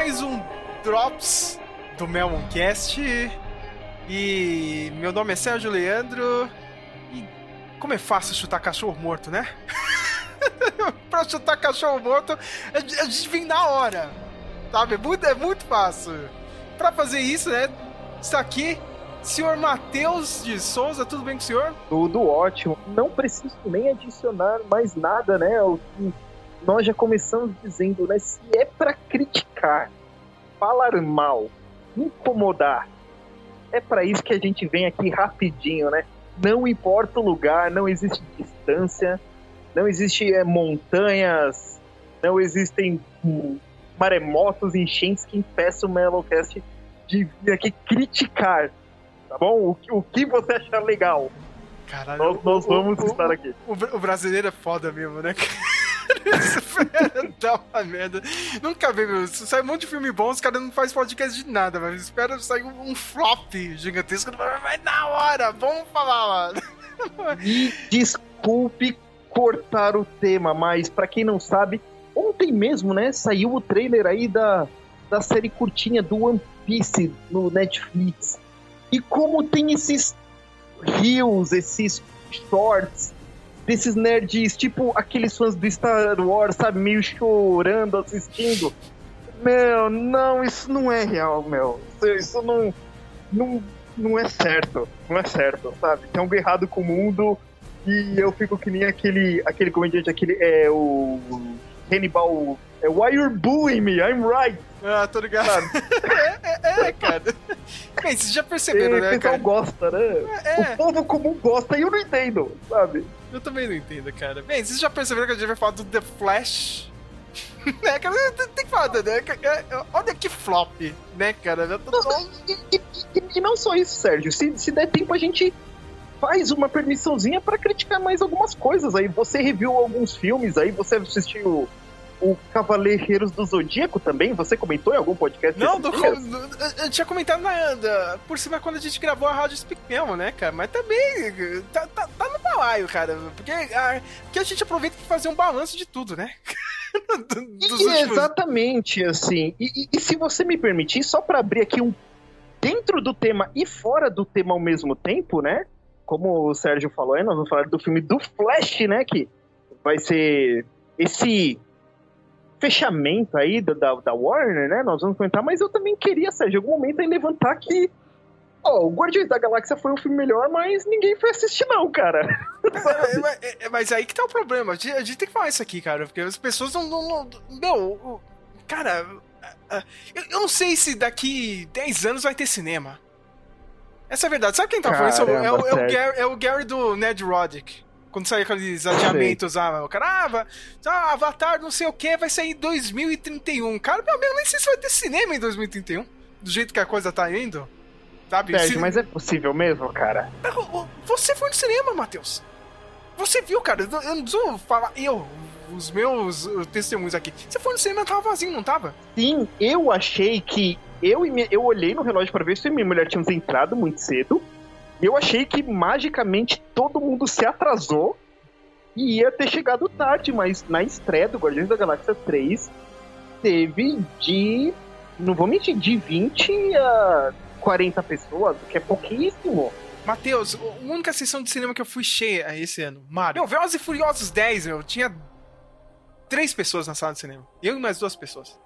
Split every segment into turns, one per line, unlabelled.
mais um Drops do Melmoncast. E meu nome é Sérgio Leandro. E como é fácil chutar cachorro morto, né? pra chutar cachorro morto, a gente vem na hora. Sabe? É muito, é muito fácil. Pra fazer isso, né? Está aqui Senhor Matheus de Souza, tudo bem com o senhor?
Tudo ótimo. Não preciso nem adicionar mais nada, né? O que nós já começamos dizendo, né? Se é para criticar, falar mal, incomodar, é para isso que a gente vem aqui rapidinho, né? Não importa o lugar, não existe distância, não existe é, montanhas, não existem hum, maremotos, enchentes que impeçam o Mellowcast de vir aqui criticar tá bom? O que, o que você achar legal.
Caralho,
nós, nós
o,
vamos
o,
estar aqui.
O, o, brasileiro é foda mesmo, né? Dá uma merda. Nunca vi, meu. Sai um monte de filme bom, os caras não fazem podcast de nada, mas espera sair um flop gigantesco. Vai na hora, vamos falar.
E desculpe cortar o tema, mas para quem não sabe, ontem mesmo, né, saiu o trailer aí da, da série curtinha do One Piece no Netflix. E como tem esses reels, esses shorts desses nerds, tipo aqueles fãs do Star Wars, sabe, meio chorando assistindo. Meu, não, isso não é real, meu. Isso não, não, não é certo. Não é certo, sabe? Tem algo errado com o mundo e eu fico que nem aquele, aquele comediante, aquele, é o Hannibal. É, Why you're bullying me? I'm right.
Ah, tô ligado. é, é, é, cara. Bem, vocês já perceberam, né,
o pessoal gosta, né? É. O povo comum gosta e eu não entendo, sabe?
Eu também não entendo, cara. Bem, vocês já perceberam que a gente vai falar do The Flash? né, cara? Tem que falar, né? Olha que flop, né, cara?
E, e, e, e, não só isso, Sérgio. Se, se der tempo, a gente faz uma permissãozinha para criticar mais algumas coisas. Aí você reviu alguns filmes, aí você assistiu o Cavaleiros do Zodíaco também? Você comentou em algum podcast?
Não, do, eu tinha comentado na, da, por cima quando a gente gravou a Rádio Speak mesmo, né, cara? Mas também tá, tá, tá no balaio, cara. Porque a, porque a gente aproveita para fazer um balanço de tudo, né?
e, Exatamente, assim. E, e, e se você me permitir, só para abrir aqui um. Dentro do tema e fora do tema ao mesmo tempo, né? Como o Sérgio falou aí, nós vamos falar do filme do Flash, né? Que vai ser esse fechamento aí da, da, Warner, né? Nós vamos comentar, mas eu também queria, Sérgio, em algum momento aí levantar que. Ó, oh, o Guardiões da Galáxia foi um filme melhor, mas ninguém foi assistir, não, cara.
É, é, é, mas aí que tá o problema. A gente, a gente, tem que falar isso aqui, cara, porque as pessoas não. não, não meu, cara, eu, eu, não sei se daqui 10 anos vai ter cinema. Essa é a verdade. Sabe quem tá falando isso? É, o, é, o Gary, é o Gary do Ned Roddick. Quando sair aqueles adiamentos, ah, o cara, ah, ah, Avatar não sei o que, vai sair em 2031. Cara, meu amigo, nem sei se vai ter cinema em 2031. Do jeito que a coisa tá indo.
Sabe? Se... mas é possível mesmo, cara?
Você foi no cinema, Matheus. Você viu, cara, eu não preciso falar. Eu, os meus testemunhos aqui. Você foi no cinema, tava vazio, não tava?
Sim, eu achei que. Eu, eu olhei no relógio para ver se minha mulher tínhamos entrado muito cedo. Eu achei que magicamente todo mundo se atrasou e ia ter chegado tarde, mas na estreia do Guardiões da Galáxia 3 teve de. Não vou mentir, de 20 a 40 pessoas, que é pouquíssimo.
Matheus, a única sessão de cinema que eu fui cheia esse ano, Mario. Meu, Velozes e Furiosos 10, meu, tinha três pessoas na sala de cinema. Eu e mais duas pessoas.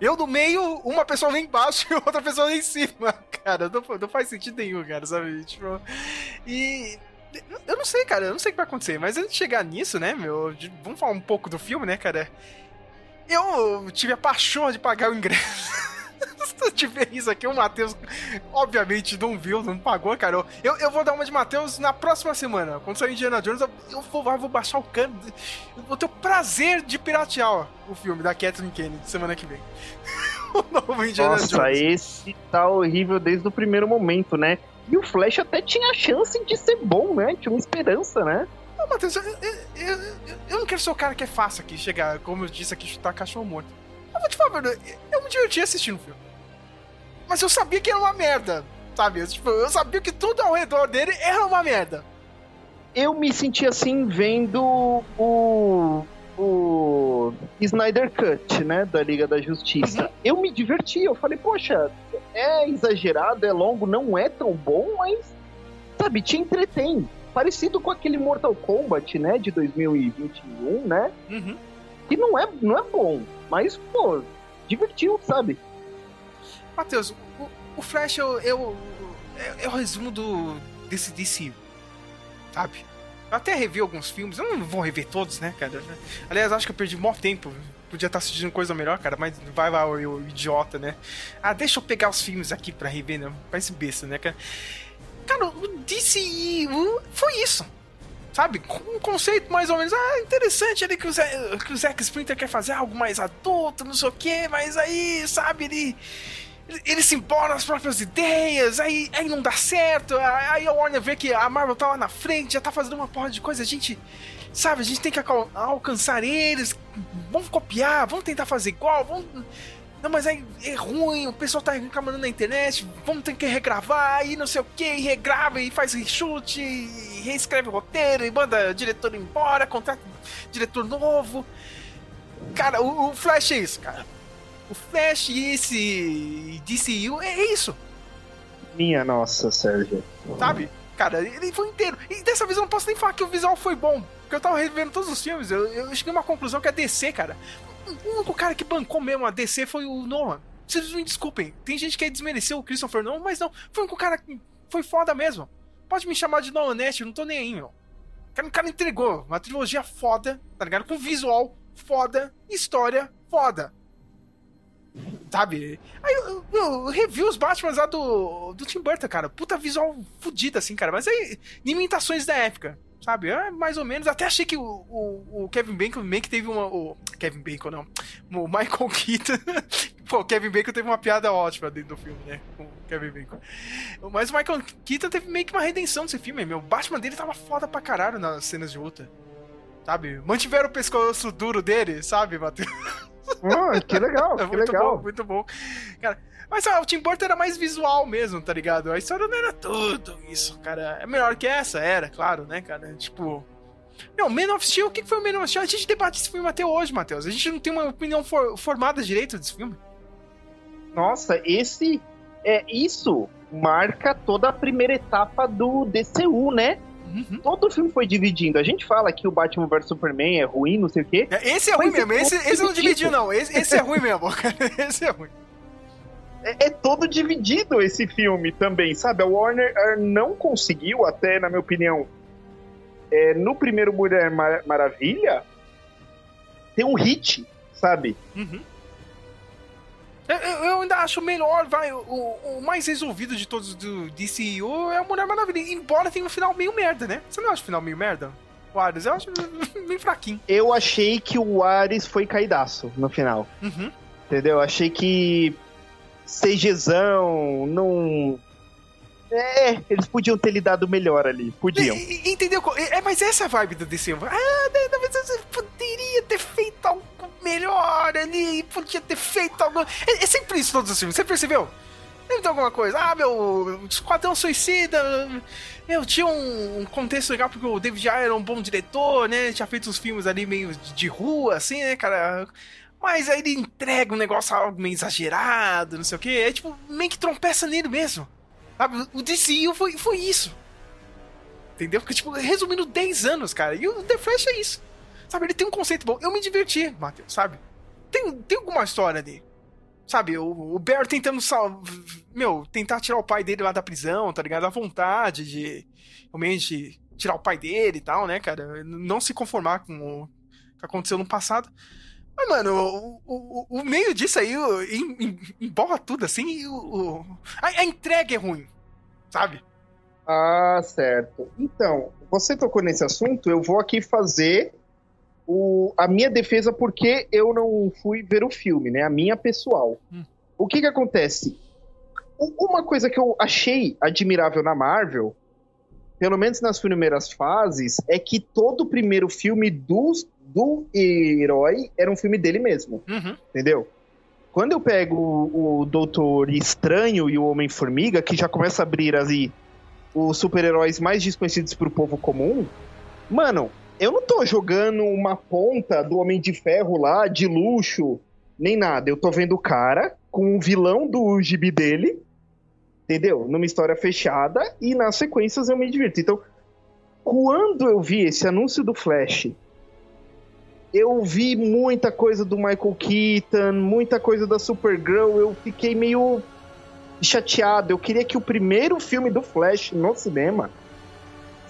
Eu no meio, uma pessoa lá embaixo e outra pessoa lá em cima. Cara, não, não faz sentido nenhum, cara, sabe? Tipo. E. Eu não sei, cara, eu não sei o que vai acontecer, mas antes de chegar nisso, né, meu, vamos falar um pouco do filme, né, cara? Eu tive a paixão de pagar o ingresso. de ver isso aqui, o Matheus, obviamente, não viu, não pagou, cara. Eu, eu vou dar uma de Matheus na próxima semana. Quando sair Indiana Jones, eu, eu vou, eu vou baixar o cano. Eu vou ter o prazer de piratear o filme da Kathleen Kennedy semana que vem.
o novo Indiana Nossa, Jones. esse tá horrível desde o primeiro momento, né? E o Flash até tinha a chance de ser bom, né? Tinha uma esperança, né?
Não, Matheus, eu, eu, eu, eu, não quero ser o cara que é fácil aqui, chegar, como eu disse aqui, chutar cachorro morto. Eu vou te falar, eu me diverti assistindo o filme mas eu sabia que era uma merda, sabe? Tipo, eu sabia que tudo ao redor dele era uma merda.
Eu me senti assim vendo o, o Snyder Cut, né, da Liga da Justiça. Uhum. Eu me diverti, eu falei, poxa, é exagerado, é longo, não é tão bom, mas, sabe, te entretém. Parecido com aquele Mortal Kombat, né, de 2021, né? Uhum. Que não é, não é bom, mas, pô, divertiu, sabe?
Matheus, o, o Flash, eu, eu, é, é o resumo do, desse DC, sabe? Eu até revi alguns filmes, eu não vou rever todos, né, cara? Aliás, acho que eu perdi maior tempo. Podia estar assistindo coisa melhor, cara, mas vai lá, o, o idiota, né? Ah, deixa eu pegar os filmes aqui pra rever, né? Parece besta, né, cara? Cara, o DCU foi isso. Sabe? Um conceito mais ou menos. Ah, interessante ali que o, Zé, que o Zack Splinter quer fazer algo mais adulto, não sei o que, mas aí, sabe, ele ele se impõe nas próprias ideias, aí, aí não dá certo, aí a Warner vê que a Marvel tá lá na frente, já tá fazendo uma porra de coisa, a gente, sabe, a gente tem que alcançar eles, vamos copiar, vamos tentar fazer igual, vamos... Não, mas aí é ruim, o pessoal tá reclamando na internet, vamos ter que regravar, e não sei o que, e regrava, e faz reshoot, e reescreve o roteiro, e manda o diretor embora, contrata diretor novo. Cara, o, o Flash é isso, cara o Flash e esse DCU é isso.
Minha nossa, Sérgio.
Sabe? Cara, ele foi inteiro. E dessa vez eu não posso nem falar que o visual foi bom. Porque eu tava revendo todos os filmes, eu, eu cheguei a uma conclusão que a DC, cara. O único cara que bancou mesmo a DC foi o Nolan. Vocês me desculpem. Tem gente que desmereceu o Christopher Nolan, mas não. Foi único cara que foi foda mesmo. Pode me chamar de Nolanete, não tô nem aí, meu. O cara, entregou uma trilogia foda, tá ligado? Com visual foda, história foda. Sabe? Aí eu, eu, eu revi os Batman lá do, do Tim Burton, cara. Puta visual fodida, assim, cara. Mas aí, imitações da época. Sabe? É mais ou menos. Até achei que o, o, o Kevin Bacon meio que teve uma. O, Kevin Bacon, não. O Michael Keaton. Pô, o Kevin Bacon teve uma piada ótima dentro do filme, né? Com o Kevin Bacon. Mas o Michael Keaton teve meio que uma redenção nesse filme, meu. O Batman dele tava foda pra caralho nas cenas de luta. Sabe? Mantiveram o pescoço duro dele, sabe, Matheus?
Oh, que legal, é que
muito
legal.
Bom, muito bom. Cara, mas ah, o Tim Burton era mais visual mesmo, tá ligado? A história não era tudo isso, cara. É melhor que essa, era, claro, né, cara? Tipo. Não, Man of Steel, o que foi o Man of Steel? A gente debate esse filme até hoje, Matheus. A gente não tem uma opinião for, formada direito desse filme.
Nossa, esse. É, isso marca toda a primeira etapa do DCU, né? Uhum. Todo o filme foi dividindo. A gente fala que o Batman vs Superman é ruim, não sei o quê.
É, esse é ruim mesmo, esse, esse não dividiu, não. Esse, esse é ruim mesmo, Esse é ruim.
É, é, todo dividido esse filme também, sabe? A Warner não conseguiu, até na minha opinião, é, no primeiro Mulher Mar Maravilha, ter um hit, sabe? Uhum.
Eu, eu, ainda acho melhor, vai. O, o, mais resolvido de todos do DCU é o Mulher Maravilha. Embora tenha um final meio merda, né? Você não acha o final meio merda? O Ares, eu acho meio fraquinho.
Eu achei que o Ares foi caidaço no final. Uhum. Entendeu? Achei que CGzão, não. É, eles podiam ter lidado melhor ali. Podiam.
entendeu? É, mas essa é a vibe do DC. Ah, talvez você poderia ter feito algo melhor ali, podia ter feito algo. É, é sempre isso todos os filmes, você percebeu? Sempre tem alguma coisa. Ah, meu, Esquadrão Suicida. Meu, tinha um, contexto legal porque o David Ayer era um bom diretor, né? Tinha feito uns filmes ali meio de rua, assim, né, cara? Mas aí ele entrega um negócio algo meio exagerado, não sei o que. É tipo, meio que tropeça nele mesmo. Sabe? O DCU foi, foi isso. Entendeu? Porque, tipo, resumindo 10 anos, cara. E o The Flash é isso. Sabe, ele tem um conceito bom. Eu me diverti, Matheus, sabe? Tem, tem alguma história ali. Sabe, o, o Bear tentando sal... Meu, tentar tirar o pai dele lá da prisão, tá ligado? A vontade de realmente tirar o pai dele e tal, né, cara? Não se conformar com o que aconteceu no passado. Mas, mano, o, o, o meio disso aí embola tudo, assim, o, a, a entrega é ruim, sabe?
Ah, certo. Então, você tocou nesse assunto, eu vou aqui fazer o, a minha defesa porque eu não fui ver o filme, né? A minha pessoal. Hum. O que que acontece? Uma coisa que eu achei admirável na Marvel, pelo menos nas primeiras fases, é que todo o primeiro filme do, do herói era um filme dele mesmo. Uhum. Entendeu? Quando eu pego o, o Doutor Estranho e o Homem-Formiga, que já começa a abrir ali os super-heróis mais desconhecidos pro povo comum, mano, eu não tô jogando uma ponta do Homem de Ferro lá, de luxo, nem nada. Eu tô vendo o cara com o vilão do gibi dele, entendeu? Numa história fechada, e nas sequências eu me divirto. Então, quando eu vi esse anúncio do Flash, eu vi muita coisa do Michael Keaton, muita coisa da Supergirl, eu fiquei meio chateado. Eu queria que o primeiro filme do Flash no cinema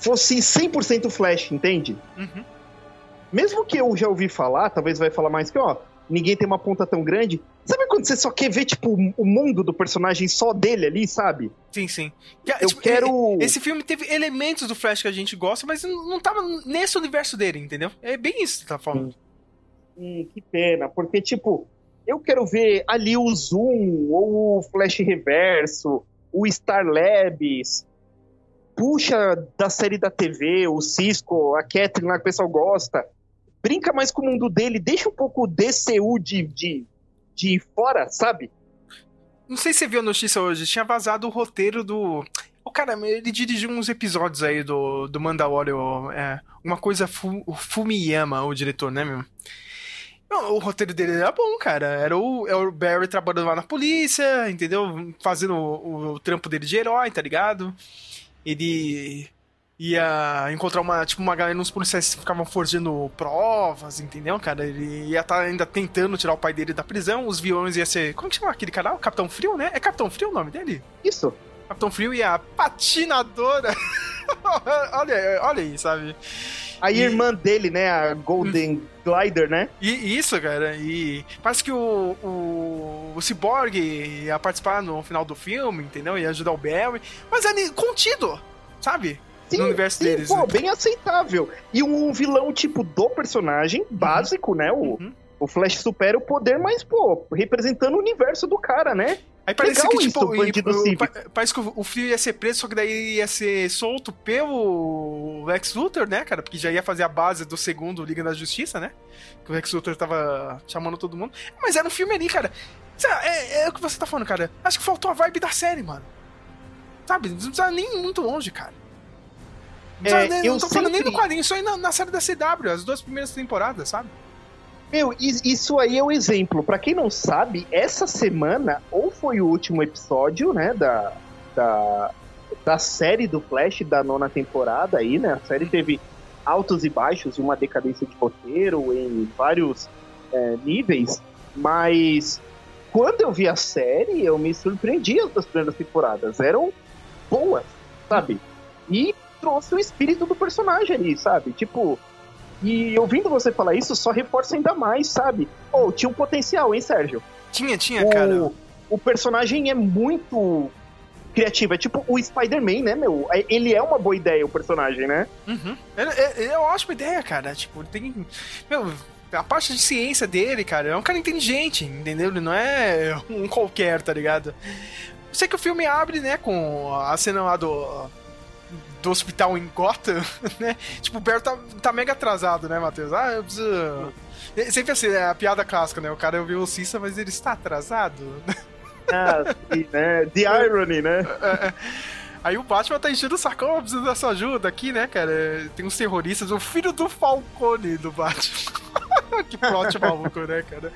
fosse 100% Flash, entende? Uhum. Mesmo que eu já ouvi falar, talvez vai falar mais que, ó, ninguém tem uma ponta tão grande. Sabe quando você só quer ver, tipo, o mundo do personagem só dele ali, sabe?
Sim, sim.
Eu tipo, quero.
Esse filme teve elementos do Flash que a gente gosta, mas não tava nesse universo dele, entendeu? É bem isso que tá falando.
Hum, que pena, porque, tipo, eu quero ver ali o Zoom, ou o Flash Reverso, o Star Labs, puxa da série da TV, o Cisco, a Catherine lá que o pessoal gosta, brinca mais com o mundo dele, deixa um pouco o DCU de, de, de fora, sabe?
Não sei se você viu a notícia hoje, tinha vazado o roteiro do. O cara, ele dirigiu uns episódios aí do, do Mandalorian, é, uma coisa Fu, o Fumiyama, o diretor, né, meu? O roteiro dele era bom, cara. Era o, era o Barry trabalhando lá na polícia, entendeu? Fazendo o, o trampo dele de herói, tá ligado? Ele ia encontrar uma, tipo, uma galera, uns policiais que ficavam forjando provas, entendeu, cara? Ele ia estar tá ainda tentando tirar o pai dele da prisão, os vilões ia ser. Como que chama aquele canal? Capitão Frio, né? É Capitão Frio o nome dele?
Isso.
Capitão Frio e a patinadora. olha, olha aí, sabe?
A e... irmã dele, né? A Golden Glider, né?
E, isso, cara. E parece que o, o, o Cyborg ia participar no final do filme, entendeu? Ia ajudar o Barry. Mas é contido, sabe?
Sim, no universo sim, deles. Pô, né? bem aceitável. E um vilão, tipo, do personagem, uhum. básico, né? O, uhum. O Flash supera o poder, mas, pô, representando o universo do cara, né?
Aí parece Legal que, tipo, isso, e, parece que o Frio ia ser preso, só que daí ia ser solto pelo Lex Luthor, né, cara? Porque já ia fazer a base do segundo Liga da Justiça, né? Que o Lex Luthor tava chamando todo mundo. Mas era um filme ali, cara. É, é, o que você tá falando, cara. Acho que faltou a vibe da série, mano. Sabe? Não precisa nem ir muito longe, cara. Não, é, nem, eu não tô sempre... falando nem no quadrinho, só aí na, na série da CW, as duas primeiras temporadas, sabe?
Meu, isso aí é um exemplo. Para quem não sabe, essa semana ou foi o último episódio, né, da, da, da série do Flash da nona temporada aí, né? A série teve altos e baixos e uma decadência de roteiro em vários é, níveis, mas quando eu vi a série, eu me surpreendi as primeiras temporadas. Eram boas, sabe? E trouxe o espírito do personagem ali, sabe? Tipo, e ouvindo você falar isso, só reforça ainda mais, sabe? Ou oh, tinha um potencial, hein, Sérgio?
Tinha, tinha, o, cara.
O personagem é muito criativo. É tipo o Spider-Man, né, meu? É, ele é uma boa ideia, o personagem, né?
Uhum. É, é, é uma ótima ideia, cara. Tipo, tem. Meu, a parte de ciência dele, cara, é um cara inteligente, entendeu? Ele não é um qualquer, tá ligado? Sei que o filme abre, né, com a cena lá do do hospital em Gotham, né? Tipo, o Barry tá, tá mega atrasado, né, Matheus? Ah, eu preciso. É sempre assim, é a piada clássica, né? O cara ouviu o Cissa, mas ele está atrasado.
Ah, sim, né? The irony, né? É, é.
Aí o Batman tá enchendo o sacão, oh, precisa da sua ajuda aqui, né, cara? Tem uns terroristas, o filho do Falcone do Batman. que plot maluco, né, cara?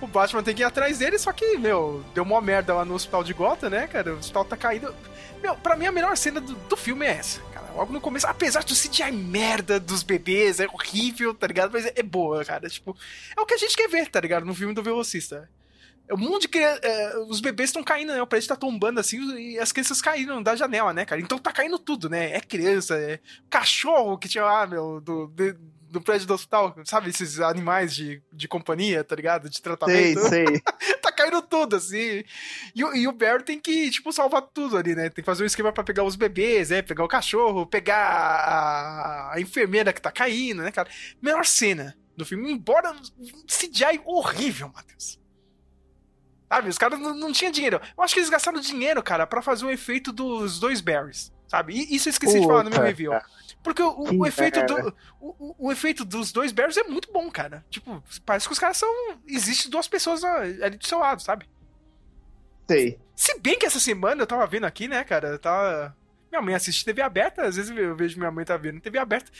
O Batman tem que ir atrás dele, só que, meu, deu uma merda lá no hospital de Gotham, né, cara? O hospital tá caído. Meu, pra mim a melhor cena do, do filme é essa, cara. Logo no começo, apesar do CGI merda dos bebês, é horrível, tá ligado? Mas é, é boa, cara. Tipo, é o que a gente quer ver, tá ligado? No filme do Velocista. É um monte de criança. É, os bebês estão caindo, né? O prédio tá tombando assim e as crianças caíram da janela, né, cara? Então tá caindo tudo, né? É criança, é cachorro que tinha lá, meu, do, de, do prédio do hospital, sabe? Esses animais de, de companhia, tá ligado? De tratamento.
Sei, sei.
tá caindo tudo, assim. E, e, o Barry tem que, tipo, salvar tudo ali, né? Tem que fazer um esquema para pegar os bebês, né? Pegar o cachorro, pegar a, a enfermeira que tá caindo, né, cara? Melhor cena do filme, embora CGI horrível, Matheus. Sabe, os caras não, não tinham dinheiro. Eu acho que eles gastaram dinheiro, cara, para fazer o efeito dos dois Barrys, sabe? E isso eu esqueci Puta, de falar no meu review. Porque o, o efeito do, o, o, efeito dos dois Bears é muito bom, cara. Tipo, parece que os caras são. Existe duas pessoas ali do seu lado, sabe?
Sei.
Se bem que essa semana eu tava vendo aqui, né, cara? Eu tava. Minha mãe assiste TV aberta, às vezes eu vejo minha mãe tá vendo TV aberta.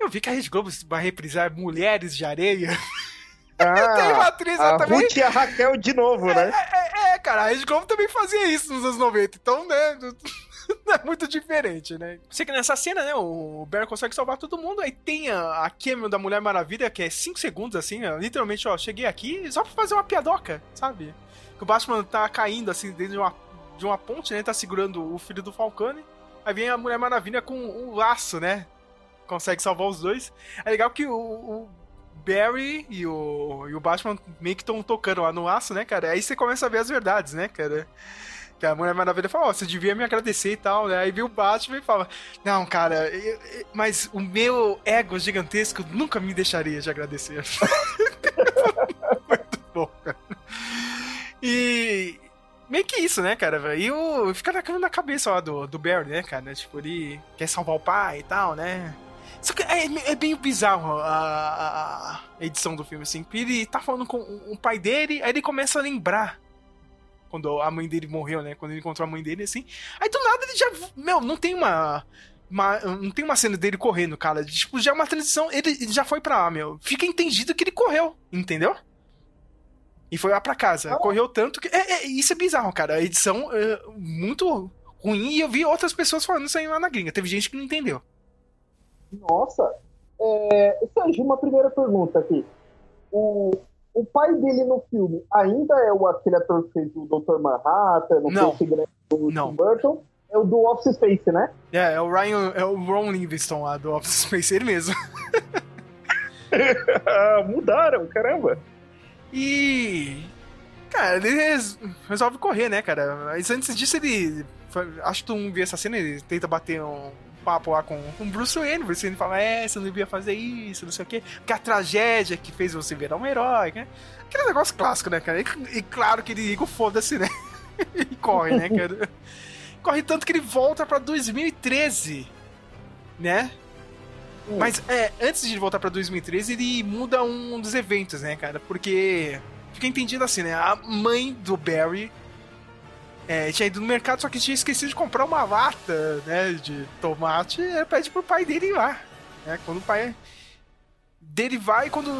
Eu vi que a Rede Globo vai reprisar Mulheres de Areia.
Ah, tem uma atriz a também. Ruth e a Raquel de novo, né?
É, é, é, cara, a Rede Globo também fazia isso nos anos 90, então, né? É muito diferente, né? Sei que nessa cena, né, o Barry consegue salvar todo mundo, aí tem a, a cameo da Mulher Maravilha, que é 5 segundos, assim, ó, literalmente, ó, cheguei aqui só pra fazer uma piadoca, sabe? Que o Batman tá caindo, assim, dentro de uma, de uma ponte, né, tá segurando o filho do Falcone, aí vem a Mulher Maravilha com um laço, né? Consegue salvar os dois. É legal que o, o Barry e o, e o Batman meio que estão tocando lá no aço, né, cara? Aí você começa a ver as verdades, né, cara? Que a Mulher Maravilha fala, ó, oh, você devia me agradecer e tal, né? Aí viu o Batman e fala, não, cara, eu, eu, mas o meu ego gigantesco nunca me deixaria de agradecer. Muito bom, cara. E meio que isso, né, cara? E o, fica na, na cabeça lá do, do Barry, né, cara? Tipo, ele quer salvar o pai e tal, né? Só que é, é bem bizarro a, a, edição do filme, assim. Ele tá falando com o pai dele, aí ele começa a lembrar quando a mãe dele morreu, né? Quando ele encontrou a mãe dele, assim. Aí do nada ele já. Meu, não tem uma. Uma, não tem uma cena dele correndo, cara. Tipo, já é uma transição. Ele, ele já foi pra lá, meu. Fica entendido que ele correu, entendeu? E foi lá pra casa. Ah. Correu tanto que. É, é, isso é bizarro, cara. A edição é muito ruim e eu vi outras pessoas falando isso aí lá na gringa. Teve gente que não entendeu.
Nossa. É, Sérgio, uma primeira pergunta aqui. O, o pai dele no filme ainda é o, aquele ator que fez o Dr. Manhattan, no
não.
do não. Tim Burton? É o do Office Space, né?
É, é o Ryan, é o Ron Livingston lá do Office Space, ele mesmo.
Mudaram, caramba.
E. Cara, ele resolve correr, né, cara? Mas antes disso, ele. Acho que tu não viu essa cena, ele tenta bater um papo lá com, com Bruce Wayne. Bruce Wayne fala, é, você não devia fazer isso, não sei o quê. Porque a tragédia que fez você virar um herói, né? Aquele negócio clássico, né, cara? E, e claro que ele liga o foda-se, né? e corre, né, cara? corre tanto que ele volta pra 2013, né? Hum. Mas é, antes de ele voltar pra 2013, ele muda um dos eventos, né, cara? Porque fica entendido assim, né? A mãe do Barry é, tinha ido no mercado, só que tinha esquecido de comprar uma lata, né, de tomate, e pede pro pai dele ir lá. Né, quando o pai dele vai, quando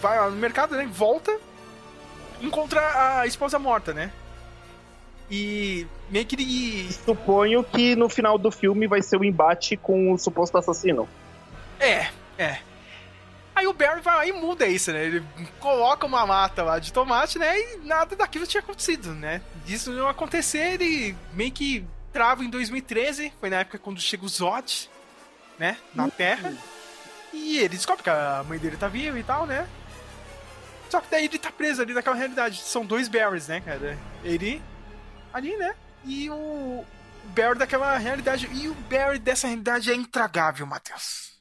vai lá no mercado, né, volta, encontra a esposa morta, né? E meio que ele...
Suponho que no final do filme vai ser o embate com o suposto assassino.
É, é. Aí o Barry vai lá e muda isso, né? Ele coloca uma mata lá de tomate, né? E nada daquilo tinha acontecido, né? Disso não acontecer, ele meio que trava em 2013, foi na época quando chega o Zod, né? Na Terra. E ele descobre que a mãe dele tá viva e tal, né? Só que daí ele tá preso ali naquela realidade. São dois Barrys, né, cara? Ele ali, né? E o Barry daquela realidade. E o Barry dessa realidade é intragável, Matheus.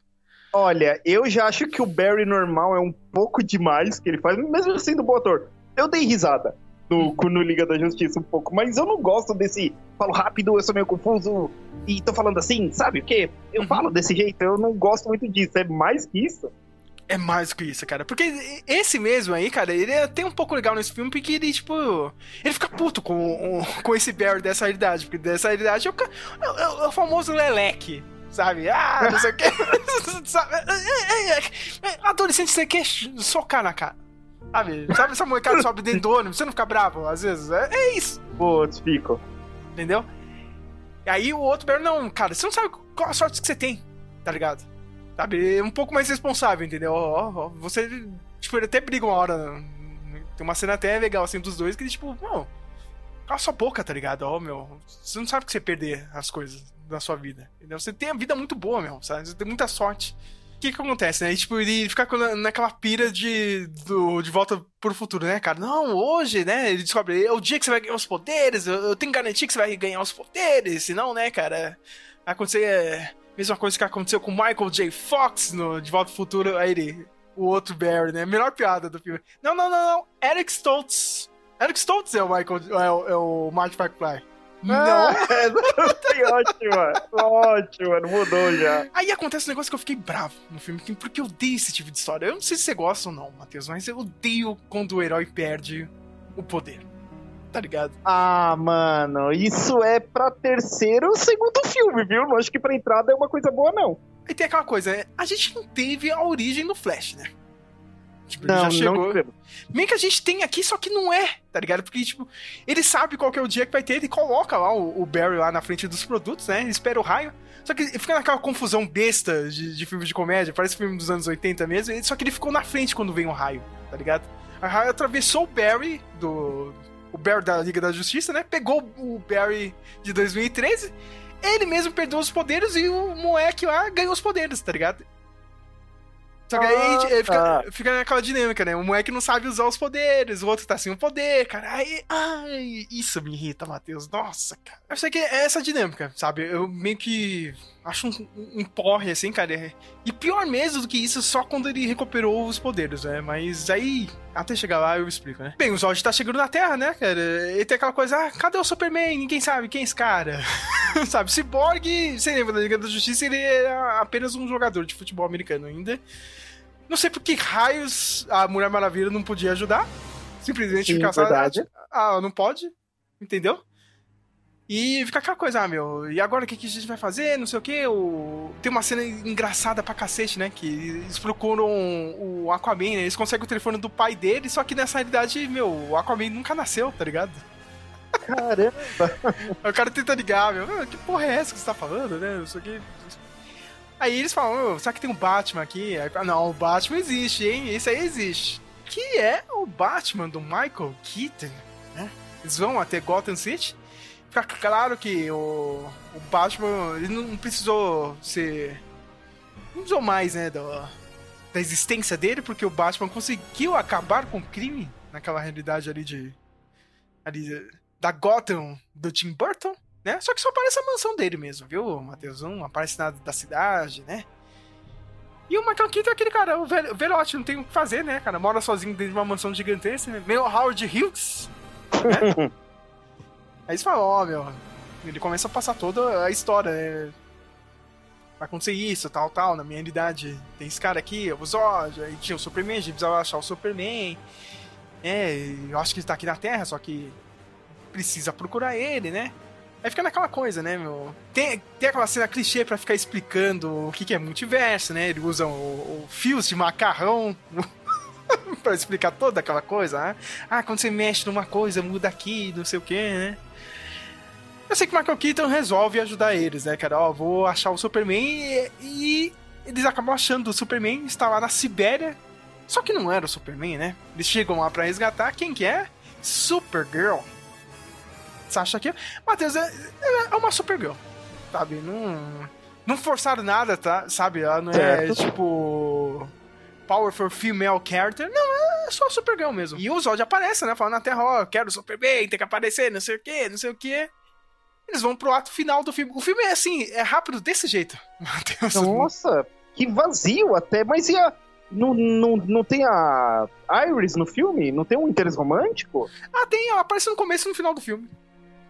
Olha, eu já acho que o Barry normal é um pouco demais que ele faz, mesmo assim do bom ator. Eu dei risada no, no Liga da Justiça um pouco, mas eu não gosto desse. Falo rápido, eu sou meio confuso e tô falando assim, sabe o quê? Eu uhum. falo desse jeito, eu não gosto muito disso. É mais que isso.
É mais que isso, cara. Porque esse mesmo aí, cara, ele é tem um pouco legal nesse filme, porque ele, tipo. Ele fica puto com, com esse Barry dessa realidade. Porque dessa realidade é o, é, é o famoso Leleque sabe? Ah, não sei o que. Adolescente, você quer socar na cara. Sabe? Sabe essa molecada sobe dentro do ônibus, você não fica bravo às vezes? É, é isso.
Putz, fico.
Entendeu? E aí o outro Barry, não, cara, você não sabe qual a sorte que você tem, tá ligado? Sabe? É um pouco mais responsável, entendeu? Você, tipo, ele até briga uma hora. Tem uma cena até legal, assim, dos dois, que ele, tipo, não, cala sua boca, tá ligado? Ó, oh, meu, você não sabe que você perder as coisas da sua vida. Entendeu? Você tem a vida muito boa, meu, sabe? Você tem muita sorte. O que que acontece, né? E, tipo, ele fica naquela pira de, do, de volta pro futuro, né, cara? Não, hoje, né? Ele descobre, é o dia que você vai ganhar os poderes, eu, eu tenho garantia que você vai ganhar os poderes, senão, né, cara, acontecer é, mesma coisa que aconteceu com Michael J. Fox no De Volta pro Futuro, aí ele, o outro Barry, né? Melhor piada do filme. Não, não, não, não. Eric Stoltz. Eric Stoltz é o Michael, é o, é o Marty McFly.
Não. Ah, é, ótima, ótima, não mudou já.
Aí acontece um negócio que eu fiquei bravo no filme, porque eu odeio esse tipo de história. Eu não sei se você gosta ou não, Matheus, mas eu odeio quando o herói perde o poder. tá ligado?
Ah, mano, isso é pra terceiro ou segundo filme, viu? Não acho que pra entrada é uma coisa boa, não.
Aí tem aquela coisa? A gente não teve a origem no Flash, né?
Tipo, não, já chegou. Não
Meio que a gente tem aqui, só que não é, tá ligado? Porque, tipo, ele sabe qual que é o dia que vai ter, ele coloca lá o, o Barry lá na frente dos produtos, né? Ele espera o raio. Só que fica naquela confusão besta de, de filme de comédia, parece filme dos anos 80 mesmo, só que ele ficou na frente quando vem o raio, tá ligado? A raio atravessou o Barry do. O Barry da Liga da Justiça, né? Pegou o Barry de 2013 ele mesmo perdeu os poderes e o moleque lá ganhou os poderes, tá ligado? Só que aí ah, fica, tá. fica naquela dinâmica, né? O moleque não sabe usar os poderes, o outro tá sem o poder, cara. Aí, ai, isso me irrita, Matheus. Nossa, cara. Eu sei que é essa dinâmica, sabe? Eu meio que acho um, um porre, assim, cara. E pior mesmo do que isso, só quando ele recuperou os poderes, né? Mas aí, até chegar lá, eu explico, né? Bem, o Zod tá chegando na Terra, né, cara? E tem aquela coisa, ah, cadê o Superman? Ninguém sabe quem é esse cara. sabe? Cyborg, você lembra da Liga da Justiça, ele é apenas um jogador de futebol americano ainda. Não sei por que raios a Mulher Maravilha não podia ajudar. Simplesmente Sim, ficar
verdade.
Ah, não pode? Entendeu? E fica aquela coisa, ah, meu, e agora o que, que a gente vai fazer? Não sei o que. O... Tem uma cena engraçada pra cacete, né? Que eles procuram o Aquaman, né? Eles conseguem o telefone do pai dele, só que nessa realidade, meu, o Aquaman nunca nasceu, tá ligado?
Caramba!
o cara tenta ligar, meu, ah, que porra é essa que você tá falando, né? Não sei o que. Aí eles falam, oh, será que tem um Batman aqui? Aí, não, o Batman existe, hein? Esse aí existe. Que é o Batman do Michael Keaton, né? Eles vão até Gotham City. Fica claro que o, o Batman, ele não precisou ser... Não precisou mais, né, do, da existência dele, porque o Batman conseguiu acabar com o crime naquela realidade ali de... Ali, da Gotham do Tim Burton né? Só que só aparece a mansão dele mesmo, viu, Matheus? Não aparece nada da cidade, né? E o Michael Keaton é aquele cara, o velho, velhote, não tem o que fazer, né, cara? Mora sozinho dentro de uma mansão gigantesca, né? meio Howard Hughes, né? Aí você fala, ó, oh, meu, ele começa a passar toda a história, né? Vai acontecer isso, tal, tal, na minha realidade. Tem esse cara aqui, o Zod, aí tinha o Superman, a gente precisava achar o Superman. É, eu acho que ele tá aqui na Terra, só que precisa procurar ele, né? Aí fica naquela coisa, né, meu? Tem, tem aquela cena clichê para ficar explicando o que, que é multiverso, né? Eles usam o, o fios de macarrão para explicar toda aquela coisa, né? Ah, quando você mexe numa coisa, muda aqui, não sei o que, né? Eu sei que o Michael Keaton resolve ajudar eles, né, cara? Ó, vou achar o Superman e, e eles acabam achando o Superman, está lá na Sibéria. Só que não era o Superman, né? Eles chegam lá para resgatar. Quem que é? Supergirl. Você acha que. Matheus, é, é uma Supergirl. Sabe? Não. Não forçaram nada, tá? Sabe? Ela não é tipo. Powerful female character. Não, é só Supergirl mesmo. E o Zod aparece, né? Falando na Terra, ó, oh, quero Superman, tem que aparecer, não sei o que, não sei o que. Eles vão pro ato final do filme. O filme é assim, é rápido desse jeito.
Matheus. Nossa, que vazio até. Mas e a. Não, não, não tem a Iris no filme? Não tem um interesse romântico?
Ah, tem, ela aparece no começo e no final do filme.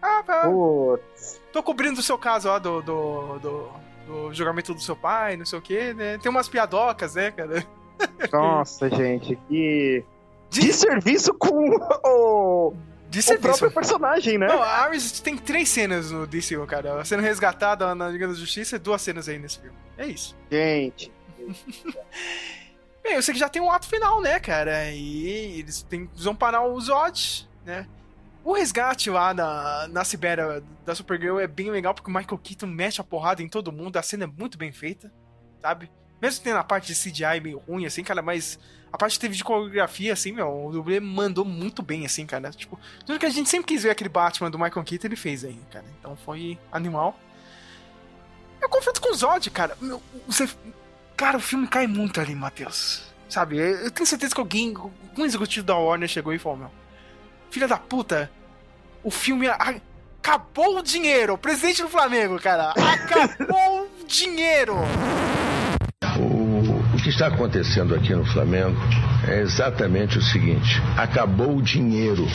Ah, tá. Putz. Tô cobrindo o seu caso, ó, do, do, do, do julgamento do seu pai, não sei o quê, né? Tem umas piadocas, né, cara?
Nossa, gente, que. De serviço com o. De o próprio personagem, né?
Não, a Ares tem três cenas no DC, cara. Sendo resgatada na Liga da Justiça e duas cenas aí nesse filme. É isso.
Gente.
Bem, eu sei que já tem um ato final, né, cara? E eles, tem, eles vão parar o Zod, né? O resgate lá na, na Sibéria da Supergirl é bem legal porque o Michael Keaton mexe a porrada em todo mundo, a cena é muito bem feita, sabe? Mesmo tendo a parte de CGI meio ruim, assim, cara, mas a parte que teve de coreografia, assim, meu, o dublê mandou muito bem, assim, cara. Tipo, tudo que a gente sempre quis ver aquele Batman do Michael Keaton, ele fez aí, cara. Então foi animal. Eu confio com o Zod, cara. Meu, você... Cara, o filme cai muito ali, Matheus. Sabe? Eu tenho certeza que alguém, algum executivo da Warner chegou e falou, meu filha da puta, o filme acabou o dinheiro. Presidente do Flamengo, cara. Acabou o dinheiro.
O, o que está acontecendo aqui no Flamengo é exatamente o seguinte: acabou o dinheiro.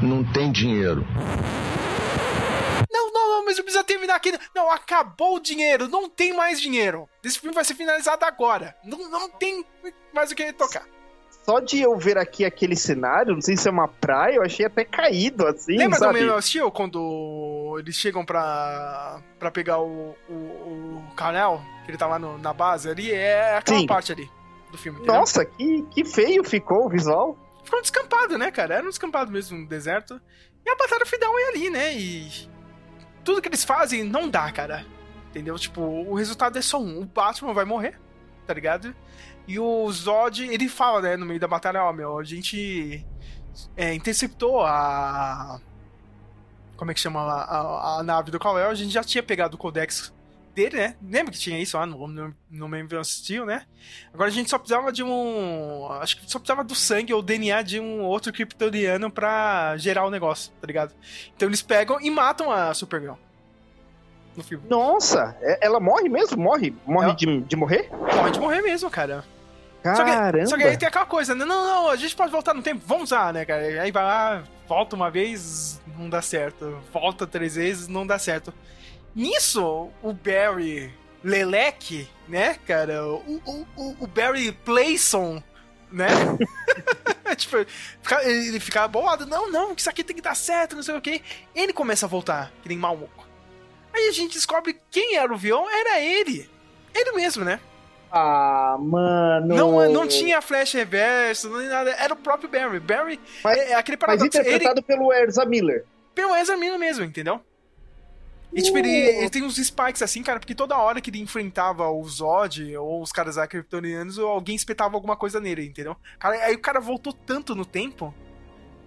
Não tem dinheiro.
Não, não, não, mas eu preciso terminar aqui. Não, acabou o dinheiro, não tem mais dinheiro. Esse filme vai ser finalizado agora. Não, não tem mais o que tocar.
Só de eu ver aqui aquele cenário, não sei se é uma praia, eu achei até caído, assim,
Lembra
sabe?
do Man of Steel, quando eles chegam pra, pra pegar o, o, o Canal, que ele tá lá no- na base ali? É aquela
Sim.
parte ali do filme, entendeu?
Nossa, que, que feio ficou o visual.
Ficou um descampado, né, cara? Era um descampado mesmo, um deserto. E a batalha final é ali, né? E tudo que eles fazem não dá, cara. Entendeu? Tipo, o resultado é só um. O Batman vai morrer, tá ligado? E o Zod, ele fala, né, no meio da batalha, ó, meu, a gente é, interceptou a... Como é que chama lá? A, a nave do Kal-El, a gente já tinha pegado o Codex dele, né? Lembra que tinha isso lá no, no, no Man Steel, né? Agora a gente só precisava de um. Acho que só precisava do sangue ou DNA de um outro kryptoniano pra gerar o negócio, tá ligado? Então eles pegam e matam a Supergirl. No filme.
Nossa, é- ela morre mesmo? Morre? Morre
Ela-
de, de morrer?
Pode morrer mesmo, cara. Só que,
Caramba.
só que aí tem aquela coisa, né? Não, não, a gente pode voltar no tempo, vamos usar, né, cara? Aí vai lá, volta uma vez, não dá certo. Volta três vezes, não dá certo. Nisso, o Barry Lelec, né, cara? O, o, o- Barry Playson, né? tipo, ele fica bolado. Não, não, que isso aqui tem que dar certo, não sei o quê. Ele começa a voltar, que nem maluco. Aí a gente descobre quem era o vilão, era ele. Ele mesmo, né?
Ah, mano.
Não, não tinha flash reverso, nem nada. Era o próprio Barry. Barry
Mas-
é, é aquele
Mas
paradoxo. Ele
interpretado pelo Erza Miller.
pelo Ezra Miller mesmo, entendeu? E tipo, ele, ele tem uns spikes assim, cara, porque toda hora que ele enfrentava o Zod ou os caras kryptonianos, alguém espetava alguma coisa nele, entendeu? Cara, aí o cara voltou tanto no tempo,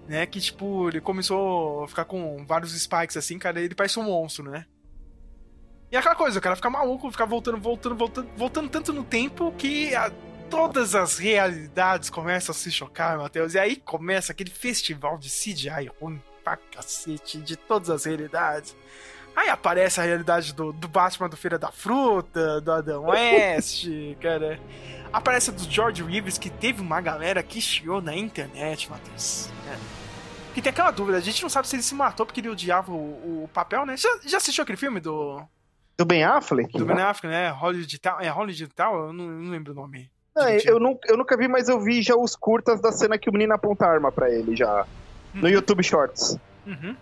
né, que tipo, ele começou a ficar com vários spikes assim, cara, ele parece um monstro, né? E é aquela coisa, o cara fica maluco, fica voltando, voltando, voltando, voltando tanto no tempo que a- todas as realidades começam a se chocar, Matheus. E aí começa aquele festival de CGI ruim pra cacete de todas as realidades. Aí aparece a realidade do, do Batman do Feira da Fruta, do Adam West, cara. Aparece a do George Reeves, que teve uma galera que chiou na internet, Matheus. É. Que tem aquela dúvida, a gente não sabe se ele se matou porque ele odiava o, o papel, né? Já, já assistiu aquele filme do,
Do Ben Affleck?
do Ben Affleck, né? Hollywood Town? É Hollywood Town? Eu não, não lembro o nome.
Não,
direitinho.
eu, nunca, eu nunca vi, mas eu vi já os curtas da cena que o menino aponta a arma pra ele já. No
Uhum.
YouTube Shorts.
Uhum.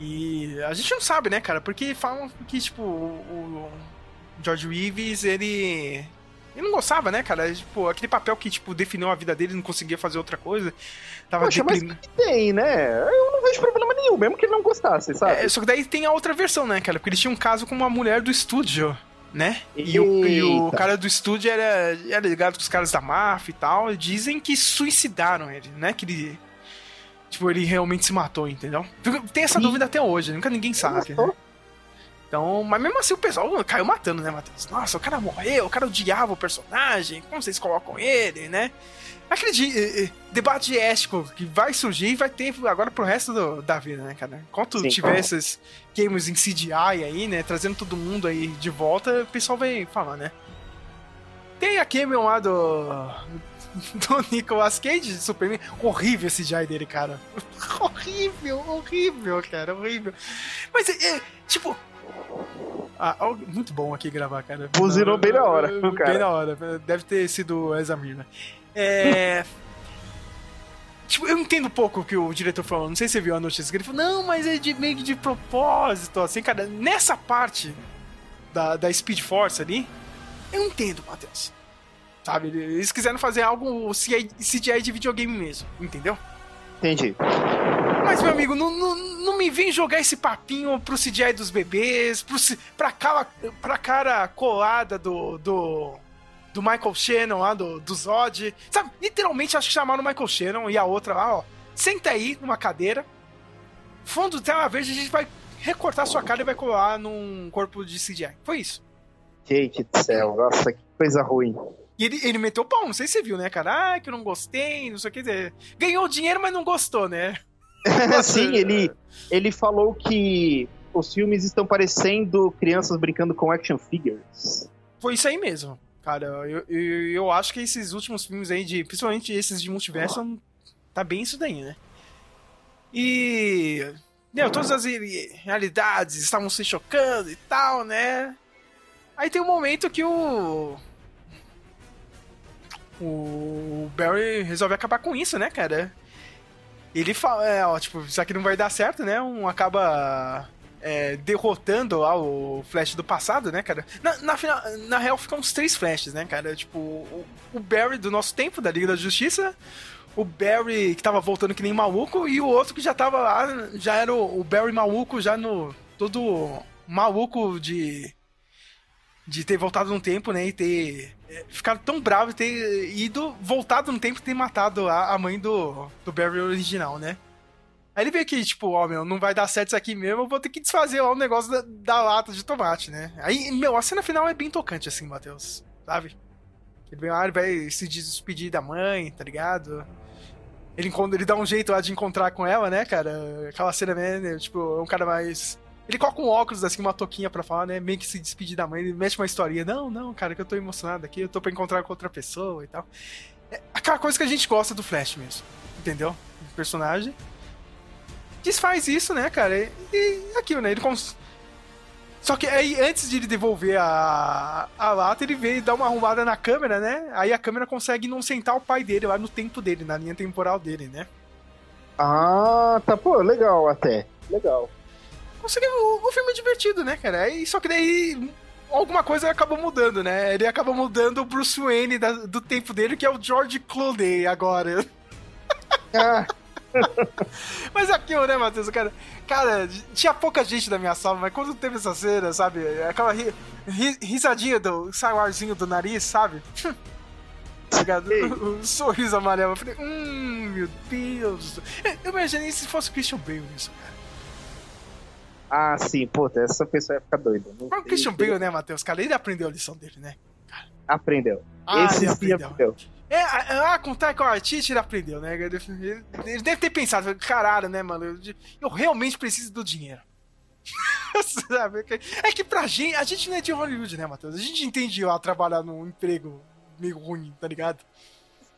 E a gente não sabe, né, cara? Porque falam que, tipo, o o George Reeves, ele. Ele não gostava, né, cara? Tipo, aquele papel que, tipo, definiu a vida dele, não conseguia fazer outra coisa. Tava
Poxa, mas
deprimido.
tem, né? Eu não vejo problema nenhum, mesmo que ele não gostasse, sabe?
É, só que daí tem a outra versão, né, cara? Porque ele tinha um caso com uma mulher do estúdio, né? E o, e o cara do estúdio era, era ligado com os caras da máfia e tal. E dizem que suicidaram ele, né? Que ele. Tipo, ele realmente se matou, entendeu? Tem essa
Ih.
dúvida até hoje, nunca ninguém sabe, né? Então, mas mesmo assim o pessoal caiu matando, né, Matheus? Nossa, o cara morreu, o cara odiava o personagem, como vocês colocam ele, né? De- eh, eh, debate ético que vai surgir e vai ter agora pro resto do- da vida, né, cara? Enquanto
Sim.
tiver esses games em CGI aí, né, trazendo todo mundo aí de volta, o pessoal vai falar, né? Tem a Cameron lá do, do Nicolas Cage, de Superman. Horrível esse CGI dele, cara. horrível, horrível, cara, horrível. Mas, é, é, tipo... Ah, muito bom aqui gravar, cara.
Buzinou bem na hora,
Bem
cara.
na hora. Deve ter sido o Examir, né? É... Tipo, eu entendo pouco o que o diretor falou. Não sei se você viu a notícia que ele falou, não, mas é de, meio que de propósito, assim, cara. Nessa parte da, da Speed Force ali, eu entendo, Matheus. Sabe, eles quiseram fazer algo CGI de videogame mesmo, entendeu?
Entendi.
Mas, meu amigo, não, não, não me vem jogar esse papinho pro CGI dos bebês, pro, pra, cara, pra cara colada do, do, do Michael Shannon lá, do, do Zod. Sabe, literalmente acho que chamaram o Michael Shannon e a outra lá, ó. Senta aí numa cadeira, fundo de tela verde, a gente vai recortar sua cara e vai colar num corpo de CGI. Foi isso.
Gente do céu, nossa, que coisa ruim.
E ele, ele meteu o pau, não sei se você viu, né, cara? Ah, que eu não gostei, não sei o que. Ganhou dinheiro, mas não gostou, né?
Sim, ele, ele falou que os filmes estão parecendo crianças brincando com action figures.
Foi isso aí mesmo. Cara, eu, eu, eu acho que esses últimos filmes aí, de, principalmente esses de multiverso, tá bem isso daí, né? E. Meu, todas as re- realidades estavam se chocando e tal, né? Aí tem um momento que o. o Barry resolve acabar com isso, né, cara? Ele fala, é, ó, tipo, isso aqui não vai dar certo, né? Um acaba é, derrotando lá o Flash do passado, né, cara? Na, na, final, na real, ficam uns três Flashes, né, cara? Tipo, o, o Barry do nosso tempo, da Liga da Justiça, o Barry que tava voltando que nem maluco, e o outro que já tava lá, já era o, o Barry maluco, já no. todo maluco de. de ter voltado no tempo, né, e ter é, ficado tão bravo e ter ido, voltado no tempo e ter matado a, a mãe do, do Barry original, né? Aí ele vê que, tipo, ó, meu, não vai dar certo isso aqui mesmo, eu vou ter que desfazer lá o negócio da, da, lata de tomate, né? Aí, meu, a cena final é bem tocante, assim, Matheus, sabe? Ele vem lá, ele vai se despedir da mãe, tá ligado? Ele, ele dá um jeito lá de encontrar com ela, né, cara? Aquela cena, né, tipo, é um cara mais ele coloca um óculos, assim, uma toquinha pra falar, né? Meio que se despedir da mãe. Ele mete uma historinha. Não, não, cara, que eu tô emocionado aqui. Eu tô pra encontrar com outra pessoa e tal. É aquela coisa que a gente gosta do Flash mesmo. Entendeu? O personagem. Desfaz isso, né, cara? E, e aquilo, né? Ele cons... Só que aí, antes de ele devolver a, a lata, ele e dá uma arrumada na câmera, né? Aí a câmera consegue não sentar o pai dele lá no tempo dele, na linha temporal dele, né?
Ah, tá, pô, legal até. Legal
o, o filme é divertido, né, cara? Aí, só que daí alguma coisa acabou mudando, né? Ele acaba mudando o Bruce Wayne da, do tempo dele, que é o George Clooney agora. Ah. mas aquilo, né, Matheus? Cara, cara, tinha pouca gente na minha sala, mas quando teve essa cena, sabe? Aquela ri, ri, risadinha do saguarzinho do nariz, sabe? Tá o, o, sorriso amarelo. Eu falei, hum, meu Deus. Eu imaginei se fosse o Christian Bale nisso, cara.
Ah, sim, puta, essa pessoa ia ficar doida.
o Christian Bale, né, Matheus? Cara, ele aprendeu a lição dele, né?
Aprendeu. Ah, Esse ele aprendeu. aprendeu.
É, ah, com o Waititi ele aprendeu, né? Ele, ele, deve ter pensado, caralho, né, mano? Eu, eu realmente preciso do dinheiro. Sabe? É que pra gente, a gente não é de Hollywood, né, Matheus? A gente entende lá trabalhar num emprego meio ruim, tá ligado?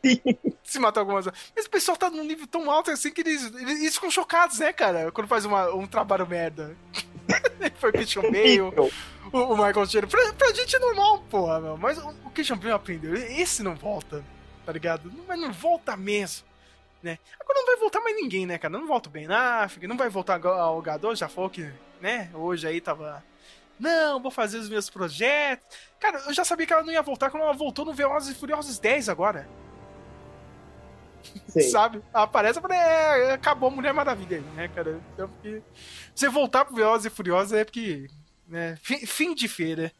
se matar algumas Mas o pessoal tá num nível tão alto assim que eles, eles, ficam chocados, né, cara? Quando faz uma, um trabalho merda. Foi o Christian Bale, o, o Michael Cera. Pra, pra gente é normal, porra, meu. Mas o, o Christian Bale aprendeu. Esse não volta, tá ligado? Mas não volta mesmo. Né? Agora não vai voltar mais ninguém, né, cara? Não volta o Ben Affleck, não vai voltar o Gadot, já falou que, né, hoje aí tava... Não, vou fazer os meus projetos. Cara, eu já sabia que ela não ia voltar quando ela voltou no Velozes e Furiosos 10 agora. Sabe? Aparece e é, acabou a Mulher Maravilha aí, né, cara? Então, porque você voltar pro Velozes e Furiosos é porque, né, fim, fim de feira.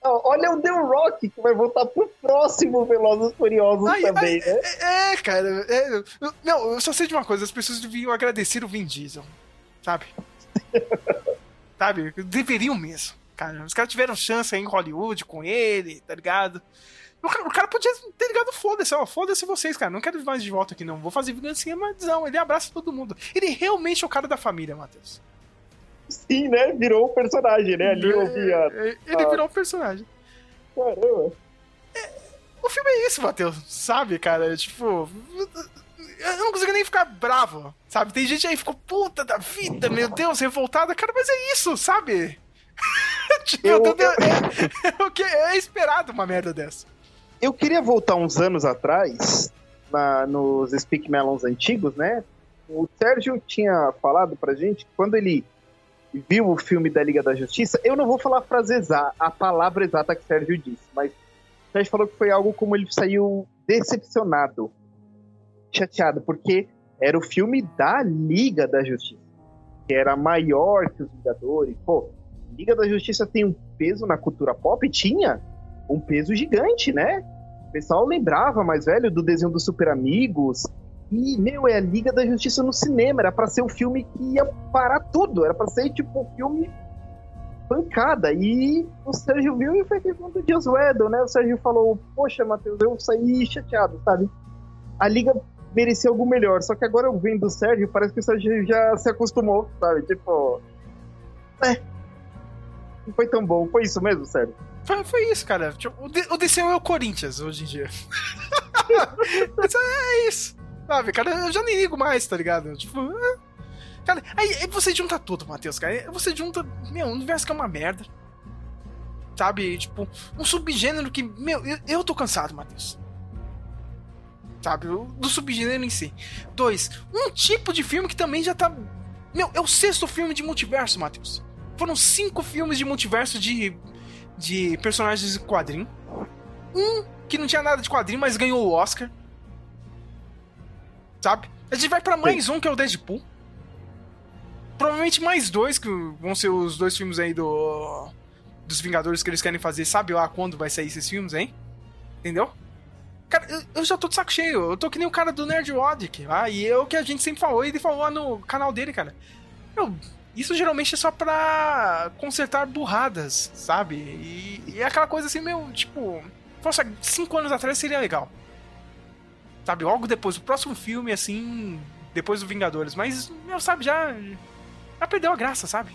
Olha o The Rock que vai voltar pro próximo Velozes e Furiosos também, né?
É, é cara. É, não, eu só sei de uma coisa: as pessoas deviam agradecer o Vin Diesel, sabe? sabe? Deveriam mesmo, cara. Os caras tiveram chance aí em Hollywood com ele, tá ligado? O cara, o cara podia ter ligado foda-se, ó, foda-se vocês, cara. Não quero mais de volta aqui, não. Vou fazer vingança, mas não, ele abraça todo mundo. Ele realmente é o cara da família, Matheus.
Sim, né? Virou um personagem, né? Ali eu
vi a... Ele virou um personagem.
Caramba.
É, o filme é isso, Matheus, sabe, cara? Tipo. Eu não consigo nem ficar bravo, sabe? Tem gente aí que ficou puta da vida, meu Deus, revoltada. Cara, mas é isso, sabe? tipo, eu, eu... É, é, é esperado uma merda dessa.
Eu queria voltar uns anos atrás, na, nos Speak Melons antigos, né? O Sérgio tinha falado pra gente que quando ele viu o filme da Liga da Justiça, eu não vou falar a frase exata, a palavra exata que o Sérgio disse, mas o Sérgio falou que foi algo como ele saiu decepcionado, chateado, porque era o filme da Liga da Justiça, que era maior que os Vingadores. Pô, Liga da Justiça tem um peso na cultura pop? Tinha um peso gigante, né? O pessoal lembrava mais velho do desenho dos Super Amigos. E, meu, é a Liga da Justiça no cinema. Era para ser um filme que ia parar tudo. Era para ser, tipo, um filme pancada. E o Sérgio viu e foi questão do Dias Weddle, né? O Sérgio falou: Poxa, Matheus, eu saí chateado, sabe? A Liga merecia algo melhor. Só que agora eu vendo do Sérgio, parece que o Sérgio já se acostumou, sabe? Tipo. É. Não foi tão bom. Foi isso mesmo, Sérgio?
Foi, isso, cara. Tipo, o DC é o Corinthians hoje em dia. é isso. Sabe, cara, eu já nem ligo mais, tá ligado? Tipo. Cara, aí, aí, você junta tudo, Matheus, cara. Você junta. Meu, o universo que é uma merda. Sabe? Tipo, um subgênero que. Meu, eu, eu tô cansado, Matheus. Sabe? Do subgênero em si. Dois, um tipo de filme que também já tá. Meu, é o sexto filme de multiverso, Matheus. Foram cinco filmes de multiverso de, de personagens de quadrinho. Um que não tinha nada de quadrinho, mas ganhou o Oscar. Sabe? A gente vai para mais Sim. um, que é o Deadpool. Provavelmente mais dois, que vão ser os dois filmes aí do. Dos Vingadores que eles querem fazer. Sabe lá quando vai sair esses filmes, hein? Entendeu? Cara, eu, eu já tô de saco cheio. Eu tô que nem o cara do Nerd Odic. Ah, e é o que a gente sempre falou. Ele falou lá no canal dele, cara. Eu, isso geralmente é só pra consertar burradas, sabe? E, e é aquela coisa assim, meu, tipo. Poxa, cinco anos atrás seria legal. Sabe? Logo depois, o próximo filme, assim. Depois do Vingadores. Mas, meu, sabe, já. Já perdeu a graça, sabe?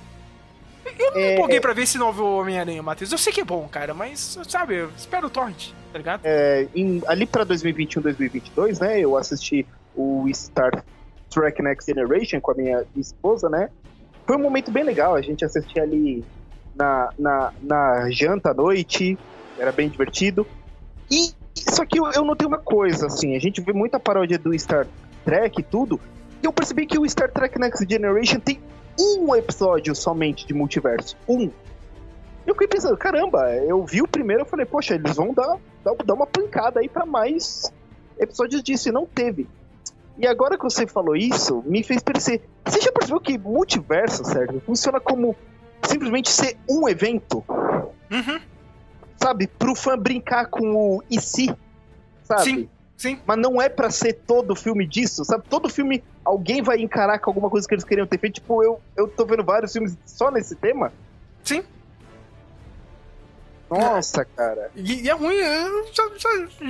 Eu não é, me empolguei é... pra ver esse novo Homem-Aranha, Matheus. Eu sei que é bom, cara, mas, sabe, eu espero o Torrent, tá ligado?
É, em, ali pra 2021, 2022, né, eu assisti o Star Trek Next Generation com a minha esposa, né? Foi um momento bem legal, a gente assistia ali na, na, na janta à noite, era bem divertido. E só que eu, eu notei uma coisa, assim, a gente vê muita paródia do Star Trek e tudo, e eu percebi que o Star Trek Next Generation tem um episódio somente de multiverso. Um. Eu fiquei pensando, caramba, eu vi o primeiro e falei, poxa, eles vão dar, dar, dar uma pancada aí para mais episódios disso, e não teve. E agora que você falou isso, me fez perceber. Você já percebeu que multiverso, Sérgio, funciona como simplesmente ser um evento?
Uhum.
Sabe? Pro fã brincar com o e se, sabe?
Sim. Sim.
Mas não é para ser todo filme disso, sabe? Todo filme alguém vai encarar com alguma coisa que eles queriam ter feito. Tipo, eu, eu tô vendo vários filmes só nesse tema.
Sim.
Nossa, é. cara.
E, e, é ruim, já,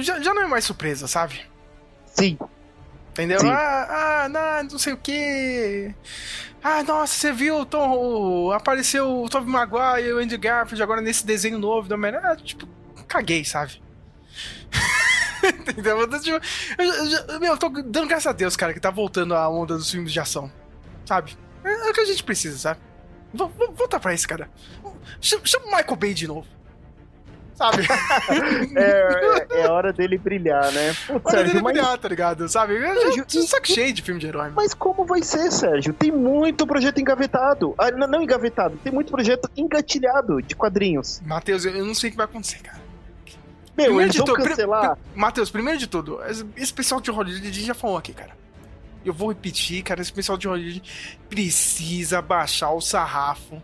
já, já, não é mais surpresa, sabe?
Sim.
Entendeu? Sim. Ah, ah, não, não sei o que. Ah, nossa, você viu Tom, apareceu o Tobey Maguire e o Andy Garfield agora nesse desenho novo do Homem-Aranha. Ah, tipo, caguei, sabe? Entendeu? Eu, tipo, eu, eu, meu, eu tô dando graças a Deus, cara, que tá voltando a onda dos filmes de ação. Sabe? É, é o que a gente precisa, sabe? Voltar pra isso, cara. Chama o Michael Bay de novo. Sabe?
é, é, hora dele brilhar, né?
Putz, hora Sérgio, dele mas... brilhar, tá ligado? Sabe? Sérgio, eu saco cheio de filme de herói. Mano.
Mas como vai ser, Sérgio? Tem muito projeto engavetado. Ah, não, não engavetado, tem muito projeto engatilhado de quadrinhos.
Matheus, eu não sei o que vai acontecer, cara.
Meu, primeiro eles vão cancelar.
Matheus, primeiro de tudo, esse pessoal de Hollywood a gente já falou aqui, cara. Eu vou repetir, cara, esse pessoal de Hollywood precisa baixar o sarrafo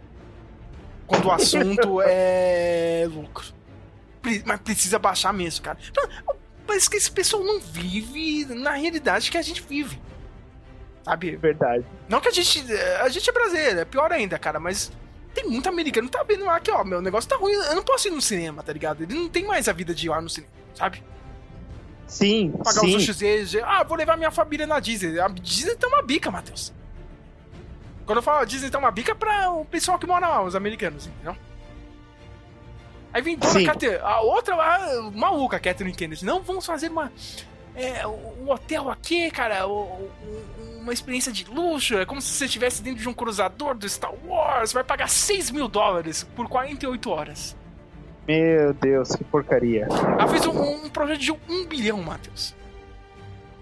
quando o assunto é lucro. Mas precisa baixar mesmo, cara. Parece que esse pessoal não vive na realidade que a gente vive. Sabe?
Verdade.
Não que a gente. A gente é brasileiro, é pior ainda, cara, mas tem muito americano que tá vendo lá que, ó, meu negócio tá ruim, eu não posso ir no cinema, tá ligado? Ele não tem mais a vida de ir lá no cinema, sabe?
Sim,
Pagar
sim.
os UXZ, ah, vou levar minha família na Disney. A Disney tem uma bica, Matheus. Quando eu falo Disney tem uma bica pra o pessoal que mora lá, os americanos, entendeu? Aí vem Dona Catherine, a outra a maluca, Catherine Kennedy. Não, vamos fazer uma. É, um hotel aqui, cara, um, uma experiência de luxo. É como se você estivesse dentro de um cruzador do Star Wars. Vai pagar 6 mil dólares por 48 horas.
Meu Deus, que porcaria.
Ela fez um, um projeto de 1 bilhão, Matheus.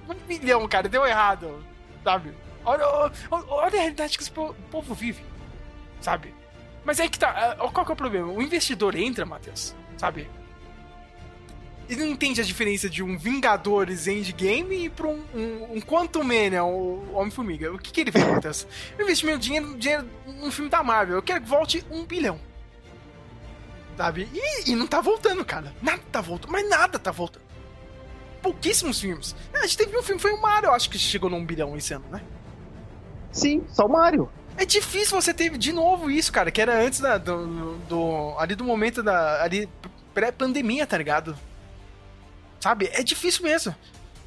1 bilhão, cara, deu errado. Sabe? Olha, olha, olha a realidade que esse povo vive. Sabe? Mas aí que tá. Qual que é o problema? O investidor entra, Matheus. Sabe? ele não entende a diferença de um Vingadores Endgame pra um, um, um Quantum Mania, o Homem-Formiga. O que, que ele fez, Matheus? Eu investi meu dinheiro, dinheiro num filme da Marvel. Eu quero que volte um bilhão. Sabe? E, e não tá voltando, cara. Nada tá voltando. Mas nada tá voltando. Pouquíssimos filmes. A gente teve um filme, foi o Mario, acho que chegou num bilhão esse ano, né?
Sim, só o Mario.
É difícil você ter de novo isso, cara, que era antes da, do, do, ali do momento da ali pré-pandemia, tá ligado? Sabe? É difícil mesmo.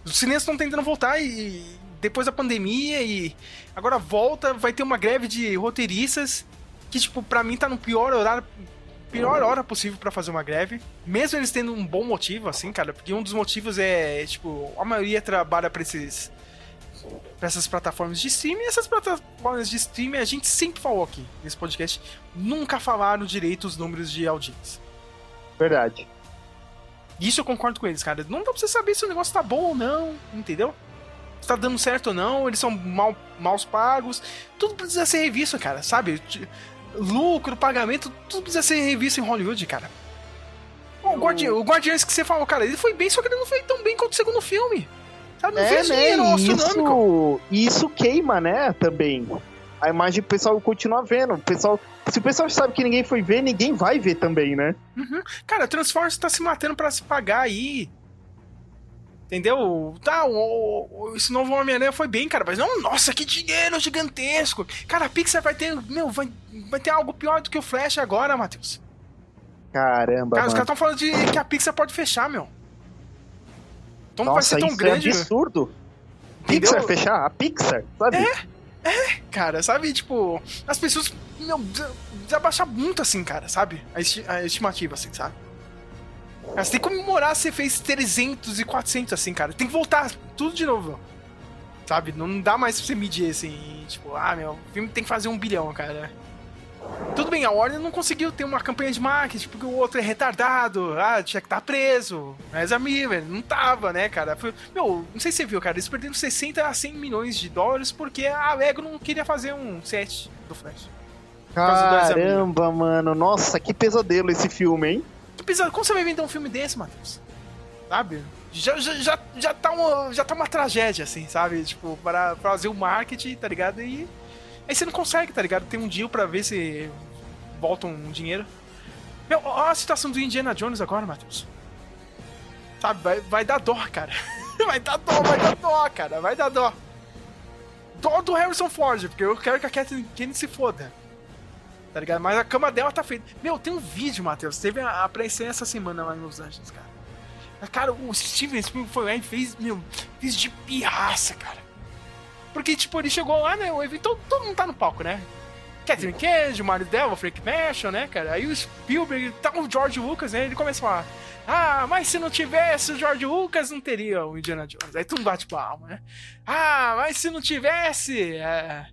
Os cinemas estão tentando voltar e depois da pandemia e agora volta, vai ter uma greve de roteiristas que, tipo, pra mim tá no pior horário, pior hora possível para fazer uma greve. Mesmo eles tendo um bom motivo, assim, cara, porque um dos motivos é, tipo, a maioria trabalha pra esses pra essas plataformas de streaming. E essas plataformas de streaming, a gente sempre falou aqui nesse podcast, nunca falaram direito os números de audiência.
Verdade.
Isso eu concordo com eles, cara. Não dá pra você saber se o negócio tá bom ou não, entendeu? Se tá dando certo ou não, eles são mal, maus pagos. Tudo precisa ser revisto, cara, sabe? Lucro, pagamento, tudo precisa ser revisto em Hollywood, cara. O, Guardi o Guardiões que você falou, cara, ele foi bem, só que ele não foi tão bem quanto o segundo filme.
Sabe? Não é, fez né? Isso, isso queima, né, também. A imagem o pessoal continua vendo. O pessoal, se o pessoal sabe que ninguém foi ver, ninguém vai ver também, né?
Uhum. Cara, Transformers tá se matando para se pagar aí. Entendeu? Tá, o, o, esse novo Homem-Aranha foi bem, cara, mas não, nossa, que dinheiro gigantesco. Cara, a Pixar vai ter, meu, vai, vai ter algo pior do que o Flash agora, Matheus.
Caramba,
Cara, mano. os caras estão falando de que a Pixar pode fechar, meu.
Então não vai ser tão isso é grande. É absurdo. Entendeu? Pixar fechar? A Pixar, sabe?
É, é, cara, sabe? Tipo, as pessoas, meu, desabaixar muito assim, cara, sabe? A, esti a estimativa, assim, sabe? Você tem que comemorar se você fez 300 e 400, assim, cara. Tem que voltar tudo de novo. Sabe? Não dá mais pra você medir, assim, tipo, ah, meu, o filme tem que fazer um bilhão, cara. Tudo bem, a Warner não conseguiu ter uma campanha de marketing porque o outro é retardado, ah, tinha que estar tá preso. Mas a Miller não tava, né, cara? Foi, meu, não sei se você viu, cara, eles perderam 60 a 100 milhões de dólares porque a Lego não queria fazer um set do Flash.
Caramba, mano, nossa, que pesadelo esse filme, hein?
Que pesadelo, como você vai vender um filme desse, Matheus? Sabe? Já, já, já, já, tá uma, já tá uma tragédia, assim, sabe? Tipo, para fazer o marketing, tá ligado? E Aí você não consegue, tá ligado? Tem um deal pra ver se volta um dinheiro. Meu, olha a situação do Indiana Jones agora, Matheus. Sabe, vai, vai dar dó, cara. vai dar dó, vai dar dó, cara. Vai dar dó. Dó do Harrison Ford, porque eu quero que a Kathleen Kennedy se foda. Tá ligado? Mas a cama dela tá feita. Meu, tem um vídeo, Matheus. Teve a, a essa semana lá em Los Angeles, cara. Cara, o Steven Spielberg foi lá e fez, meu, fez de pirraça, cara. Porque, tipo, ele chegou lá, né? O evento, todo, todo mundo tá no palco, né? Catherine o Mario Dell, o Frank Mashon, né, cara? Aí o Spielberg, tá o George Lucas, né? Ele começa a falar: Ah, mas se não tivesse o George Lucas, não teria o Indiana Jones. Aí tudo bate palma, né? Ah, mas se não tivesse. É,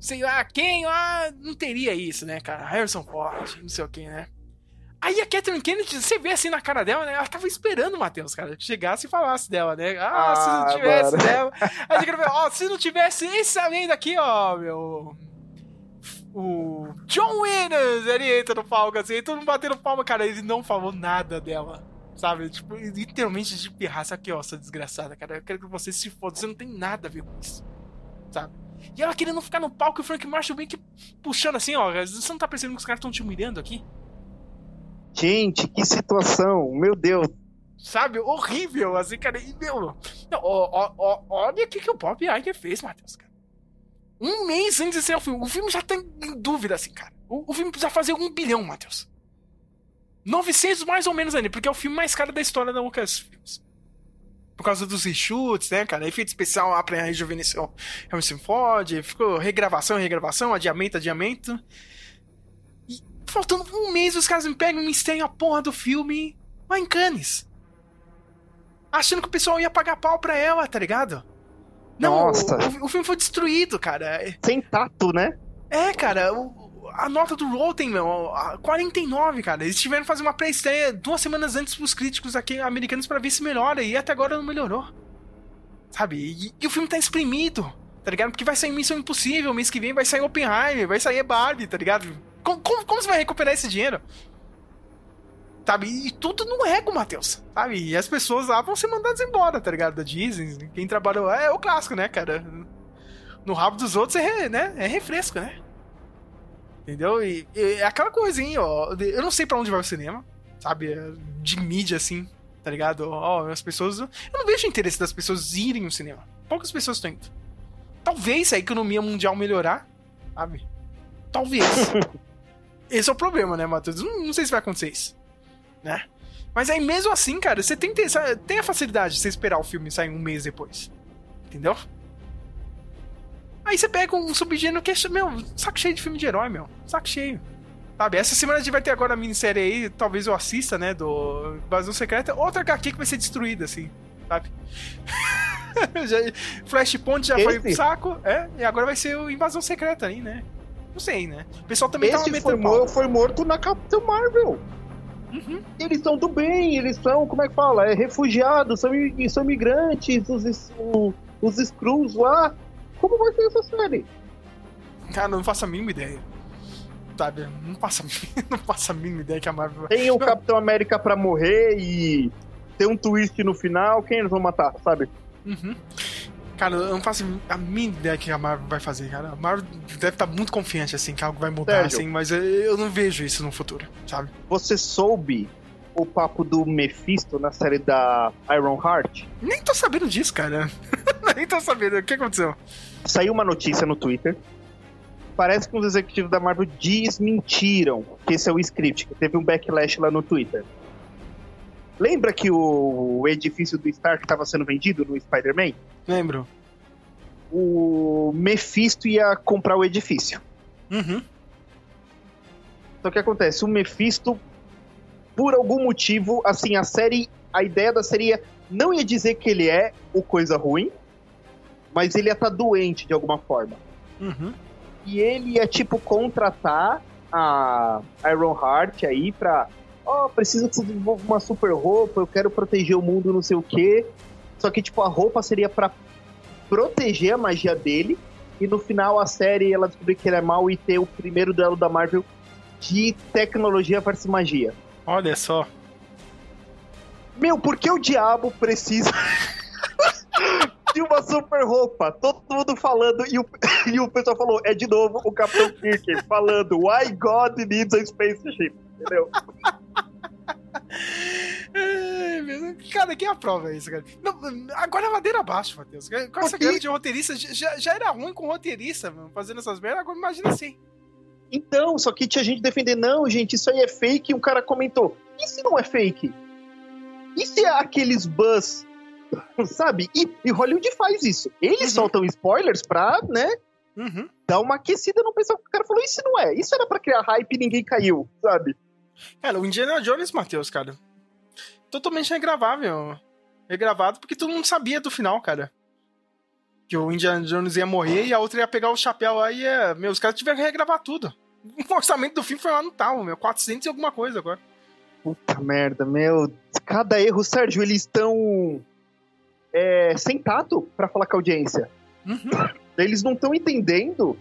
sei lá quem lá, não teria isso, né, cara? Harrison Ford, não sei o que, né? Aí a Catherine Kennedy, você vê assim na cara dela, né? Ela tava esperando o Matheus, cara, que chegasse e falasse dela, né? Ah, ah se não ah, tivesse mano. dela. Aí eu ver, ó, se não tivesse esse além daqui, ó, meu. O John Williams, ele entra no palco assim, todo mundo batendo palma, cara, ele não falou nada dela. Sabe? Tipo, literalmente de pirraça aqui, ó, essa desgraçada, cara. Eu quero que você se foda, você não tem nada a ver com isso. Sabe? E ela querendo ficar no palco e o Frank Marshall bem que puxando assim, ó. Você não tá percebendo que os caras estão te humilhando aqui?
Gente, que situação, meu Deus.
Sabe, horrível, assim, cara. E, meu, não, ó, ó, olha o que, que o Bob Iger fez, Matheus, cara. Um mês antes de ser o filme. O filme já tá em dúvida, assim, cara. O, o filme precisa fazer um bilhão, Matheus. 900 mais ou menos ainda, porque é o filme mais caro da história da Lucasfilms. Por causa dos reshoots, né, cara? Efeito especial pra rejuvenescer Harrison Ford, ficou regravação, regravação, adiamento, adiamento faltando um mês, os caras me pegam e me a porra do filme lá em Cannes. Achando que o pessoal ia pagar pau pra ela, tá ligado? Não, Nossa. O, o, o filme foi destruído, cara.
Sem tato, né?
É, cara, o, a nota do Rotten, meu, 49, cara. Eles tiveram que fazer uma pré-estreia duas semanas antes pros críticos aqui americanos para ver se melhora, e até agora não melhorou. Sabe? E, e, o filme tá exprimido, tá ligado? Porque vai sair Missão Impossível, mês que vem vai sair Oppenheimer, vai sair Barbie, tá ligado? Como, como, como você vai recuperar esse dinheiro? Sabe? E tudo no ego, Matheus. Sabe? E as pessoas lá vão ser mandadas embora, tá ligado? Da Disney. Quem trabalhou lá é o clássico, né, cara? No rabo dos outros é, né? é refresco, né? Entendeu? E, e é aquela coisinha, ó. Eu não sei para onde vai o cinema, sabe? De mídia, assim, tá ligado? Ó, as pessoas. Eu não vejo interesse das pessoas irem no cinema. Poucas pessoas estão indo. Talvez a economia mundial melhorar, sabe? Talvez. Esse é o problema, né, Matheus? Não, não, sei se vai acontecer isso. Né? Mas aí, mesmo assim, cara, você tem, tem a facilidade de você esperar o filme sair um mês depois. Entendeu? Aí você pega um subgênero que é, meu, saco cheio de filme de herói, meu. Saco cheio. Sabe, essa semana a gente vai ter agora a minissérie aí, talvez eu assista, né, do Invasão Secreta. Outra HQ que vai ser destruída, assim, sabe? Flashpoint já Esse? foi pro saco, é, e agora vai ser o Invasão Secreta aí, né? Não sei, né? O pessoal também
Esse
tava
metendo foi, foi morto na Capitã Marvel. Uhum. Eles são do bem, eles são, como é que fala? É refugiados, são, são imigrantes, os, os, os Skrulls lá. Como vai ser essa série?
Cara, não faço a mínima ideia. Sabe? Não faço, não faço a mínima ideia que a Marvel vai.
Tem o Capitão América pra morrer e tem um twist no final, quem eles vão matar, sabe?
Uhum. Cara, eu não faço a mínima ideia que a Marvel vai fazer, cara. A Marvel deve estar muito confiante, assim, que algo vai mudar, Sérgio, assim, mas eu não vejo isso no futuro, sabe?
Você soube o papo do Mephisto na série da Iron Heart?
Nem tô sabendo disso, cara. Nem tô sabendo. O que aconteceu?
Saiu uma notícia no Twitter. Parece que os executivos da Marvel desmentiram que esse é o script, que teve um backlash lá no Twitter. Lembra que o, edifício do Stark estava sendo vendido no Spider-Man?
Lembro.
O Mephisto ia comprar o edifício.
Uhum.
Então o que acontece? O Mephisto, por algum motivo, assim, a série. A ideia da série ia, não ia dizer que ele é o coisa ruim, mas ele ia estar tá doente de alguma forma.
Uhum.
E ele ia, tipo, contratar a Iron Heart aí pra ó, oh, preciso que você desenvolva uma super roupa, eu quero proteger o mundo, não sei o quê. Só que, tipo, a roupa seria para proteger a magia dele. E no final a série ela descobrir que ele é mal e ter o primeiro duelo da Marvel de tecnologia versus magia.
Olha só.
Meu, por que o diabo precisa de uma super roupa? Todo mundo falando e o, e o pessoal falou, é de novo o Capitão Kirk falando Why God needs a spaceship? Entendeu?
Cara, quem aprova isso, cara? Não, agora é ladeira abaixo, Matheus. Com essa greve de roteirista, já, já era ruim com roteirista, mano, fazendo essas merdas, agora imagina assim.
Então, só que tinha gente defendendo, não, gente, isso aí é fake, e um cara comentou, e se não é fake? E se é aqueles buzz, sabe? E, e Hollywood faz isso. Eles uhum. soltam spoilers pra, né,
uhum.
dar uma aquecida no pessoal. O cara falou, e se não é? Isso era pra criar hype e ninguém caiu, sabe?
Cara, o Indiana Jones, Matheus, cara. Totalmente regravável. Regravado porque todo mundo sabia do final, cara. Que o Indiana Jones ia morrer e a outra ia pegar o chapéu e ia. Meu, os caras tiveram que regravar tudo. O orçamento do filme foi lá no tal, meu. 400 e alguma coisa agora.
Puta merda, meu. Cada erro, Sérgio, eles estão. É, sem tato pra falar com a audiência.
Uhum.
Eles não estão entendendo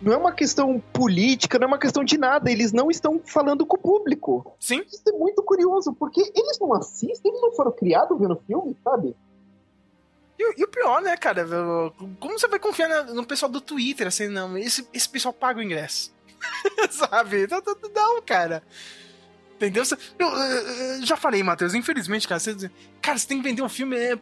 não é uma questão política, não é uma questão de nada. Eles não estão falando com o público.
Sim.
Isso é muito curioso, porque eles não assistem, eles não foram criados vendo filme, sabe?
E, e, o pior, né, cara? Como você vai confiar no pessoal do Twitter, assim, não? Esse, esse pessoal paga o ingresso. sabe? Não, não, cara. Entendeu? Eu, eu, já falei, Matheus, infelizmente, cara, você, cara, você tem que vender um filme é,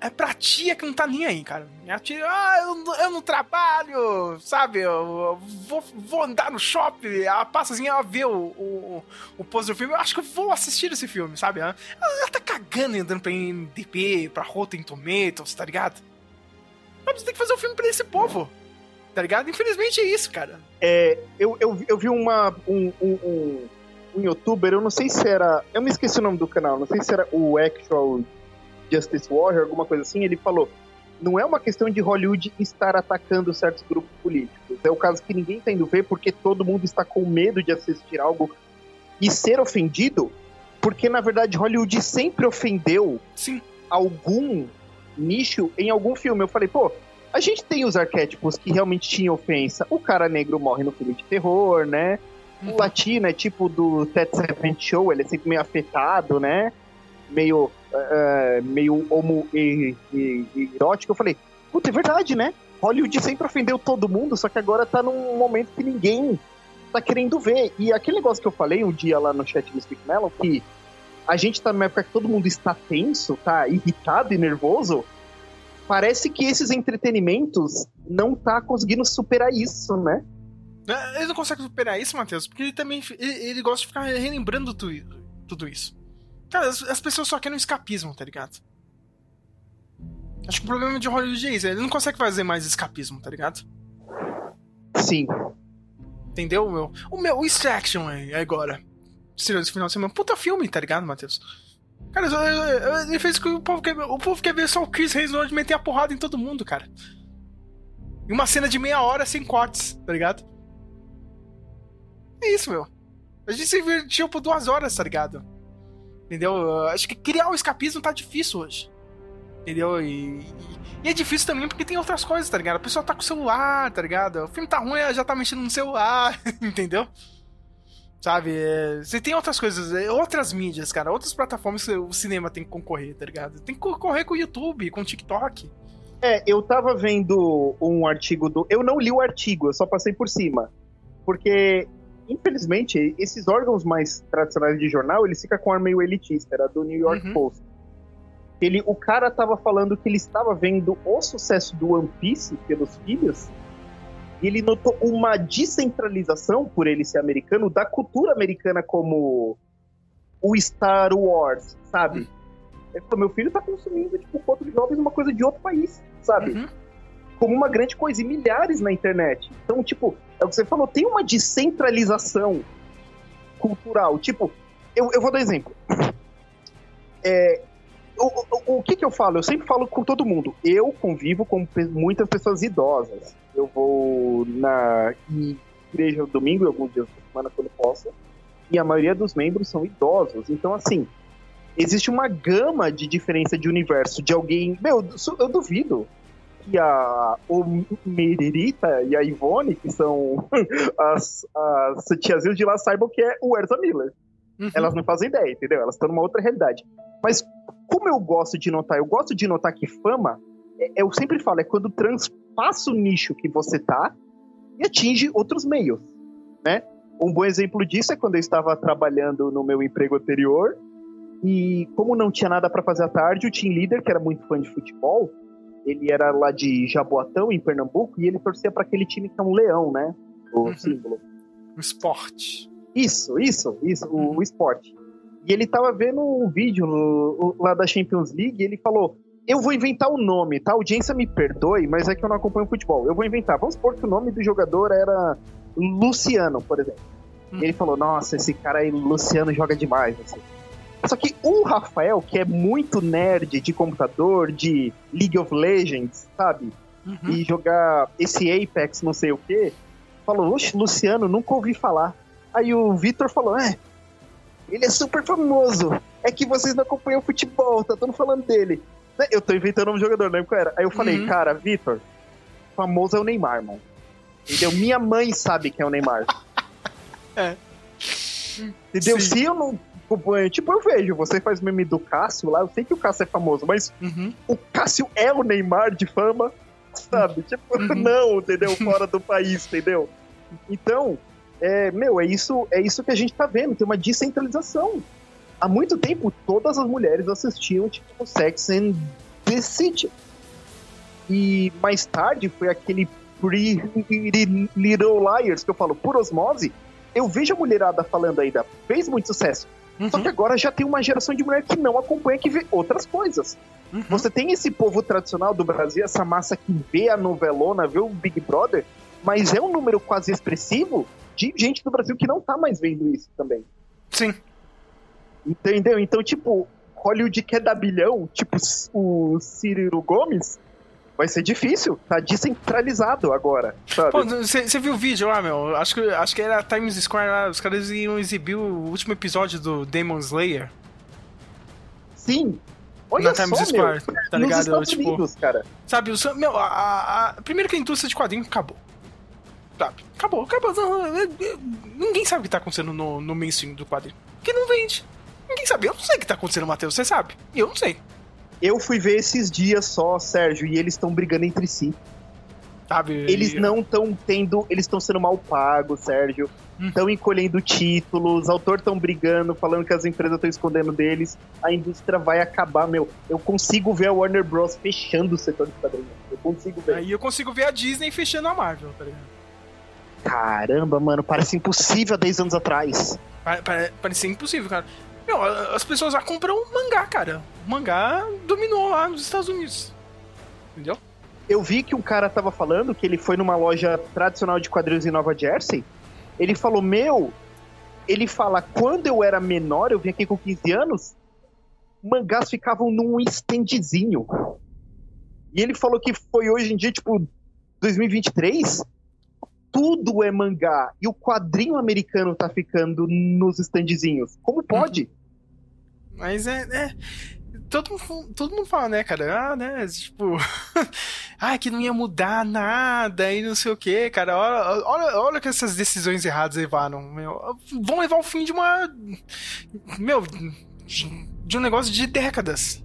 é pra tia que não tá nem aí, cara. Minha tia, ah, eu, eu não trabalho, sabe? Eu, eu vou, vou andar no shopping. Ela passa assim, ela vê o, o, o pôster do filme. Eu acho que eu vou assistir esse filme, sabe? Ela, ela tá cagando andando pra MDP, pra Rotten Tomatoes, tá ligado? Mas você tem que fazer um filme pra esse povo, tá ligado? Infelizmente é isso, cara.
É, eu, eu, eu vi uma, um, um, um, um youtuber, eu não sei se era. Eu me esqueci o nome do canal, não sei se era o Actual Justice Warrior, alguma coisa assim, ele falou: não é uma questão de Hollywood estar atacando certos grupos políticos. É o caso que ninguém está indo ver porque todo mundo está com medo de assistir algo e ser ofendido, porque na verdade Hollywood sempre ofendeu
Sim.
algum nicho em algum filme. Eu falei, pô, a gente tem os arquétipos que realmente tinham ofensa. O cara negro morre no filme de terror, né? O uhum. latino é tipo do Ted Seven Show, ele é sempre meio afetado, né? Meio uh, meio homo e, e, e erótico, eu falei, puta, é verdade, né? Hollywood sempre ofendeu todo mundo, só que agora tá num momento que ninguém tá querendo ver. E aquele negócio que eu falei um dia lá no chat do Speak Melon, que a gente tá numa época que todo mundo está tenso, tá irritado e nervoso, parece que esses entretenimentos não tá conseguindo superar isso, né?
É, ele não consegue superar isso, Matheus, porque ele também ele, ele gosta de ficar relembrando tudo, tudo isso. Cara, as, as, pessoas só querem um escapismo, tá ligado? Acho que o problema de Hollywood é isso, ele não consegue fazer mais escapismo, tá ligado?
Sim.
Entendeu, meu? O meu Extraction aí, agora. Estreou esse final de semana. Puta filme, tá ligado, Matheus? Cara, ele fez que o povo quer ver. O povo quer ver só o Chris Hemsworth meter a porrada em todo mundo, cara. E uma cena de meia hora sem cortes, tá ligado? É isso, meu. A gente se divertiu por duas horas, tá ligado? Entendeu? Acho que criar o escapismo tá difícil hoje. Entendeu? E, e, é difícil também porque tem outras coisas, tá ligado? A pessoa tá com o celular, tá ligado? O filme tá ruim, ela já tá mexendo no celular, entendeu? Sabe? É, você tem outras coisas, é, outras mídias, cara, outras plataformas que o cinema tem que concorrer, tá ligado? Tem que concorrer com o YouTube, com o TikTok.
É, eu tava vendo um artigo do. Eu não li o artigo, eu só passei por cima. Porque, infelizmente, esses órgãos mais tradicionais de jornal, eles ficam com ar meio elitista, era do New York uhum. Post. Ele, o cara tava falando que ele estava vendo o sucesso do One Piece pelos filhos e ele notou uma descentralização, por ele ser americano, da cultura americana como o Star Wars, sabe? Uhum. Ele falou, meu filho tá consumindo, tipo, foto de jovens uma coisa de outro país, sabe? Uhum. Como uma grande coisa, e milhares na internet. Então, tipo, é o que você falou, tem uma descentralização cultural. Tipo, eu, eu vou dar exemplo. É, o, o, o que que eu falo? Eu sempre falo com todo mundo. Eu convivo com muitas pessoas idosas. Eu vou na igreja domingo e alguns dias da semana quando posso. E a maioria dos membros são idosos. Então, assim, existe uma gama de diferença de universo de alguém. Meu, eu duvido que a o Merita e a Ivone, que são as, as tiazinhas de lá, saibam que é o Erza Miller. Uhum. Elas não fazem ideia, entendeu? Elas estão numa outra realidade. Mas como eu gosto de notar, eu gosto de notar que fama, é, eu sempre falo, é quando transpassa o nicho que você tá e atinge outros meios, né? Um bom exemplo disso é quando eu estava trabalhando no meu emprego anterior e como não tinha nada para fazer à tarde, o team leader, que era muito fã de futebol, ele era lá de Jaboatão, em Pernambuco, e ele torcia para aquele time que é um leão, né? O uhum. símbolo.
O esporte.
Isso, isso, isso, uhum. o, esporte. E ele tava vendo um vídeo no, lá da Champions League e ele falou: Eu vou inventar o um nome, tá? A audiência me perdoe, mas é que eu não acompanho futebol. Eu vou inventar. Vamos supor que o nome do jogador era Luciano, por exemplo. Uhum. E ele falou: Nossa, esse cara aí, Luciano, joga demais. Assim. Só que o Rafael, que é muito nerd de computador, de League of Legends, sabe? Uhum. E jogar esse Apex, não sei o quê, falou: Oxe, Luciano, nunca ouvi falar. Aí o Vitor falou: É, ele é super famoso. É que vocês não acompanham futebol, tá todo falando dele. Né, eu tô inventando um jogador, não qual era. Aí eu falei: uhum. Cara, Vitor, famoso é o Neymar, mano. Entendeu? Minha mãe sabe quem é o Neymar. é. Entendeu? Sim. Se eu não Tipo, eu vejo, você faz meme do Cássio lá, eu sei que o Cássio é famoso, mas uhum. o Cássio é o Neymar de fama, sabe? Tipo, uhum. não, entendeu? Fora do país, entendeu? Então, é, meu, é isso, é isso que a gente tá vendo, tem uma descentralização. Há muito tempo, todas as mulheres assistiam, tipo, Sex and the City. E mais tarde foi aquele Pretty Little Liars que eu falo, por osmose, eu vejo a mulherada falando ainda, fez muito sucesso. Uhum. Só que agora já tem uma geração de mulher que não acompanha, que vê outras coisas. Uhum. Você tem esse povo tradicional do Brasil, essa massa que vê a novelona, vê o Big Brother, mas é um número quase expressivo de gente do Brasil que não tá mais vendo isso também.
Sim.
Entendeu? Então, tipo, Hollywood quer dar bilhão, tipo o Ciro Gomes, vai ser difícil. Tá descentralizado agora,
Você viu o vídeo lá, meu? Acho que, acho que era Times Square lá. Os caras iam exibir o último episódio do Demon Slayer.
Sim.
Olha na Times Square, meu. tá ligado? Nos tipo, Unidos, cara. Sabe, o, meu, a, a, a, primeiro que a indústria de quadrinhos acabou. Sabe? Acabou, acabou. Ninguém sabe o que tá acontecendo no, no mainstream do quadrinho. Porque não vende. Ninguém sabe. Eu não sei o que tá acontecendo, Matheus. Você sabe? Eu não sei.
Eu fui ver esses dias só, Sérgio, e eles estão brigando entre si. Sabe? Eles não estão tendo. Eles estão sendo mal pagos, Sérgio. Estão hum. encolhendo títulos, autores estão brigando, falando que as empresas estão escondendo deles. A indústria vai acabar, meu. Eu consigo ver a Warner Bros. fechando o setor de quadrinhos. Eu consigo ver.
Aí eu consigo ver a Disney fechando a Marvel, tá ligado?
Caramba, mano, parece impossível há 10 anos atrás.
Parece impossível, cara. As pessoas já compram mangá, cara. O mangá dominou lá nos Estados Unidos. Entendeu?
Eu vi que um cara tava falando que ele foi numa loja tradicional de quadrinhos em Nova Jersey. Ele falou: Meu, ele fala, quando eu era menor, eu vim aqui com 15 anos, mangás ficavam num standzinho. E ele falou que foi hoje em dia, tipo, 2023, tudo é mangá e o quadrinho americano tá ficando nos standzinhos. Como pode? Uhum.
Mas é, é, todo, todo mundo fala, né, cara? Ah, né? Tipo. ah, que não ia mudar nada e não sei o que, cara. Olha, olha, olha que essas decisões erradas levaram. Meu, vão levar ao fim de uma. Meu. De um negócio de décadas.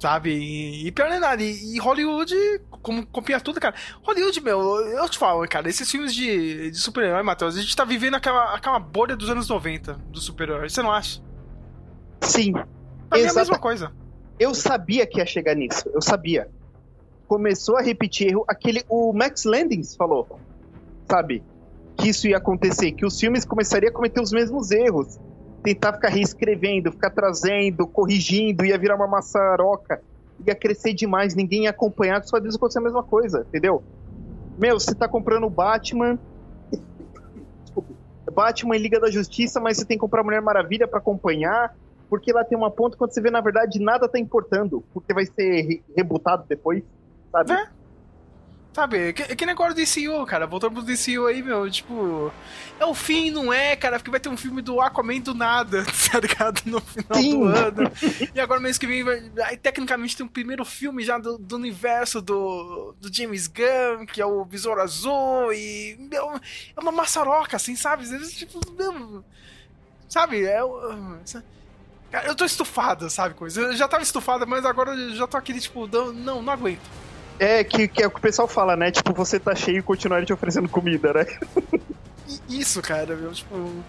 Sabe? E, e pior não é nada. E, e, Hollywood, como copia tudo, cara. Hollywood, meu, eu te falo, cara, esses filmes de, de super-herói, Matheus, a gente tá vivendo aquela, aquela bolha dos anos 90 do super-herói. Você não acha?
Sim.
Pra é a mesma coisa.
Eu sabia que ia chegar nisso. Eu sabia. Começou a repetir erro. Aquele. O Max Landings falou. Sabe? Que isso ia acontecer. Que os filmes começariam a cometer os mesmos erros. Tentar ficar reescrevendo, ficar trazendo, corrigindo, ia virar uma maçaroca. Ia crescer demais, ninguém ia acompanhar, só vezes acontecer a mesma coisa, entendeu? Meu, você tá comprando o Batman. Batman em Liga da Justiça, mas você tem que comprar Mulher Maravilha para acompanhar porque lá tem uma ponta quando você vê, na verdade, nada tá importando, porque vai ser re rebutado depois, sabe? É.
Sabe, que, que negócio do DCU, cara, voltando pro DCU aí, meu, tipo, é o fim, não é, cara, porque vai ter um filme do Aquaman do nada, tá ligado, no final Sim. do ano, e agora mês que vem, vai, aí tecnicamente tem um primeiro filme já do, do universo do, do James Gunn, que é o Besouro Azul, e, meu, é uma maçaroca, assim, sabe, tipo, meu, sabe, é... Eu tô estufada, sabe, coisa. Eu já tava estufada, mas agora eu já tô aqui, tipo, não, não aguento.
É, que, que é o que o pessoal fala, né? Tipo, você tá cheio e continuar te oferecendo comida, né?
Isso, cara, meu, tipo.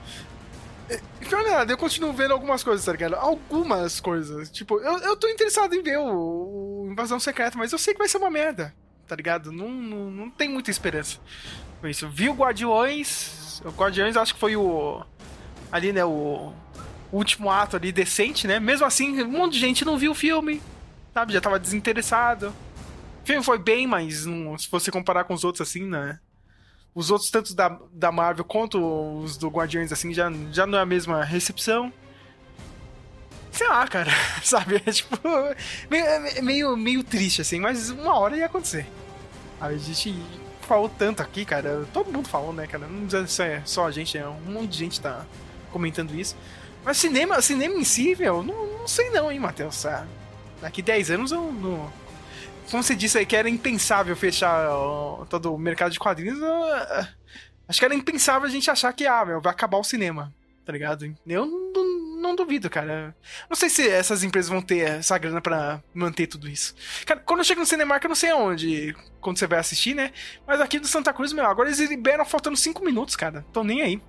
Pior nada, eu continuo vendo algumas coisas, tá ligado? Algumas coisas. Tipo, eu, eu tô interessado em ver o, o Invasão Secreta, mas eu sei que vai ser uma merda, tá ligado? Não, não, não tem muita esperança com isso. Vi o Guardiões. O Guardiões acho que foi o. Ali, né? O último ato ali decente, né? Mesmo assim, um monte de gente não viu o filme, sabe? Já tava desinteressado. O filme foi bem, mas se você comparar com os outros assim, né? Os outros, tanto da, da Marvel quanto os do Guardiões, assim, já, já não é a mesma recepção. Sei lá, cara, sabe? É tipo. Meio, meio, triste, assim, mas uma hora ia acontecer. A gente falou tanto aqui, cara. Todo mundo falou, né, cara? Não é só a gente, é um monte de gente tá comentando isso. Mas cinema, cinema em si, meu, não, não sei não, hein, Matheus. Ah, daqui 10 anos eu não. Como você disse aí que era impensável fechar ó, todo o mercado de quadrinhos, eu, acho que era impensável a gente achar que, ah, meu, vai acabar o cinema, tá ligado? Eu não, não duvido, cara. Não sei se essas empresas vão ter essa grana para manter tudo isso. Cara, quando eu chego no Cinemark, eu não sei aonde, quando você vai assistir, né? Mas aqui do Santa Cruz, meu, agora eles liberam faltando 5 minutos, cara. Tão nem aí.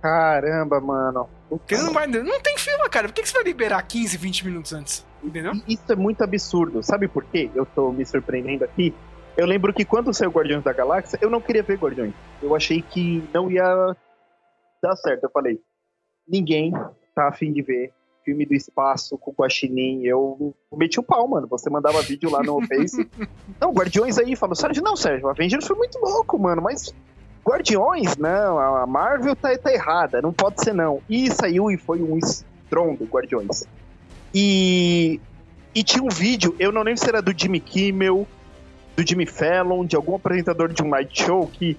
Caramba, mano.
Porque não, vai, não tem fila, cara. Por que, você vai liberar 15, 20 minutos antes? Entendeu?
Isso é muito absurdo. Sabe por quê? Eu tô me surpreendendo aqui. Eu lembro que quando saiu Guardiões da Galáxia, eu não queria ver Guardiões. Eu achei que não ia dar certo. Eu falei, ninguém tá afim de ver filme do espaço com o Guaxinim. Eu meti o pau, mano. Você mandava vídeo lá no Face. não, Guardiões aí. Falou, Sérgio, não, Sérgio, Avengers foi muito louco, mano. Mas Guardiões, não, a Marvel tá, tá errada, não pode ser não. E saiu e foi um estrondo, Guardiões. E, e tinha um vídeo, eu não lembro se era do Jimmy Kimmel, do Jimmy Fallon, de algum apresentador de um night show, que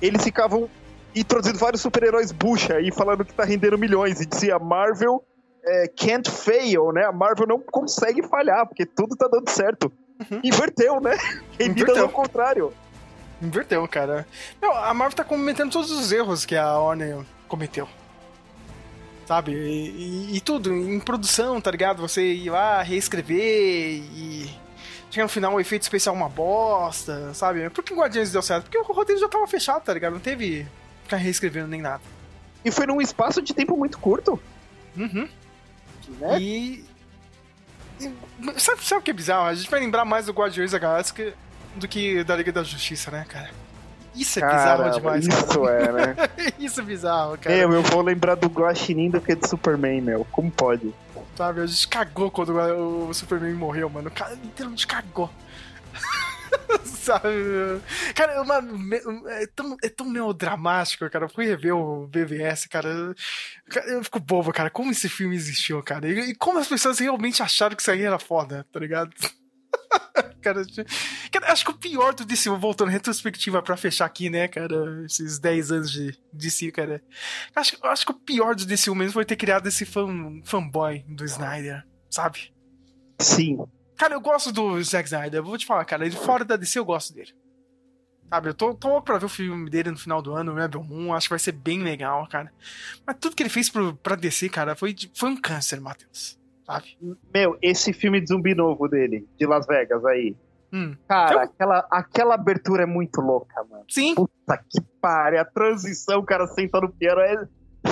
eles ficavam introduzindo vários super-heróis bucha e falando que tá rendendo milhões. E dizia, Marvel é, can't fail, né? A Marvel não consegue falhar, porque tudo tá dando certo. Uhum. Inverteu, né? Quem Inverteu. ao contrário.
Inverteu, cara. Meu, a Marvel tá cometendo todos os erros que a Warner cometeu. Sabe? E, e, e, tudo, em produção, tá ligado? Você ir lá reescrever e. Chegar no final um efeito especial uma bosta, sabe? Por que Guardiões deu certo? Porque o roteiro já tava fechado, tá ligado? Não teve ficar reescrevendo nem nada.
E foi num espaço de tempo muito curto.
Uhum. Né? E. e sabe, sabe o que é bizarro? A gente vai lembrar mais do Guardiões da Galáxia do que da Liga da Justiça, né, cara? Isso é bizarro demais,
isso cara. é, né?
isso é bizarro, cara.
Meu, eu vou lembrar do Guaxinim do que do Superman, meu. Como pode?
Sabe, a gente cagou quando o Superman morreu, mano. Cara, literalmente cagou. Sabe? Cara, uma, é, tão, é tão melodramático, cara. Eu fui rever o BVS, cara. Eu fico bobo, cara. Como esse filme existiu, cara? E, e como as pessoas realmente acharam que isso aí era foda, tá ligado? cara, cara, acho que o pior do DC, voltando retrospectiva pra fechar aqui, né, cara, esses 10 anos de DC, cara. Acho, acho que o pior do DC mesmo foi ter criado esse fan, fanboy do Snyder, sabe?
Sim.
Cara, eu gosto do Zack Snyder, vou te falar, cara, ele fora da DC eu gosto dele. Sabe, eu tô, tô louco pra ver o filme dele no final do ano, o Rebel Moon, acho que vai ser bem legal, cara. Mas tudo que ele fez pro, pra DC, cara, foi, foi um câncer, Matheus. Sabe?
Meu, esse filme de zumbi novo dele, de Las Vegas aí.
Hum.
Cara,
Eu-
aquela, aquela abertura é muito louca, mano.
Sim,
Puta que pariu. A transição, o cara senta no piano, é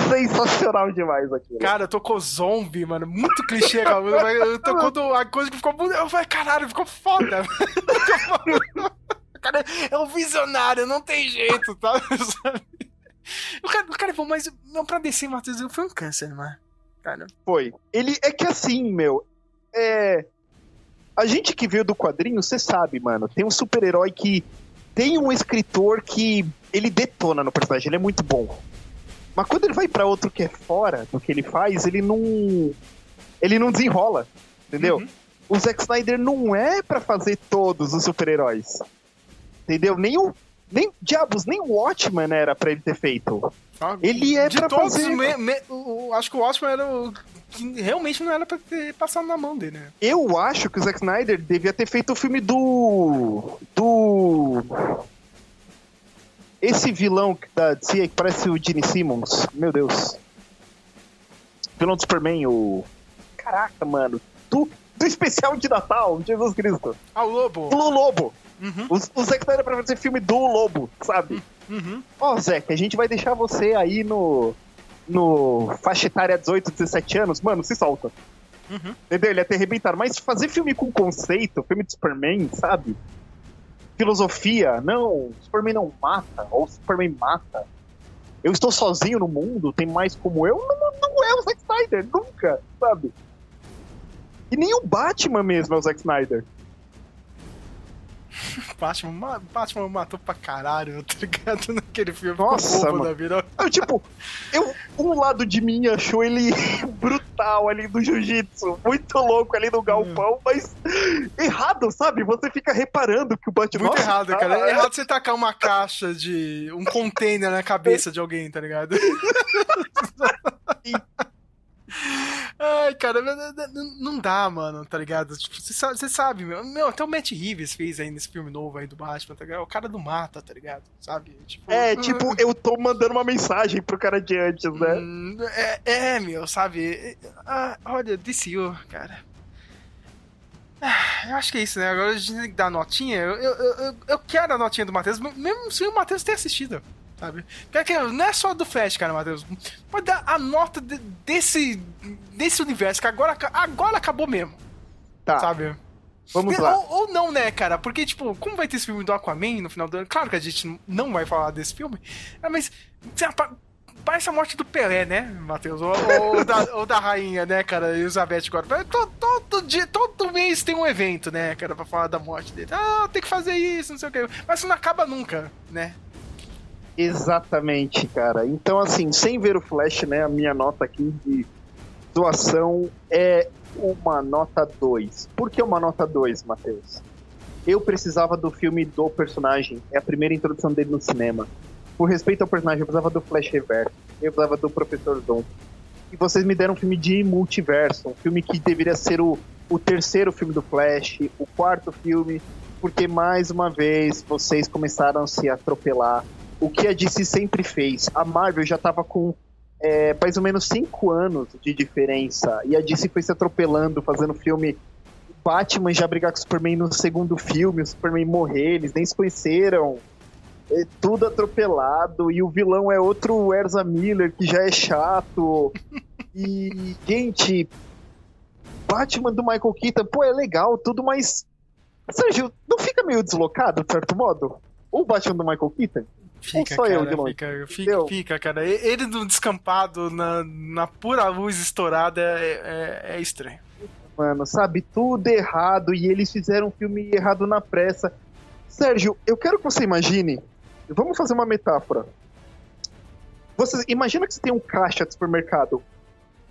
sensacional demais aquilo.
cara, tocou zombie, mano. Muito clichê, cara. mas eu- Tocou do- a coisa que ficou. Eu falei, caralho, ficou foda. cara, é um visionário, não tem jeito, tá? Sabe? O cara, o cara é bom, mas não pra descer, Matheus, foi um câncer, mano. Cara,
Foi. Ele é que assim, meu. É. A gente que veio do quadrinho, você sabe, mano. Tem um super-herói que tem um escritor que ele detona no personagem, ele é muito bom. Mas quando ele vai pra outro que é fora do que ele faz, ele não. Ele não desenrola. Entendeu?
Uhum.
O Zack Snyder não é pra fazer todos os super-heróis. Entendeu? Nem o. Nem, diabos, nem o Watchman era pra ele ter feito.
Sabe?
Ele é
De
pra
todos,
fazer.
me- me- o- o- acho que o Watchmen era o. que realmente não era pra ter passado na mão dele, né?
Eu acho que o Zack Snyder devia ter feito o filme do. Do. Esse vilão da DC que parece o Gene Simmons. Meu Deus. Vilão do Superman, o. Caraca, mano. Do, do especial de Natal, Jesus Cristo.
Ah, o Lobo.
Do Lobo.
Uhum,
O, o Zack Snyder pra fazer filme do Lobo, sabe?
Uhum.
Ó, Zack, a gente vai deixar você aí no. No faixa etária 18, 17 anos, mano, se solta.
Uhum.
Entendeu? Ele ia ter arrebentado. Mas fazer filme com conceito, filme de Superman, sabe? Filosofia, não, Superman não mata, ou Superman mata. Eu estou sozinho no mundo, tem mais como eu. Não, não é o Zack Snyder, nunca, sabe? E nem o Batman mesmo é o Zack Snyder.
Batman, ma- Batman matou pra caralho, tá ligado? Naquele filme.
Nossa, mano.
da vida.
Eu, tipo, eu, um lado de mim achou ele brutal ali do jiu-jitsu, muito louco ali no galpão, mas errado, sabe? Você fica reparando que o Batman.
Muito
Nossa,
errado, cara.
ah,
É errado você tacar uma caixa de. um container na cabeça de alguém, tá ligado? Ai, cara, não- não- não dá, mano, tá ligado? Tipo, você sabe, você sabe, meu, meu, até o Matt Reeves fez aí nesse filme novo aí do Batman, tá ligado? O cara do mata, tá ligado? Sabe? Tipo,
É, tipo, eu tô mandando uma mensagem pro cara de antes, né?
Hum, É, é, meu, sabe? Ah, olha, DCU, cara. Ah, Eu acho que é isso, né? Agora a gente tem que dar a notinha. Eu, eu, eu, eu quero a notinha do Matheus, mesmo se o Matheus ter assistido, sabe? Quer que não é só do Flash, cara, Matheus. Pode dar a nota de- desse, desse universo, que agora, agora acabou mesmo,
Tá,
sabe?
vamos lá.
Ou, ou não, né, cara? Porque, tipo, como vai ter esse filme do Aquaman no final do ano? Claro que a gente não vai falar desse filme, é, mas parece a morte do Pelé, né, Matheus? Ou, ou da, ou da rainha, né, cara, Elizabeth agora. Todo, todo dia, todo mês tem um evento, né, cara, pra falar da morte dele. Ah, tem que fazer isso, não sei o quê. Mas isso não acaba nunca, né?
Exatamente, cara. Então, assim, sem ver o Flash, né, a minha nota aqui de doação é uma nota 2. Por que uma nota 2, Matheus? Eu precisava do filme do personagem, é a primeira introdução dele no cinema. Por respeito ao personagem, eu precisava do Flash Reverso, eu precisava do Professor Zoom. E vocês me deram um filme de multiverso, um filme que deveria ser o, o terceiro filme do Flash, o quarto filme, porque mais uma vez vocês começaram a se atropelar o que a DC sempre fez. A Marvel já tava com é, mais ou menos cinco anos de diferença. E a DC foi se atropelando, fazendo filme. Batman já brigar com o Superman no segundo filme, o Superman morrer, eles nem se conheceram. É tudo atropelado. E o vilão é outro Erza Miller, que já é chato. E, gente, Batman do Michael Keaton, pô, é legal, tudo, mas. Sérgio, não fica meio deslocado, de certo modo? O Batman do Michael Keaton?
Fica,
só eu
cara,
de longe?
fica, fica, fica, cara. Ele no descampado, na, na pura luz estourada, é, é, é estranho.
mano, sabe? Tudo errado e eles fizeram um filme errado na pressa. Sérgio, eu quero que você imagine. Vamos fazer uma metáfora. Você imagina que você tem um caixa de supermercado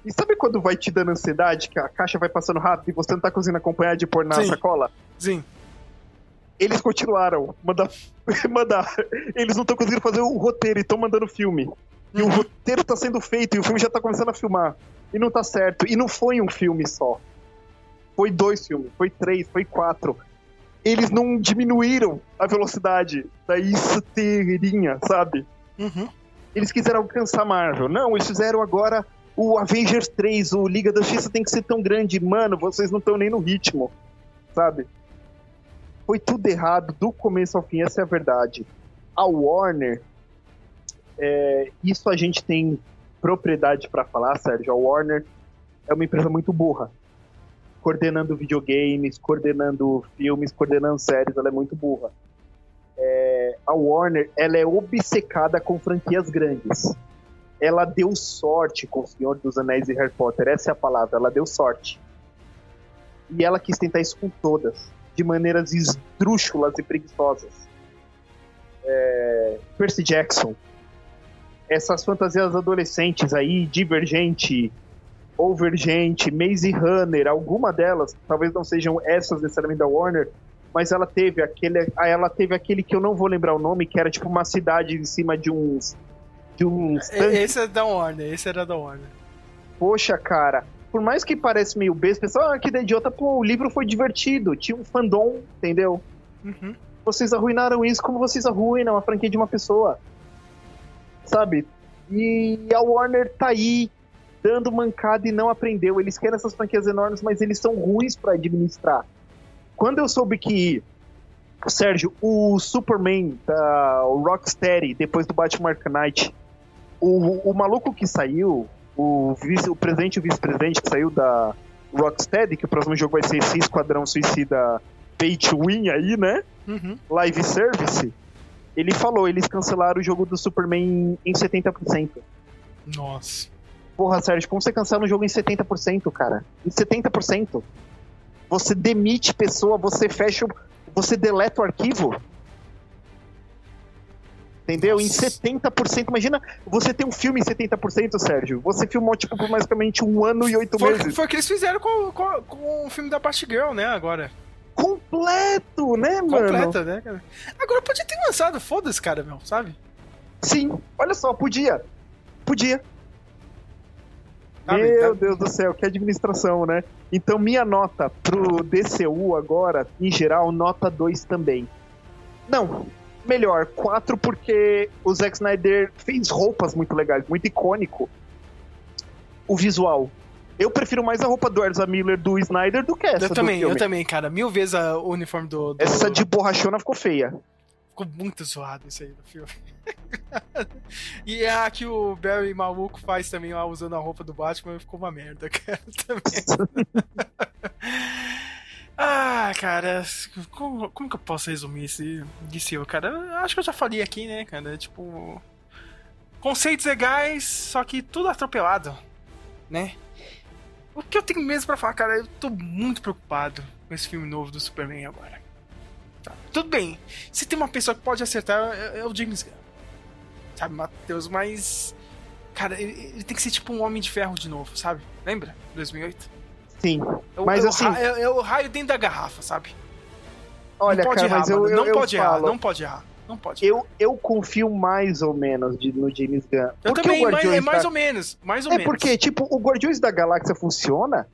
E sabe quando vai te dando ansiedade, que a caixa vai passando rápido e você não tá conseguindo acompanhar de pôr na
Sim.
sacola?
Sim.
Eles continuaram. Mandar. mandar. Eles não estão conseguindo fazer o roteiro e estão mandando filme. E o
Uhum.
roteiro tá sendo feito e o filme já tá começando a filmar. E não tá certo. E não foi um filme só. Foi dois filmes, foi três, foi quatro. Eles não diminuíram a velocidade da esteirinha, sabe?
Uhum.
Eles quiseram alcançar Marvel. Não, eles fizeram agora o Avengers 3, o Liga da Justiça tem que ser tão grande. Mano, vocês não estão nem no ritmo, sabe? Foi tudo errado do começo ao fim, essa é a verdade. A Warner, é, isso a gente tem propriedade pra falar, Sérgio. A Warner é uma empresa muito burra. Coordenando videogames, coordenando filmes, coordenando séries, ela é muito burra. É, a Warner, ela é obcecada com franquias grandes. Ela deu sorte com o Senhor dos Anéis e Harry Potter, essa é a palavra, ela deu sorte. E ela quis tentar isso com todas, de maneiras esdrúxulas e preguiçosas. É, Percy Jackson, essas fantasias adolescentes aí, Divergente, Overgente, Maze Runner, alguma delas, talvez não sejam essas necessariamente da Warner, mas ela teve aquele, ela teve aquele que eu não vou lembrar o nome, que era tipo uma cidade em cima de uns de uns tanques.
Esse é da Warner, esse era da Warner.
Poxa, cara, por mais que pareça meio besta, pessoal, ah, que da idiota, pô, o livro foi divertido, tinha um fandom, entendeu?
Uhum.
Vocês arruinaram isso como vocês arruinam a franquia de uma pessoa. Sabe? E a Warner tá aí dando mancada e não aprendeu. Eles querem essas franquias enormes, mas eles são ruins pra administrar. Quando eu soube que, Sérgio, o Superman o Rocksteady, depois do Batman Arkham Knight, o, o maluco que saiu, o, vice, o presidente e o vice-presidente que saiu da Rocksteady, que o próximo jogo vai ser esse Esquadrão Suicida Pay to Win aí, né?
Uhum.
live service, ele falou, eles cancelaram o jogo do Superman em 70%.
Nossa.
Porra, Sérgio, como você cancela um jogo em 70%, cara? Em 70%. Você demite pessoa, você fecha, o- você deleta o arquivo. Entendeu? Em
Nossa.
70%. Imagina você tem um filme em 70%, Sérgio. Você filmou, tipo, por basicamente um ano e oito
Foi,
meses.
foi o que eles fizeram com, com, com o filme da Batgirl, né, agora.
Completo, né, mano?
Completa, né, cara? Agora podia ter lançado, foda-se, cara, meu, sabe?
Sim, olha só, podia. Podia.
Sabe,
Meu
tá-
Deus do céu, que administração, né? Então, minha nota pro DCU agora, em geral, nota 2 também. Não, melhor, 4 porque o Zack Snyder fez roupas muito legais, muito icônico. O visual. Eu prefiro mais a roupa do Ezra Miller do Snyder do que essa
Eu
do
também,
filme.
eu também, cara. Mil vezes a- o uniforme do. do-
Essa de borrachona ficou feia.
Ficou muito zoado isso aí do filme. e a que o Barry maluco faz também lá usando a roupa do Batman ficou uma merda, cara. Também. cara, como, como que eu posso resumir esse DCU, cara? Acho que eu já falei aqui, né, cara? Tipo. Conceitos legais, só que tudo atropelado, né? O que eu tenho mesmo pra falar, cara, eu tô muito preocupado com esse filme novo do Superman agora. Tá. Tudo bem, se tem uma pessoa que pode acertar, é, é o James Gunn. Sabe, Matheus, mas. Cara, ele, ele tem que ser tipo um Homem de Ferro de novo, sabe? Lembra? 2008?
Sim.
É o-
Mas
é o
assim-
É, é o raio dentro da garrafa, sabe?
Olha,
não pode
cara,
errar,
mas eu, eu,
não
eu
pode errar, não pode errar. Não pode.
eu, eu confio mais ou menos de- no James Gunn.
Eu
Porque
também,
o
mas é mais
da-
ou menos. Mais ou
É
menos.
porque, tipo, o Guardiões da Galáxia funciona,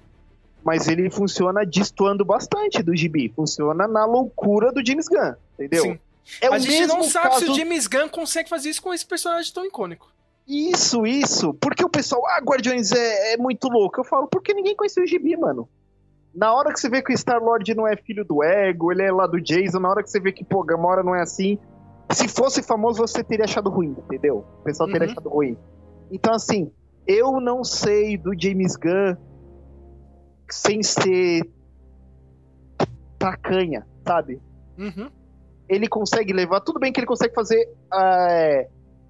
mas ele funciona destoando bastante do gibi. Funciona na loucura do James Gunn, entendeu?
Sim.
É
a gente não sabe
caso...
se o James Gunn consegue fazer isso com esse personagem tão icônico.
Isso, isso. Porque o pessoal, ah, Guardiões é, é muito louco. Eu falo, porque ninguém conheceu o gibi, mano. Na hora que você vê que o Star-Lord não é filho do Ego, ele é lá do Jason, na hora que você vê que, pô, Gamora não é assim, se fosse famoso, você teria achado ruim, entendeu? O pessoal teria
Uhum.
achado ruim. Então, assim, eu não sei do James Gunn sem ser tacanha, sabe?
Uhum.
ele consegue levar. Tudo bem que ele consegue fazer é,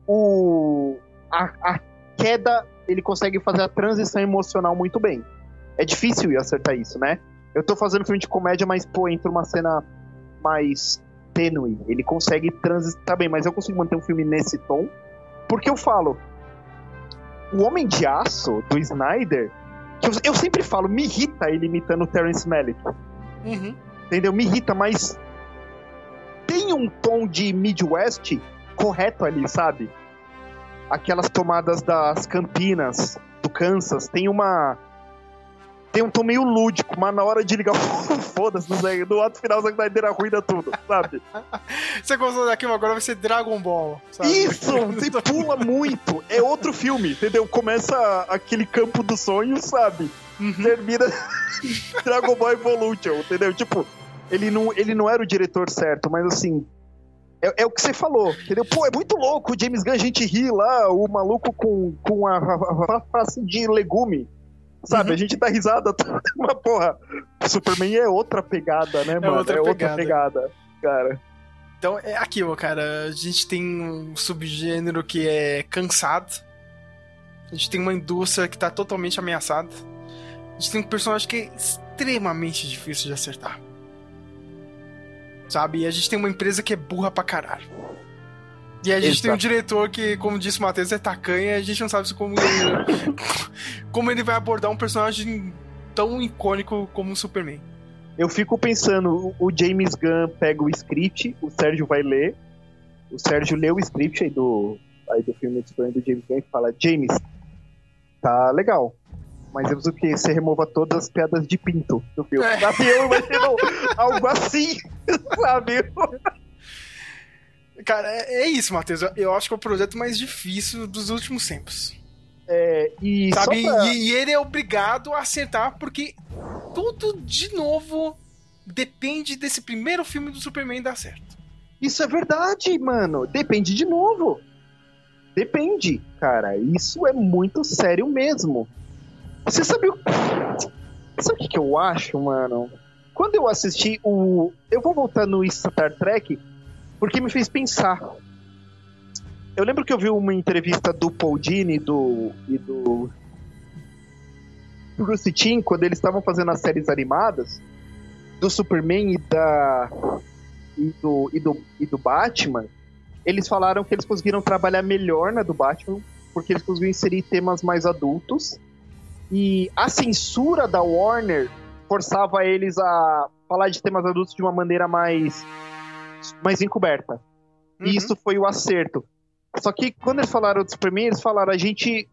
o, a, a queda, ele consegue fazer a transição emocional muito bem. É difícil ir acertar isso, né? Eu tô fazendo filme de comédia, mas, pô, entra uma cena mais tênue. Ele consegue transitar bem, mas eu consigo manter um filme nesse tom. Porque eu falo. o Homem de Aço do Snyder, que eu, eu sempre falo, me irrita ele imitando o Terence Malick.
Uhum.
Entendeu? Me irrita, mas tem um tom de Midwest correto ali, sabe? Aquelas tomadas das Campinas, do Kansas, tem uma tem um tom meio lúdico, mas na hora de ligar, foda-se, no ato final a Snyder arruina tudo, sabe?
Você gostou daquilo, agora vai ser Dragon Ball. Sabe?
Isso! Você pula muito. É outro filme, entendeu? Começa aquele campo dos sonhos, sabe? Uhum. Termina Dragon Ball Evolution, entendeu? Tipo, ele não, ele não era o diretor certo, mas assim. É, é, o que você falou, entendeu? Pô, é muito louco o James Gunn, a gente ri lá, o maluco com, com a, a, face de legume. Sabe, uhum. a gente dá risada, mas porra, Superman é outra pegada, né, é mano? Outra é pegada. outra pegada, cara.
Então é aquilo, cara. A gente tem um subgênero que é cansado. A gente tem uma indústria que tá totalmente ameaçada. A gente tem um personagem que é extremamente difícil de acertar. Sabe? E a gente tem uma empresa que é burra pra caralho. E a gente Exato. tem um diretor que, como disse o Matheus, é tacanha e a gente não sabe como ele, como ele vai abordar um personagem tão icônico como o Superman.
Eu fico pensando, o James Gunn pega o script, o Sérgio vai ler, o Sérgio lê o script aí do, aí do filme do Superman do James Gunn e fala, James, tá legal, mas eu preciso que você remova todas as piadas de pinto do filme. É. Sabe? Eu imagino algo assim, sabe?
Cara, é, é isso, Matheus. Eu acho que é o projeto mais difícil dos últimos tempos.
É, e,
Sabe? Pra... E, e, ele é obrigado a acertar porque tudo de novo depende desse primeiro filme do Superman dar certo.
Isso é verdade, mano. Depende de novo. Depende, cara. Isso é muito sério mesmo. Você sabe o. Sabe o que, que eu acho, mano? Quando eu assisti o. Eu vou voltar no Star Trek porque me fez pensar. Eu lembro que eu vi uma entrevista do Paul Dini do, e do Bruce Timm quando eles estavam fazendo as séries animadas do Superman e da e do, e do, e do Batman. Eles falaram que eles conseguiram trabalhar melhor na do Batman porque eles conseguiram inserir temas mais adultos e a censura da Warner forçava eles a falar de temas adultos de uma maneira mais mais encoberta. Uhum. E isso foi o acerto. Só que quando eles falaram do Superman, eles falaram, a gente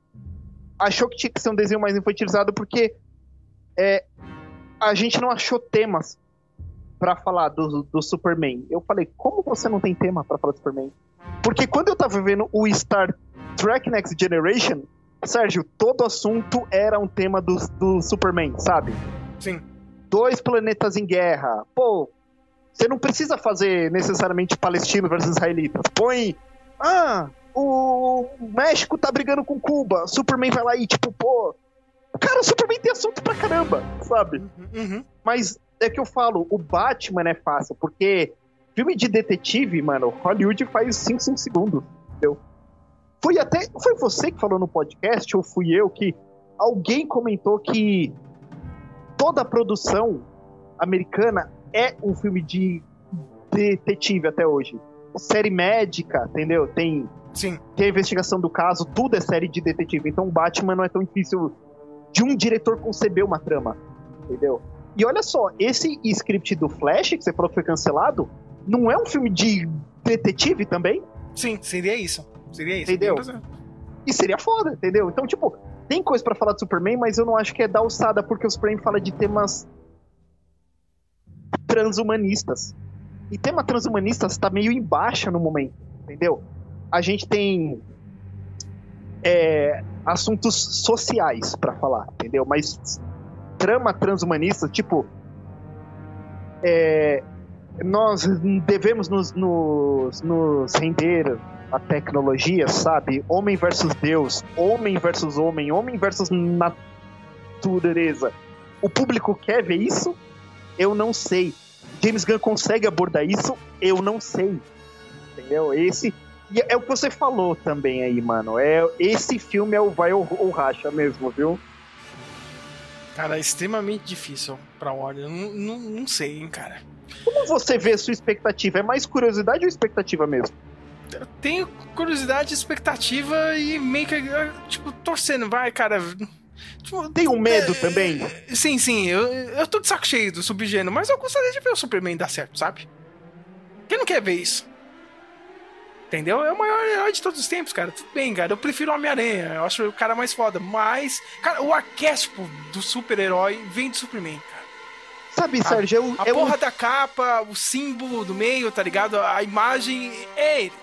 achou que tinha que ser um desenho mais infantilizado porque é, a gente não achou temas para falar do, do Superman. Eu falei, como você não tem tema para falar do Superman? Porque quando eu tava vendo o Star Trek Next Generation, Sérgio, todo assunto era um tema do, do Superman, sabe?
Sim.
Dois planetas em guerra. Pô, você não precisa fazer necessariamente palestino versus israelitas. Põe. Ah, o México tá brigando com Cuba. Superman vai lá e, tipo, pô. Cara, o Superman tem assunto pra caramba, sabe?
Uhum, uhum.
Mas é que eu falo, o Batman é fácil, porque filme de detetive, mano, Hollywood faz 5, 5 segundos, entendeu? Foi até. Foi você que falou no podcast, ou fui eu, que alguém comentou que toda a produção americana é um filme de detetive até hoje. Série médica, entendeu? Tem,
Sim.
tem a investigação do caso, tudo é série de detetive. Então o Batman não é tão difícil de um diretor conceber uma trama, entendeu? E olha só, esse script do Flash, que você falou que foi cancelado, não é um filme de detetive também?
Sim, seria isso. Seria isso.
Entendeu? E seria foda, entendeu? Então, tipo, tem coisa para falar do Superman, mas eu não acho que é da alçada, porque o Superman fala de temas transhumanistas. E tema transhumanistas está meio em baixa no momento, entendeu? A gente tem é, assuntos sociais para falar, entendeu? Mas trama transhumanista, tipo, é, nós devemos nos, nos, nos render a tecnologia, sabe? Homem versus Deus, homem versus homem, homem versus natureza. O público quer ver isso? Eu não sei. James Gunn consegue abordar isso? Eu não sei. Entendeu? Esse. E é o que você falou também aí, mano. É, esse filme é o vai ou, ou racha mesmo, viu?
Cara, é extremamente difícil pra Warner. Não, não, não sei, hein, cara.
Como você vê a sua expectativa? É mais curiosidade ou expectativa mesmo?
Eu tenho curiosidade, expectativa e meio que, tipo, torcendo, vai, cara.
Tipo, Tem um medo é, também?
Sim, sim. Eu, eu tô de saco cheio do subgênero, mas eu gostaria de ver o Superman dar certo, sabe? Quem não quer ver isso? Entendeu? É o maior herói de todos os tempos, cara. Tudo bem, cara. Eu prefiro o Homem-Aranha. Eu acho o cara mais foda. Mas, cara, o arquétipo do super-herói vem do Superman, cara.
Sabe, Sérgio,
eu, a eu... porra da capa, o símbolo do meio, tá ligado? A imagem é ele.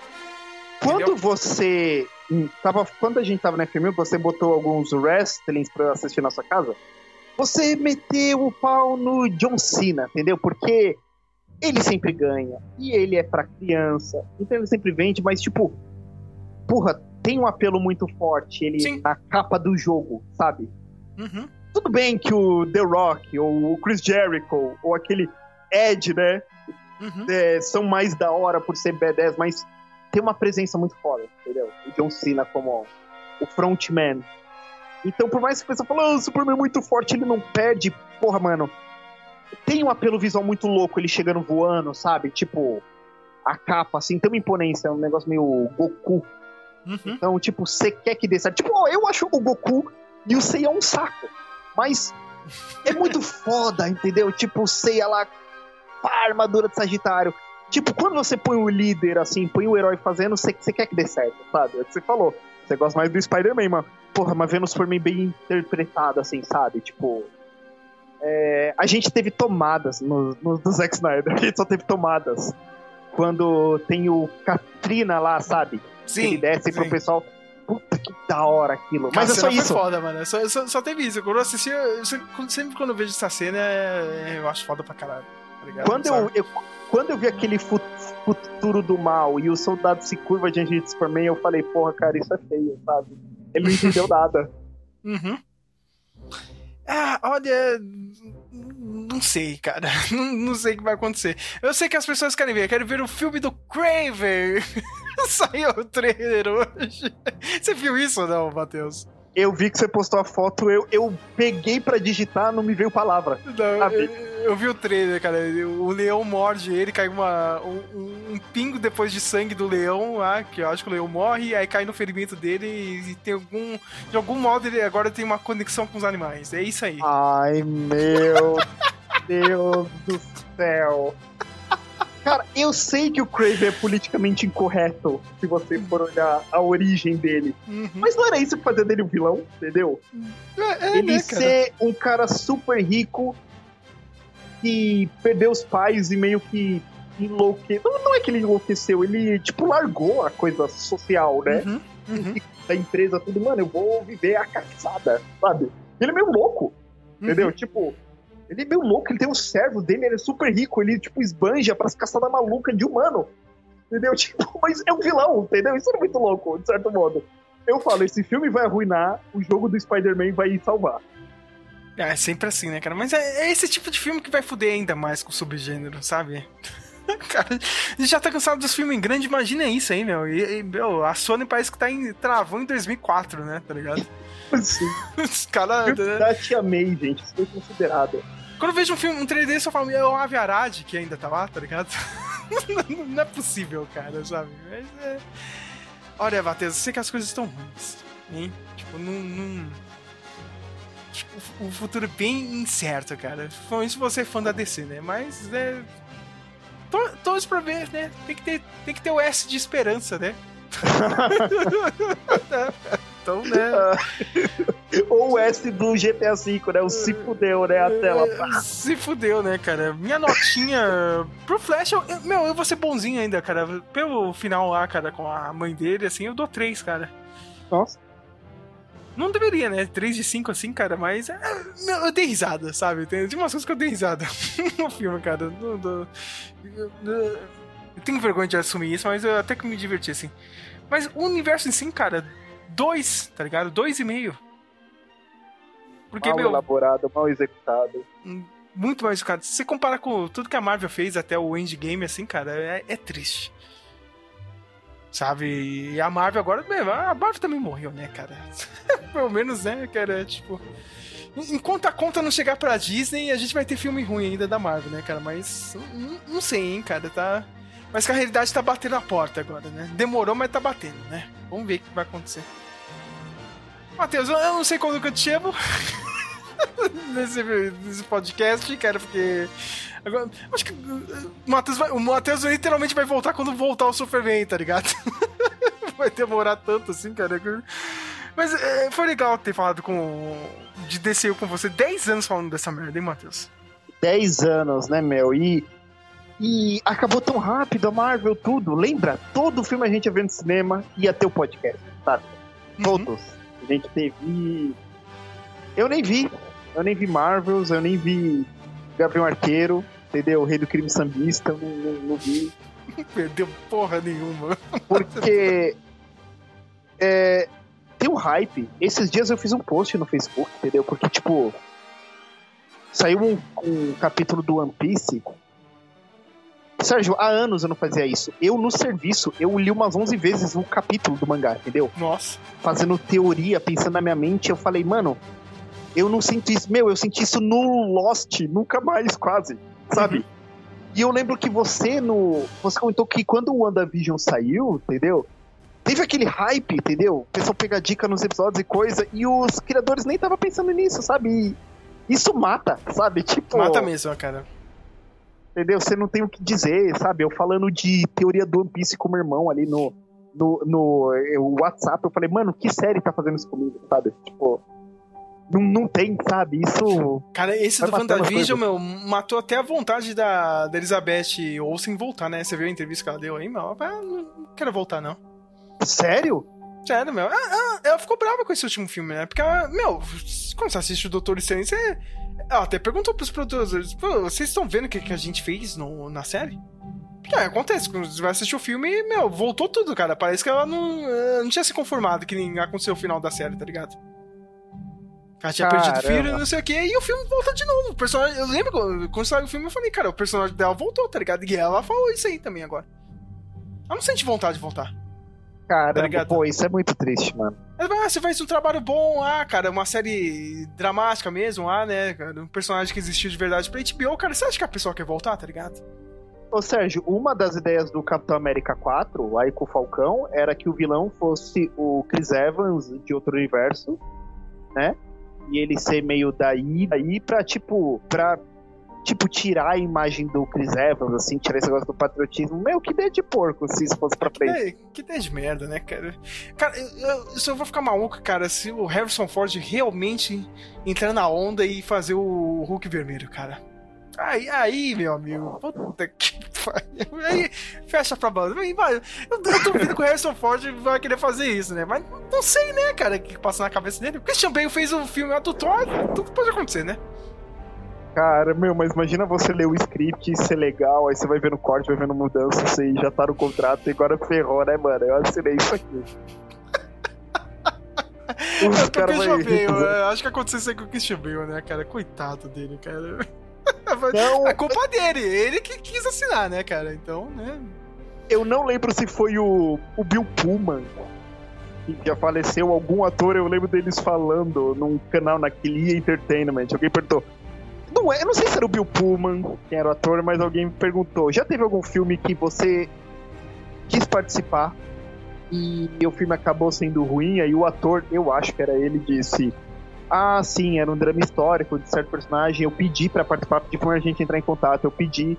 Quando você tava, quando a gente tava na FM, você botou alguns wrestlings pra assistir na sua casa, você meteu o pau no John Cena, entendeu? Porque ele sempre ganha. E ele é pra criança. Então ele sempre vende, mas tipo, porra, tem um apelo muito forte ele Sim. na capa do jogo, sabe? Uhum. Tudo bem que o The Rock, ou o Chris Jericho, ou aquele Ed, né? Uhum. É, são mais da hora por ser B10, mas tem uma presença muito foda, entendeu? O John Cena como o frontman. Então, por mais que a pessoa fale, oh, o Superman é muito forte, ele não perde. Porra, mano. Tem um apelo visual muito louco, ele chegando voando, sabe? Tipo, a capa, assim, tem uma imponência, é um negócio meio Goku. Uhum. Então, tipo, você quer que dê certo. Tipo, oh, eu acho o Goku e o Seiya um saco. Mas é muito foda, entendeu? Tipo, o Seiya lá, pá, armadura de Sagitário. Tipo, quando você põe o líder, assim, põe o herói fazendo, você, você quer que dê certo, sabe? É o que você falou. Você gosta mais do Spider-Man, mano. Porra, mas vendo o Superman bem interpretado, assim, sabe? Tipo. É, a gente teve tomadas no, no, do Zack Snyder. A gente só teve tomadas. Quando tem o Katrina lá, sabe?
Sim.
Ele desce sim. pro pessoal. Puta que da hora aquilo. Mas é só isso.
foda, mano. Só, só, só, teve isso. Quando eu assisti, eu, sempre quando eu vejo essa cena, é, eu acho foda pra caralho.
Tá quando eu, eu, quando eu vi aquele futuro do mal e o soldado se curva diante de Superman, eu falei, porra, cara, isso é feio, sabe? Ele não entendeu nada.
Uhum. Ah, olha. Não sei, cara. Não, não, sei o que vai acontecer. Eu sei que as pessoas querem ver. Querem ver o filme do Craven. Saiu o trailer hoje. Você viu isso ou não, Matheus?
Eu vi que você postou a foto, eu, eu peguei para digitar, não me veio palavra.
Não, eu, eu, vi o trailer, cara. O leão morde ele, cai uma, um, um, pingo depois de sangue do leão lá, que eu acho que o leão morre, aí cai no ferimento dele e, e tem algum. De algum modo ele agora tem uma conexão com os animais. É isso aí.
Ai, meu Deus do céu. Cara, eu sei que o Crave é politicamente incorreto, se você for olhar a origem dele. Uhum. Mas não era isso que fazia dele um vilão, entendeu? É, é, ele né, ser um cara super rico que perdeu os pais e meio que enlouqueceu. Não, não é que ele enlouqueceu, ele, tipo, largou a coisa social, né? Uhum. Uhum. Da empresa, tudo, mano, eu vou viver a caçada, sabe? Ele é meio louco, entendeu? Uhum. Tipo, ele é meio louco, ele tem um servo dele, ele é super rico, ele, tipo, esbanja pras caçadas malucas de humano. Entendeu? Tipo, mas é um vilão, entendeu? Isso é muito louco, de certo modo. Eu falo, esse filme vai arruinar, o jogo do Spider-Man vai salvar.
É, sempre assim, né, cara? Mas é, é, esse tipo de filme que vai fuder ainda mais com o subgênero, sabe? cara, a gente já tá cansado dos filmes em grande, imagina isso aí, meu. E, e meu, a Sony parece que tá em, travou em 2004, né? Tá ligado?
Sim.
Os caras.
Eu né? te amei, gente. Isso foi considerado.
Quando eu vejo um filme, um trailer desse, eu falo, é o Ave Arad que ainda tá lá, tá ligado? não é possível, cara, sabe? Mas é... Olha, Matheus, eu sei que as coisas estão ruins, hein? Tipo, não... Tipo, o futuro é bem incerto, cara. Principalmente se você é fã da DC, né? Mas, é... Todos pra ver, né? Tem que ter, tem que ter o S de esperança, né? Então, né?
Ou o S do GTA V, né? O se fudeu, né? A tela.
Pá. Se fudeu, né, cara? Minha notinha pro Flash, eu, meu, eu vou ser bonzinho ainda, cara. Pelo final lá, cara, com a mãe dele, assim, eu dou 3, cara.
Nossa.
Não deveria, né? 3 de 5 assim, cara, mas. É, eu dei risada, sabe? Tem, umas coisas que eu dei risada no filme, cara. No, no, eu tenho vergonha de assumir isso, mas eu até que me diverti, assim. Mas o universo em si, cara, dois, tá ligado? Dois e meio.
Porque, mal meu, elaborado, mal executado.
Hum, muito mal executado. Se você comparar com tudo que a Marvel fez até o Endgame, assim, cara, é, é triste. Sabe? E a Marvel agora, a Marvel também morreu, né, cara? Pelo menos, né, cara, tipo... Enquanto a conta não chegar pra Disney, a gente vai ter filme ruim ainda da Marvel, né, cara? Mas não, não sei, hein, cara, tá... Mas que a realidade tá batendo a porta agora, né? Demorou, mas tá batendo, né? Vamos ver o que vai acontecer. Matheus, eu não sei quando que eu te chamo nesse, nesse podcast, cara, porque. Agora, acho que o Matheus, vai, o Matheus literalmente vai voltar quando voltar o Superman, tá ligado? vai demorar tanto assim, cara. Mas é, foi legal ter falado com. de DCU com você. 10 anos falando dessa merda, hein, Matheus?
10 anos, né, meu? E e acabou tão rápido a Marvel, tudo. Lembra? Todo filme a gente ia ver no cinema ia ter o podcast, sabe? Uhum. Todos. A gente teve. Eu nem vi. Eu nem vi Marvels, eu nem vi Gabriel Arqueiro, entendeu? O Rei do Crime Sambista, eu não, não, não vi.
Perdeu porra nenhuma.
Porque. É, tem um hype. Esses dias eu fiz um post no Facebook, entendeu? Porque, tipo. Saiu um, um capítulo do One Piece Sérgio, há anos eu não fazia isso. Eu, no serviço, eu li umas 11 vezes o capítulo do mangá, entendeu?
Nossa.
Fazendo teoria, pensando na minha mente, eu falei, mano, eu não sinto isso. Meu, eu senti isso no Lost, nunca mais, quase. Sabe? Uhum. E eu lembro que você no. Você comentou que quando o WandaVision saiu, entendeu? Teve aquele hype, entendeu? O pessoal pega dica nos episódios e coisa, e os criadores nem estavam pensando nisso, sabe? E isso mata, sabe? Tipo.
Mata mesmo, cara.
Entendeu? Você não tem o que dizer, sabe? Eu falando de teoria do One Piece com meu irmão ali no, no, no eh, WhatsApp, eu falei, mano, que série tá fazendo isso comigo, sabe? Tipo. Não, não tem, sabe? Isso.
Cara, esse do WandaVision, meu, matou até a vontade da, da Elizabeth Olsen voltar, né? Você viu a entrevista que ela deu aí, meu? Eu não quero voltar, não.
Sério?
Sério, meu. Ela, ela, ficou brava com esse último filme, né? Porque ela, meu, quando você assiste o Doutor Estranho, você ela até perguntou pros produtores: vocês estão vendo o que, que a gente fez no, na série? É, acontece, quando você vai assistir o filme, meu, voltou tudo, cara. Parece que ela não, não tinha se conformado que nem aconteceu o final da série, tá ligado? Ela tinha Caramba. perdido filho, não sei o que, e o filme volta de novo. O personagem, eu lembro quando saiu o filme, eu falei, cara, o personagem dela voltou, tá ligado? E ela falou isso aí também agora. Ela não sente vontade de voltar.
Caramba, pô, isso é muito triste, mano.
Ah, você faz um trabalho bom, ah, cara, uma série dramática mesmo, ah, né, um personagem que existiu de verdade pra HBO, cara, você acha que a pessoa quer voltar, tá ligado?
Ô Sérgio, uma das ideias do Capitão América 4, aí com o Falcão, era que o vilão fosse o Chris Evans de outro universo, né? E ele ser meio daí, daí pra, tipo, pra tipo, tirar a imagem do Chris Evans, assim, tirar esse negócio do patriotismo. Meu, que ideia de porco, se isso fosse pra frente.
Que ideia de merda, né, cara? Cara, eu, eu, eu vou ficar maluco, cara, se o Harrison Ford realmente entrar na onda e fazer o Hulk vermelho, cara. Aí, aí, meu amigo, puta que pariu. Aí, fecha pra banda. Eu, eu duvido que o Harrison Ford vai querer fazer isso, né? Mas não sei, né, cara, o que passa na cabeça dele. O Christian Bale fez o filme do Thor, tudo pode acontecer, né?
Cara, meu, mas imagina você ler o script e ser legal, aí você vai vendo corte, vai vendo mudança, você já tá no contrato e agora ferrou, né, mano? Eu assinei isso aqui.
Os é cara vai... Né? Acho que aconteceu isso aí com o Christian Bale, né, cara? Coitado dele, cara. Não, a culpa dele, ele que quis assinar, né, cara? Então, né.
Eu não lembro se foi o, o Bill Pullman que já faleceu, algum ator, eu lembro deles falando num canal naquele Entertainment. Alguém perguntou: não é, eu não sei se era o Bill Pullman, quem era o ator, mas alguém me perguntou: já teve algum filme que você quis participar e o filme acabou sendo ruim? Aí o ator, eu acho que era ele, disse: Ah, sim, era um drama histórico de certo personagem. Eu pedi para participar, pedi pra a gente entrar em contato, eu pedi.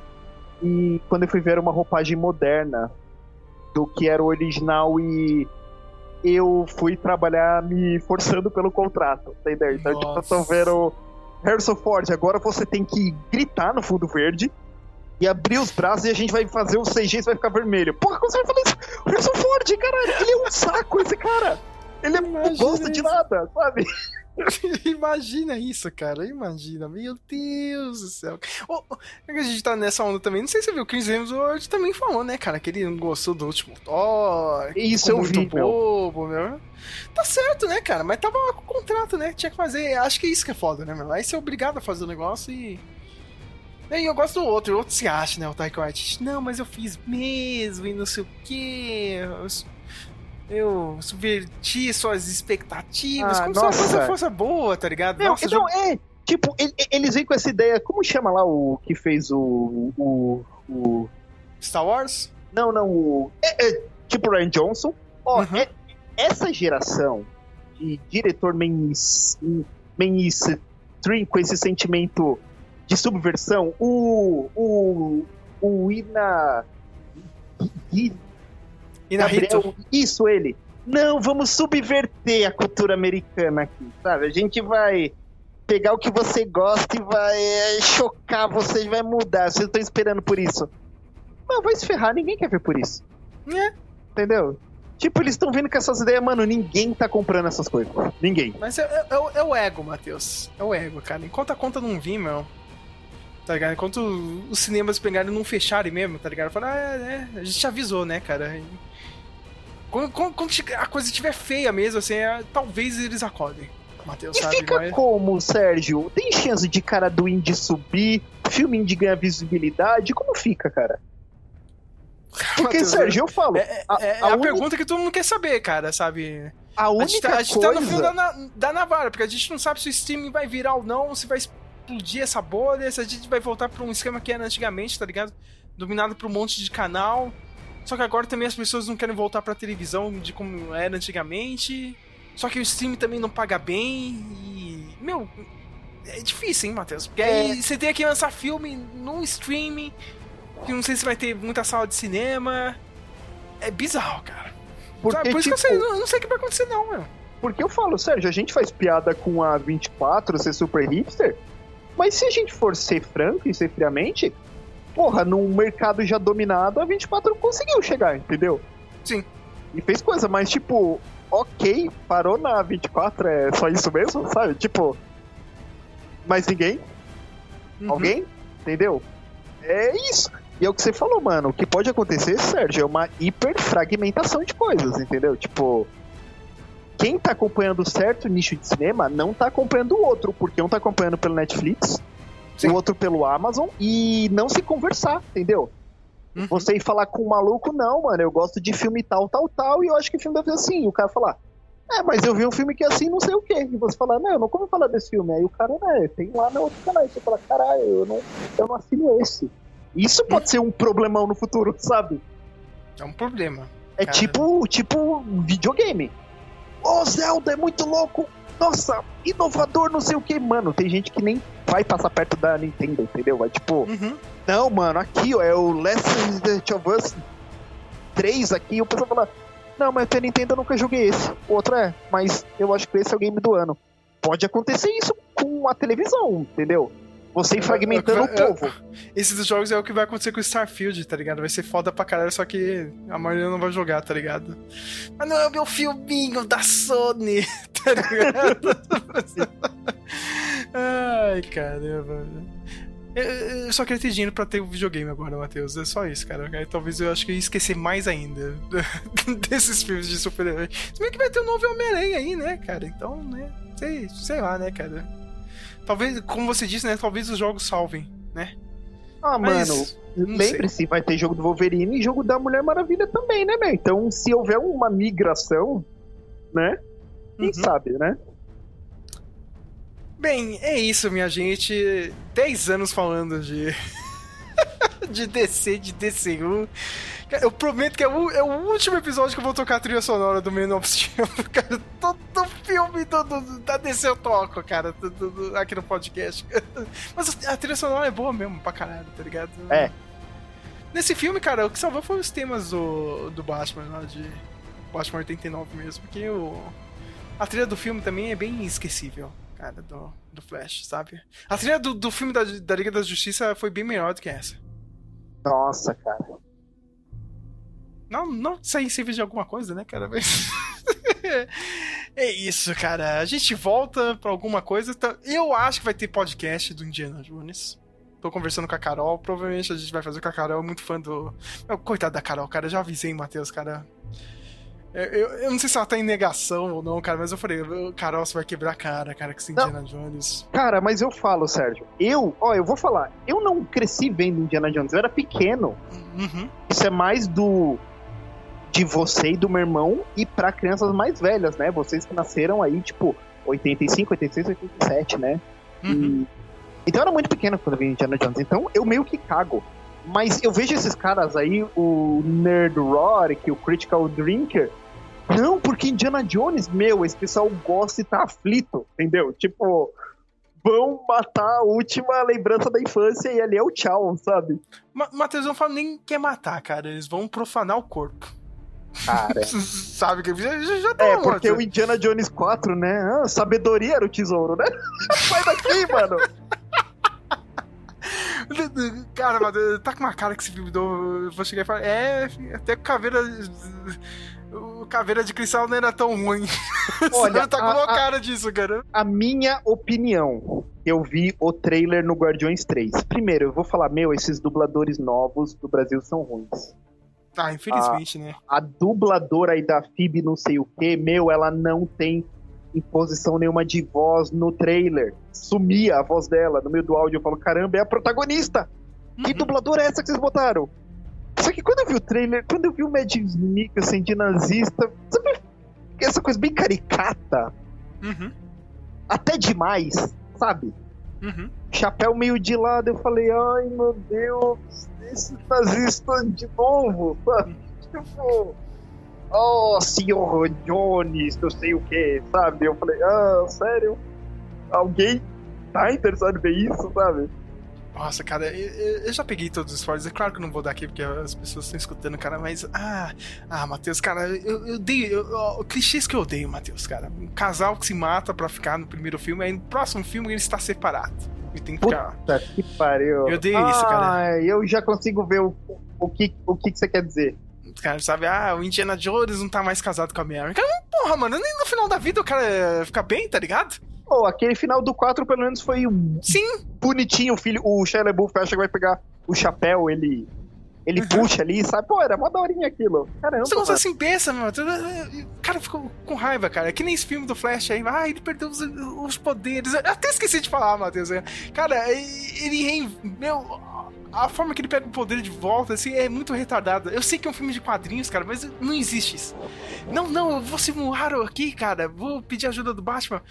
E quando eu fui ver, era uma roupagem moderna do que era o original e eu fui trabalhar me forçando pelo contrato, entendeu? Então, Nossa. tipo, eu tô vendo Harrison Ford, agora você tem que gritar no fundo verde e abrir os braços e a gente vai fazer o CG e vai ficar vermelho. Porra, como você vai falar isso? Harrison Ford, caralho, ele é um saco, esse cara. Ele não gosta de nada, sabe?
Imagina isso, cara. Imagina. Meu Deus do céu. Oh, a gente tá nessa onda também. Não sei se você viu, o Chris Hemsworth também falou, né, cara, que ele não gostou do último Thor.
Isso eu
muito
vi,
bobo, meu. meu. Tá certo, né, cara? Mas tava com o contrato, né? Tinha que fazer. Acho que é isso que é foda, né, meu? Aí você é obrigado a fazer o negócio e. E eu gosto do outro, o outro se acha, né? O Taika Waititi. Não, mas eu fiz mesmo e não sei o quê. Eu subverti suas expectativas, ah, como nossa. se a coisa fosse boa, tá ligado?
Não, nossa, então, é, tipo, eles vêm com essa ideia, como chama lá o que fez o, o, o...
Star Wars?
Não, não, o. É, é, tipo Ryan Johnson. Ó, uhum. é, essa geração de diretor mainstream com esse sentimento de subversão, o. O. O Ina.
Ina Gabriel,
isso, ele. Não, vamos subverter a cultura americana aqui, sabe? A gente vai pegar o que você gosta e vai é, chocar você, vai mudar. Vocês estão esperando por isso. Não, vai se ferrar, ninguém quer ver por isso.
É.
Entendeu? Tipo, eles estão vendo que essas ideias, mano, ninguém tá comprando essas coisas. Ninguém.
Mas é, é, é o ego, Matheus. É o ego, cara. Enquanto a conta não vir, meu. Tá ligado? Enquanto os cinemas pegarem e não fecharem mesmo, tá ligado? Falar, ah, é, a gente avisou, né, cara? Quando, quando, quando a coisa estiver feia mesmo, assim, é, talvez eles acordem. Matheus,
e
sabe,
fica mas... como, Sérgio? Tem chance de cara do indie subir, filme indie ganhar visibilidade? Como fica, cara? Porque, Mateus, Sérgio, eu falo.
É, a, é a, a pergunta que todo mundo quer saber, cara, sabe?
A única a gente, tá,
a gente
coisa...
tá no fio da, da navalha, porque a gente não sabe se o streaming vai virar ou não, se vai explodir essa bolha, se a gente vai voltar pra um esquema que era antigamente, tá ligado? Dominado por um monte de canal. Só que agora também as pessoas não querem voltar pra televisão de como era antigamente. Só que o stream também não paga bem e. Meu, é difícil, hein, Matheus? Porque é. aí você tem que lançar filme no streaming, que não sei se vai ter muita sala de cinema. É bizarro, cara. Porque, Por isso tipo, que eu, sei, eu não sei o que vai acontecer, não, meu.
Porque eu falo, Sérgio, a gente faz piada com a 24 ser super hipster, mas se a gente for ser franco e ser friamente, porra, num mercado já dominado, a 24 não conseguiu chegar, entendeu?
Sim.
E fez coisa, mas tipo, ok, parou na 24, é só isso mesmo, sabe? Tipo, mais ninguém? Uhum. Alguém? Entendeu? É isso. E é o que você falou, mano. O que pode acontecer, Sérgio, é uma hiperfragmentação de coisas, entendeu? Tipo, quem tá acompanhando certo nicho de cinema não tá acompanhando o outro, porque um tá acompanhando pelo Netflix, Sim. o outro pelo Amazon, e não se conversar, entendeu? Uhum. Você ir falar com um maluco, não, mano, eu gosto de filme tal, tal, tal, e eu acho que o filme deve ser assim. E o cara falar, é, mas eu vi um filme que é assim, não sei o quê. E você fala, não, eu não como falar desse filme. Aí o cara, né, tem lá no outro canal. E você fala, caralho, eu não, eu não assino esse. Isso pode ser um problemão no futuro, sabe?
É um problema.
É cara. tipo, tipo videogame. Ô, oh, Zelda é muito louco. Nossa, inovador, não sei o que. Mano, tem gente que nem vai passar perto da Nintendo, entendeu? Vai tipo, uhum. não, mano, aqui ó, é o Last of Us 3 aqui. O pessoal fala, não, mas a Nintendo eu nunca joguei esse. O outro é, mas eu acho que esse é o game do ano. Pode acontecer isso com a televisão, entendeu? Você fragmentando o povo.
Esses dos jogos é o que vai acontecer com o Starfield, tá ligado? Vai ser foda pra caralho, só que a maioria não vai jogar, tá ligado? Mas não é o meu filminho da Sony, tá ligado? Ai, caramba. Eu só queria ter dinheiro pra ter o um videogame agora, Matheus. É só isso, cara. Aí, talvez eu acho que ia esquecer mais ainda desses filmes de super-herói. Se bem que vai ter um novo Homem-Aranha aí, né, cara? Então, né? Sei, sei lá, né, cara? Talvez, como você disse, né? Talvez os jogos salvem, né?
Ah, Mas, mano, lembre-se, vai ter jogo do Wolverine e jogo da Mulher Maravilha também, né, meu? Então, se houver uma migração, né? Quem uhum. sabe, né?
Bem, é isso, minha gente. 10 anos falando de. de DC, de DCU. Eu prometo que é o, é o, último episódio que eu vou tocar a trilha sonora do Man of Steel. Cara, todo filme do, do, da DC eu toco, cara, do, do, aqui no podcast. Mas a trilha sonora é boa mesmo, pra caralho, tá ligado?
É.
Nesse filme, cara, o que salvou foi os temas do, do Batman, lá de Batman 89 mesmo, porque o, a trilha do filme também é bem esquecível, cara, do, do Flash, sabe? A trilha do, do filme da, da Liga da Justiça foi bem melhor do que essa.
Nossa, cara.
Não, não sensível de alguma coisa, né, cara? Mas... é isso, cara. A gente volta pra alguma coisa. Tá? Eu acho que vai ter podcast do Indiana Jones. Tô conversando com a Carol. Provavelmente a gente vai fazer com a Carol. Muito fã do. Coitado da Carol, cara. Eu já avisei, Matheus, cara. Eu, eu, eu, não sei se ela tá em negação ou não, cara, mas eu falei, Carol, você vai quebrar a cara, cara, que esse Indiana Jones.
Cara, mas eu falo, Sérgio, eu, ó, eu vou falar, eu não cresci vendo Indiana Jones, eu era pequeno.
Uhum.
Isso é mais do de você e do meu irmão e para crianças mais velhas, né? Vocês que nasceram aí, tipo, 85, 86, 87, né?
Uhum.
E... Então eu era muito pequeno quando eu vi Indiana Jones, então eu meio que cago. Mas eu vejo esses caras aí, o Nerd Rorik, o Critical Drinker. Não, porque Indiana Jones, meu, esse pessoal gosta e tá aflito, entendeu? Tipo, vão matar a última lembrança da infância e ali é o tchau, sabe?
Ma Matheus não fala nem que é matar, cara. Eles vão profanar o corpo.
Cara.
Sabe que já, já tá
É, porque o Indiana Jones 4, né? Ah, sabedoria era o tesouro, né? Sai daqui, mano!
Cara, mano, tá com uma cara que esse filme vou chegar e falar. É, até caveira. O caveira de cristal não era tão ruim.
Olha,
tá com uma cara disso, cara.
A minha opinião, eu vi o trailer no Guardiões 3. Primeiro, eu vou falar, meu, esses dubladores novos do Brasil são ruins.
Ah, infelizmente, né?
A dubladora aí da FIB não sei o que, meu, ela não tem imposição nenhuma de voz no trailer. Sumia a voz dela no meio do áudio. Eu falo, caramba, é a protagonista! Que
Uhum.
dubladora é essa que vocês botaram? Só que quando eu vi o trailer, quando eu vi o Mad Mikkelsen de nazista, sabe essa coisa bem caricata,
Uhum.
até demais, sabe?
Uhum.
Chapéu meio de lado, eu falei, ai meu Deus, esse nazista de novo, sabe? Tipo, oh, senhor Jones, não sei o que, sabe? Eu falei, ah, sério? Alguém tá interessado em ver isso, sabe?
Nossa, cara, eu, eu- eu já peguei todos os spoilers. É claro que eu não vou dar aqui porque as pessoas estão escutando, cara, mas. Ah, ah Matheus, cara, eu, eu odeio. Eu, ó, clichês que eu odeio, Matheus, cara. Um casal que se mata pra ficar no primeiro filme, aí no próximo filme ele está separado. E tem que ficar.
Puta que pariu.
Eu odeio isso, cara.
Ah, eu já consigo ver o, o, que, o que, que você quer dizer.
Cara, sabe? Ah, o Indiana Jones não tá mais casado com a Mary. Cara, porra, mano, nem no final da vida o cara fica bem, tá ligado?
Pô, aquele final do 4 pelo menos foi um
Sim.
bonitinho. O filho, o Shia LaBeouf acha que vai pegar o chapéu, ele ele
Uhum.
puxa ali, sabe? Pô, era mó daorinha aquilo. Caramba,
Você não
mano.
assim pensa, mano. O cara ficou com raiva, cara. É que nem esse filme do Flash aí. Ah, ele perdeu os, os poderes. Eu até esqueci de falar, Matheus. Cara, ele rein... Meu, a forma que ele pega o poder de volta, assim, é muito retardada. Eu sei que é um filme de quadrinhos, cara, mas não existe isso. Não, não, eu vou simular aqui, cara. Vou pedir ajuda do Batman.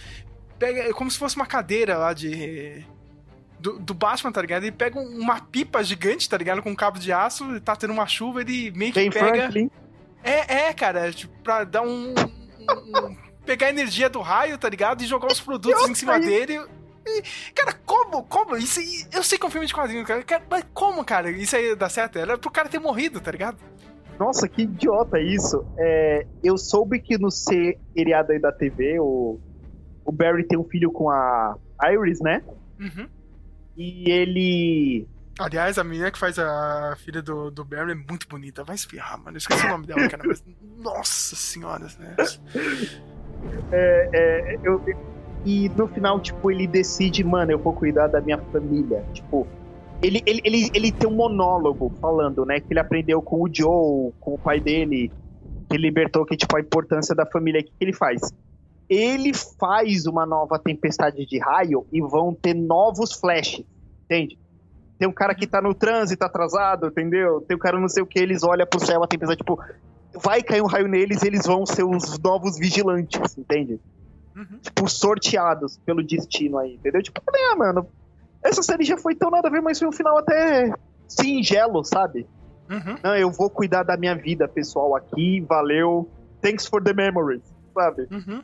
Pega é como se fosse uma cadeira lá de. Do, do Batman, tá ligado? Ele pega um- uma pipa gigante, tá ligado? Com um cabo de aço, tá tendo uma chuva, ele meio que
Ben
pega.
Franklin.
É, é, cara, tipo, pra dar um. um- pegar a energia do raio, tá ligado? E jogar os produtos em cima dele. Cara, como? Como? Isso eu sei que é um filme de quadrinho, cara. cara, Mas como, cara? Isso aí dá certo? Era pro cara ter morrido, tá ligado?
Nossa, que idiota isso. É, eu soube que no seriado aí da TV, o, o Barry tem um filho com a Iris, né?
Uhum.
E ele.
Aliás, a menina que faz a filha do, do Barry é muito bonita. Vai se ferrar, mano. Eu esqueci o nome dela, cara. Mas, nossa senhora, né?
é, é, eu- e no final, tipo, ele decide, mano, eu vou cuidar da minha família. Tipo, ele, ele, ele, ele tem um monólogo falando, né? Que ele aprendeu com o Joe, com o pai dele, que libertou que, tipo, a importância da família. O que, que ele faz? Ele faz uma nova tempestade de raio e vão ter novos flashes, entende? Tem um cara que tá no trânsito atrasado, entendeu? Tem um cara não sei o que, eles olham pro céu, a tempestade, tipo, vai cair um raio neles e eles vão ser os novos vigilantes, entende?
Uhum.
Tipo, sorteados pelo destino aí, entendeu? Tipo, ah, mano, essa série já foi tão nada a ver, mas foi um final até singelo, sabe?
Uhum.
Não, eu vou cuidar da minha vida pessoal aqui, valeu, thanks for the memories, sabe?
Uhum.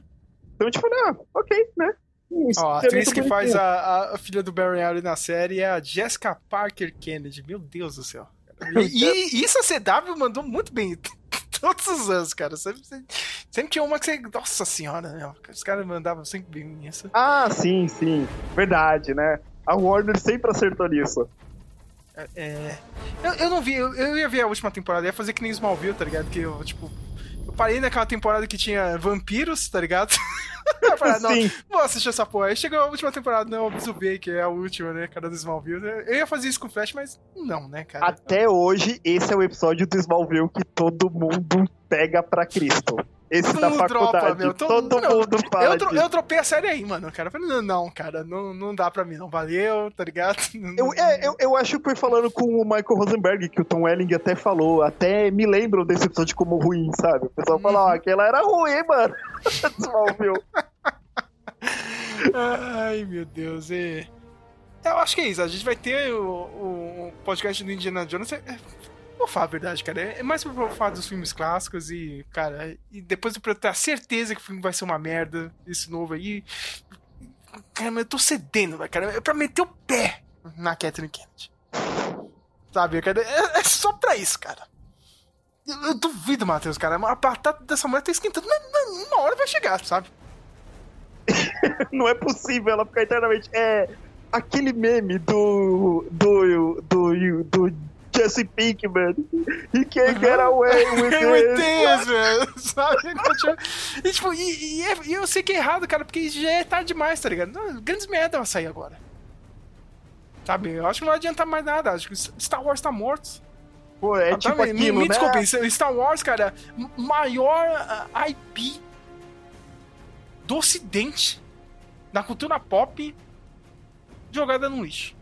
Então, tipo, ah, ok, né? Isso,
Ó, a
é
atriz
muito
que faz a, a filha do Barry Allen na série é a Jessica Parker Kennedy. Meu Deus do céu. E, e isso a CW mandou muito bem todos os anos, cara. Sempre, sempre, tinha uma que você. Nossa senhora, os caras mandavam sempre bem nisso.
Ah, sim, sim, verdade, né? A Warner sempre acertou nisso.
É, eu, eu não vi, eu, eu ia ver a última temporada, ia fazer que nem Smallville, tá ligado? Que eu, tipo. Eu parei naquela temporada que tinha vampiros, tá ligado? falei, ah, não,
Sim.
vou assistir essa porra. Aí chegou a última temporada, não, eu B, que é a última, né, cara, do Smallville. Eu ia fazer isso com o Flash, mas não, né, cara?
Até hoje, esse é o episódio do Smallville que todo mundo pega pra Cristo. Esse
Todo
da faculdade.
dropa, meu.
Todo,
Todo- não,
mundo fala
Eu, eu dropei a série aí, mano, cara. Não, não, cara, não, não dá pra mim, não. Valeu, tá ligado?
Eu, é, eu, eu acho que foi falando com o Michael Rosenberg, que o Tom Welling até falou, até me lembram desse episódio como ruim, sabe? O pessoal fala,
Uhum.
ó, aquela era ruim, mano. Smallville.
Ai, meu Deus. E... Eu acho que é isso. A gente vai ter o, o- o podcast do Indiana Jones vou falar a verdade, cara. É mais pra falar dos filmes clássicos e, cara, e depois pra ter a certeza que o filme vai ser uma merda, esse novo aí. Cara, mas eu tô cedendo, cara. É pra meter o pé na Catherine Kennedy. Sabe, cara? É, é só pra isso, cara. Eu, eu duvido, Matheus, cara. A batata dessa mulher tá esquentando. Mas, uma hora vai chegar, sabe?
Não é possível ela ficar eternamente. É aquele meme do. do. do. do Jesse Pinkman. He can't get away with
it. this, velho. Sabe? E, tipo, e, e, é, e, eu sei que é errado, cara, porque já é tarde demais, tá ligado? Não, grandes merda vai sair agora. Sabe? Eu acho que não adianta mais nada. Acho que Star Wars tá morto.
Pô, é ah, tipo
tá,
aquilo,
me, me
né?
desculpe, Star Wars, cara, maior uh, IP do ocidente, da cultura pop, jogada no lixo.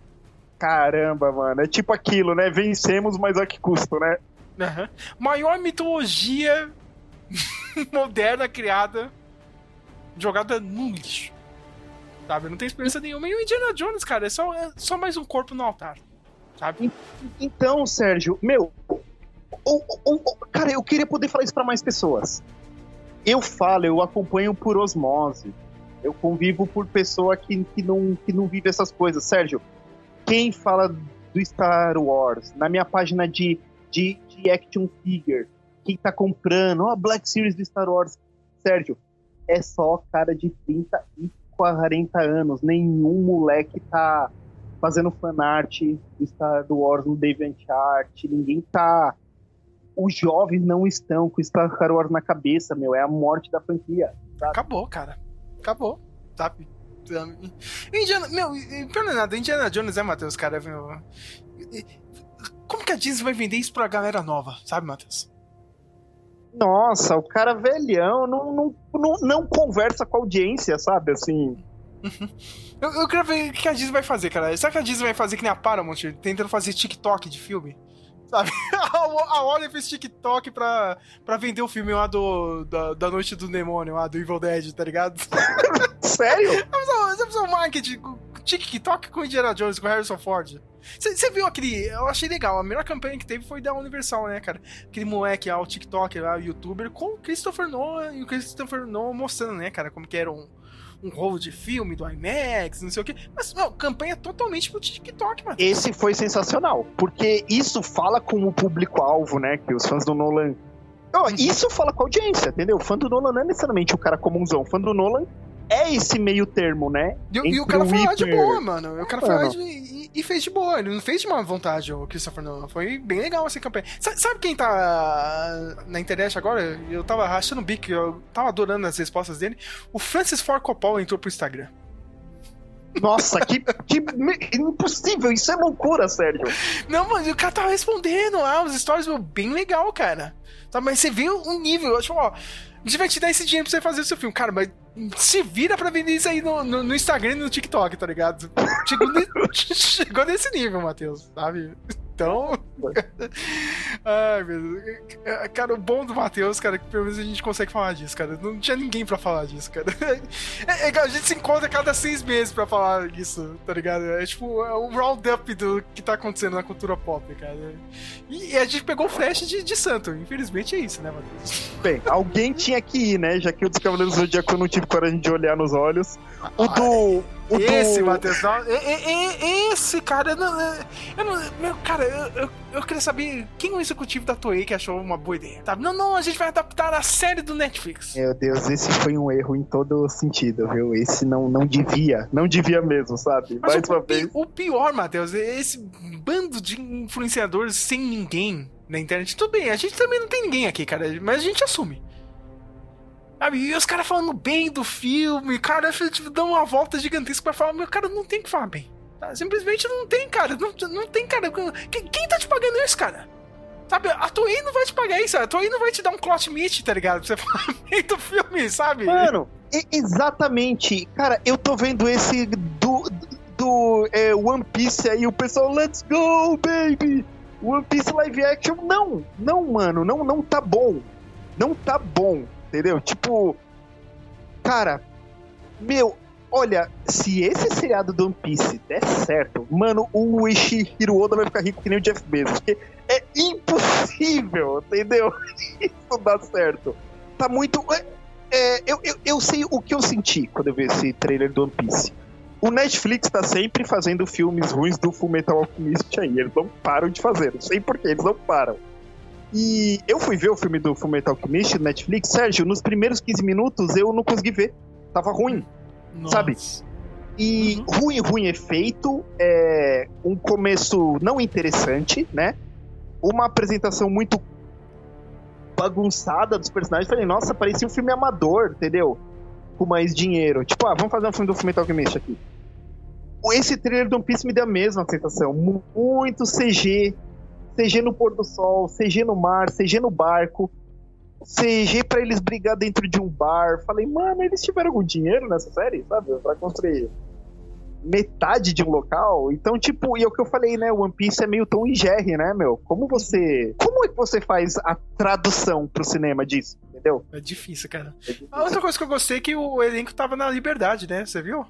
Caramba, mano. É tipo aquilo, né? Vencemos, mas a que custo, né?
Uhum. Maior mitologia moderna criada, jogada no lixo. Sabe? Não tem experiência nenhuma. E o Indiana Jones, cara, é só, é só mais um corpo no altar. Sabe?
Então, Sérgio, meu. cara, eu queria poder falar isso para mais pessoas. Eu falo, eu acompanho por osmose. Eu convivo por pessoa que, que, não, que não vive essas coisas. Sérgio, quem fala do Star Wars na minha página de, de, de action figure, quem tá comprando, ó, oh, Black Series do Star Wars, Sérgio, é só cara de 30 e 40 anos, nenhum moleque tá fazendo fanart do Star Wars no DeviantArt, ninguém tá os jovens não estão com Star Wars na cabeça, meu, é a morte da franquia.
Sabe? Acabou, cara. Acabou, sabe? Indiana, meu, pior não é nada, Indiana Jones é, Matheus, cara, meu. Como que a Disney vai vender isso pra galera nova, sabe, Matheus?
Nossa, o cara velhão não, não, não, não conversa com a audiência, sabe, assim.
Uhum. Eu, eu quero ver o que a Disney vai fazer, cara. Será que a Disney vai fazer que nem a Paramount, tentando fazer TikTok de filme? Sabe? A Warner fez TikTok pra, pra vender o filme lá do, da, da Noite do Demônio, lá do Evil Dead, tá ligado?
Sério?
Precisa um marketing TikTok com Indiana Jones, com Harrison Ford. Você viu aquele. Eu achei legal. A melhor campanha que teve foi da Universal, né, cara? Aquele moleque lá, o TikTok lá, o youtuber, com o Christopher Nolan e o Christopher Nolan mostrando, né, cara, como que era um um rolo de filme do IMAX, não sei o quê. Mas, não, campanha totalmente pro TikTok, mano.
Esse foi sensacional, porque isso fala com o público-alvo, né? Que os fãs do Nolan. Uhum. isso fala com a audiência, entendeu? O fã do Nolan não é necessariamente o cara comunzão. O fã do Nolan é esse meio termo, né?
E, e o cara foi lá de boa, mano. O cara foi lá de, e, e, fez de boa. Ele não fez de má vontade, o Christopher Nolan. Foi bem legal essa campanha. Sabe, sabe quem tá na internet agora? Eu tava rachando o bico, eu tava adorando as respostas dele. O Francis Ford Coppola entrou pro Instagram.
Nossa, que, que impossível, isso é loucura, Sérgio.
Não, mano, o cara tava respondendo lá, os stories, meu, bem legal, cara. Tá, mas você viu um nível, tipo, ó, a gente vai te dar esse dinheiro pra você fazer o seu filme. Cara, mas se vira pra vender isso aí no, no, no Instagram e no TikTok, tá ligado? Chegou, ne... Chegou nesse nível, Matheus, sabe? Então. Ai, meu Deus. Cara, o bom do Matheus, cara, é que pelo menos a gente consegue falar disso, cara. Não tinha ninguém pra falar disso, cara. É, é, a gente se encontra cada seis meses pra falar disso, tá ligado? É tipo é um roundup do que tá acontecendo na cultura pop, cara. E, e a gente pegou o flash de, de santo. Infelizmente é isso, né, Matheus?
Bem, alguém tinha que ir, né? Já que o dos Cavaleiros do Zodíaco eu não tive coragem de olhar nos olhos. O do. O
esse,
do...
Matheus, esse, cara, eu não, eu não, meu, cara, eu, eu, eu, queria saber quem é o executivo da Toei que achou uma boa ideia. Tá? Não, não, a gente vai adaptar a série do Netflix.
Meu Deus, esse foi um erro em todo sentido, viu? Esse não, não devia, não devia mesmo, sabe?
Mas Mais o, uma vez. O pior, Matheus, é esse bando de influenciadores sem ninguém na internet. Tudo bem, a gente também não tem ninguém aqui, cara, mas a gente assume. Sabe? E os caras falando bem do filme, cara, tipo, dão uma volta gigantesca pra falar, meu cara, não tem que falar bem. Tá? Simplesmente não tem, cara. Não, não tem, cara. Quem, quem tá te pagando isso, cara? Sabe, a Toei não vai te pagar isso, a Toei não vai te dar um clot meat, tá ligado? Pra você falar bem do filme, sabe?
Mano, exatamente. Cara, eu tô vendo esse do, do é, One Piece aí, o pessoal, let's go, baby! One Piece live action, não, não, mano, não, não tá bom. Não tá bom entendeu? Tipo, cara, meu, Olha, se esse seriado do One Piece der certo, mano, o Ishihiro Oda vai ficar rico que nem o Jeff Bezos. Porque é impossível, entendeu? Isso dá certo. Tá muito. É, é, eu, eu, eu sei o que eu senti quando eu vi esse trailer do One Piece. O Netflix tá sempre fazendo filmes ruins do Fullmetal Alchemist aí. Eles não param de fazer. Não sei porquê, eles não param. E eu fui ver o filme do Fullmetal Alchemist no Netflix. Sérgio, nos primeiros 15 minutos eu não consegui ver. Tava ruim. Nossa. Sabe? E uhum. ruim, ruim efeito, é um começo não interessante, né? Uma apresentação muito bagunçada dos personagens. Falei, nossa, parecia um filme amador, entendeu? Com mais dinheiro. Tipo, ah, vamos fazer um filme do Fullmetal Alchemist aqui. Esse trailer do One Piece me deu a mesma sensação. Muito CG. CG no pôr do sol, CG no mar, CG no barco. CG para eles brigar dentro de um bar. Falei, mano, eles tiveram algum dinheiro nessa série, sabe? Pra construir metade de um local. Então, tipo, e é o que eu falei, né? One Piece é meio tão e né, meu? Como você. Como é que você faz a tradução pro cinema disso? Entendeu?
É difícil, cara. É difícil. A outra coisa que eu gostei é que o elenco tava na liberdade, né? Você viu?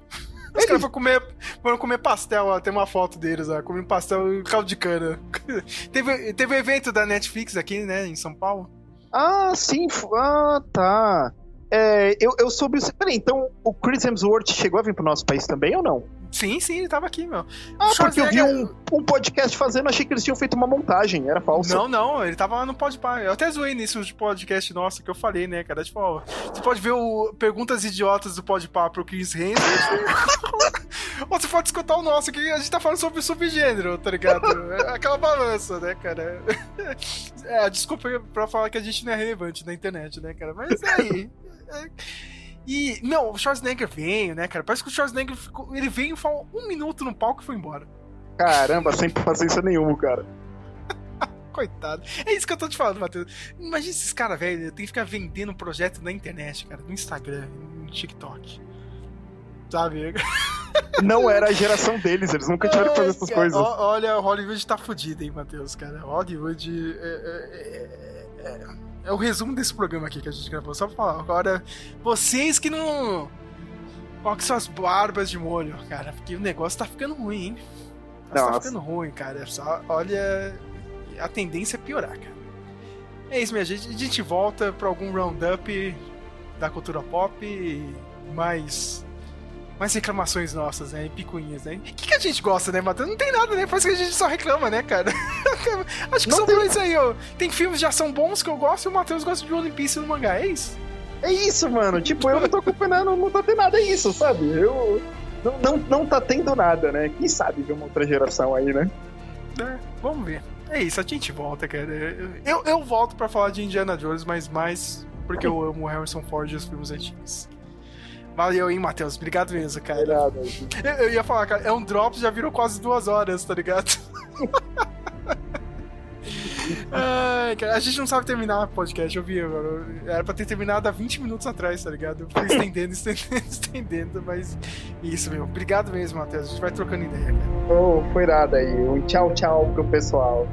Os caras foram comer, foram comer pastel, ó, tem uma foto deles, ó, comendo pastel e caldo de cana. teve, teve um evento da Netflix aqui, né, em São Paulo.
Ah, sim. Ah, tá. É, eu, eu soube. Peraí, então o Chris Hemsworth chegou a vir pro nosso país também ou não?
Sim, sim, ele tava aqui, meu.
Ah, porque eu vi um, um podcast fazendo, achei que eles tinham feito uma montagem, era falso.
Não, não, ele tava lá no Podpah. Eu até zoei nisso de podcast nosso que eu falei, né, cara? Tipo, ó, você pode ver o Perguntas Idiotas do Podpah pro Chris Hemsworth. Ou você pode escutar o nosso, que a gente tá falando sobre subgênero, tá ligado? É aquela balança, né, cara? É, desculpa pra falar que a gente não é relevante na internet, né, cara? Mas é aí. É... E, não, o Schwarzenegger veio, né, cara? Parece que o Schwarzenegger ficou, ele veio e falou um minuto no palco e foi embora.
Caramba, sem paciência nenhuma, cara.
Coitado. É isso que eu tô te falando, Matheus. Imagina esses caras, velho, tem que ficar vendendo projeto na internet, cara, no Instagram, no TikTok. Sabe?
Não era a geração deles, eles nunca tiveram que fazer essas cara, coisas.
Olha, Hollywood tá fudido, hein, Matheus, cara. Hollywood é, é, é, é o resumo desse programa aqui que a gente gravou. Só pra falar. Agora, vocês que não. Coloquem suas barbas de molho, cara. Porque o negócio tá ficando ruim, hein? Tá ficando ruim, cara. Só, olha. A tendência é piorar, cara. É isso, minha gente. A gente volta pra algum roundup da cultura pop mais mais reclamações nossas, né? E picuinhas, né? O que, que a gente gosta, né, Matheus? Não tem nada, né? Parece que a gente só reclama, né, cara? Acho que não sobrou tem... isso aí, ó. Tem filmes de ação bons que eu gosto e o Matheus gosta de One Piece no mangá, é isso?
É isso, mano. Tipo, eu não tô acompanhando, não tá tendo nada, é isso, sabe? Eu. Não, não, não tá tendo nada, né? Quem sabe ver uma outra geração aí, né?
É, vamos ver. É isso, a gente volta, cara. Eu, eu volto para falar de Indiana Jones, mas mais porque eu amo Harrison Ford e os filmes antigos. Valeu, hein, Matheus? Obrigado mesmo, cara. Obrigado. Eu, eu ia falar, cara, é um drop, já virou quase duas horas, tá ligado? Ai, cara, a gente não sabe terminar o podcast, eu vi, mano. Era pra ter terminado há 20 minutos atrás, tá ligado? Eu fui estendendo, estendendo, estendendo, mas isso, meu. Obrigado mesmo, Matheus. A gente vai trocando ideia, cara.
Oh, foi nada aí. Um tchau, tchau pro pessoal.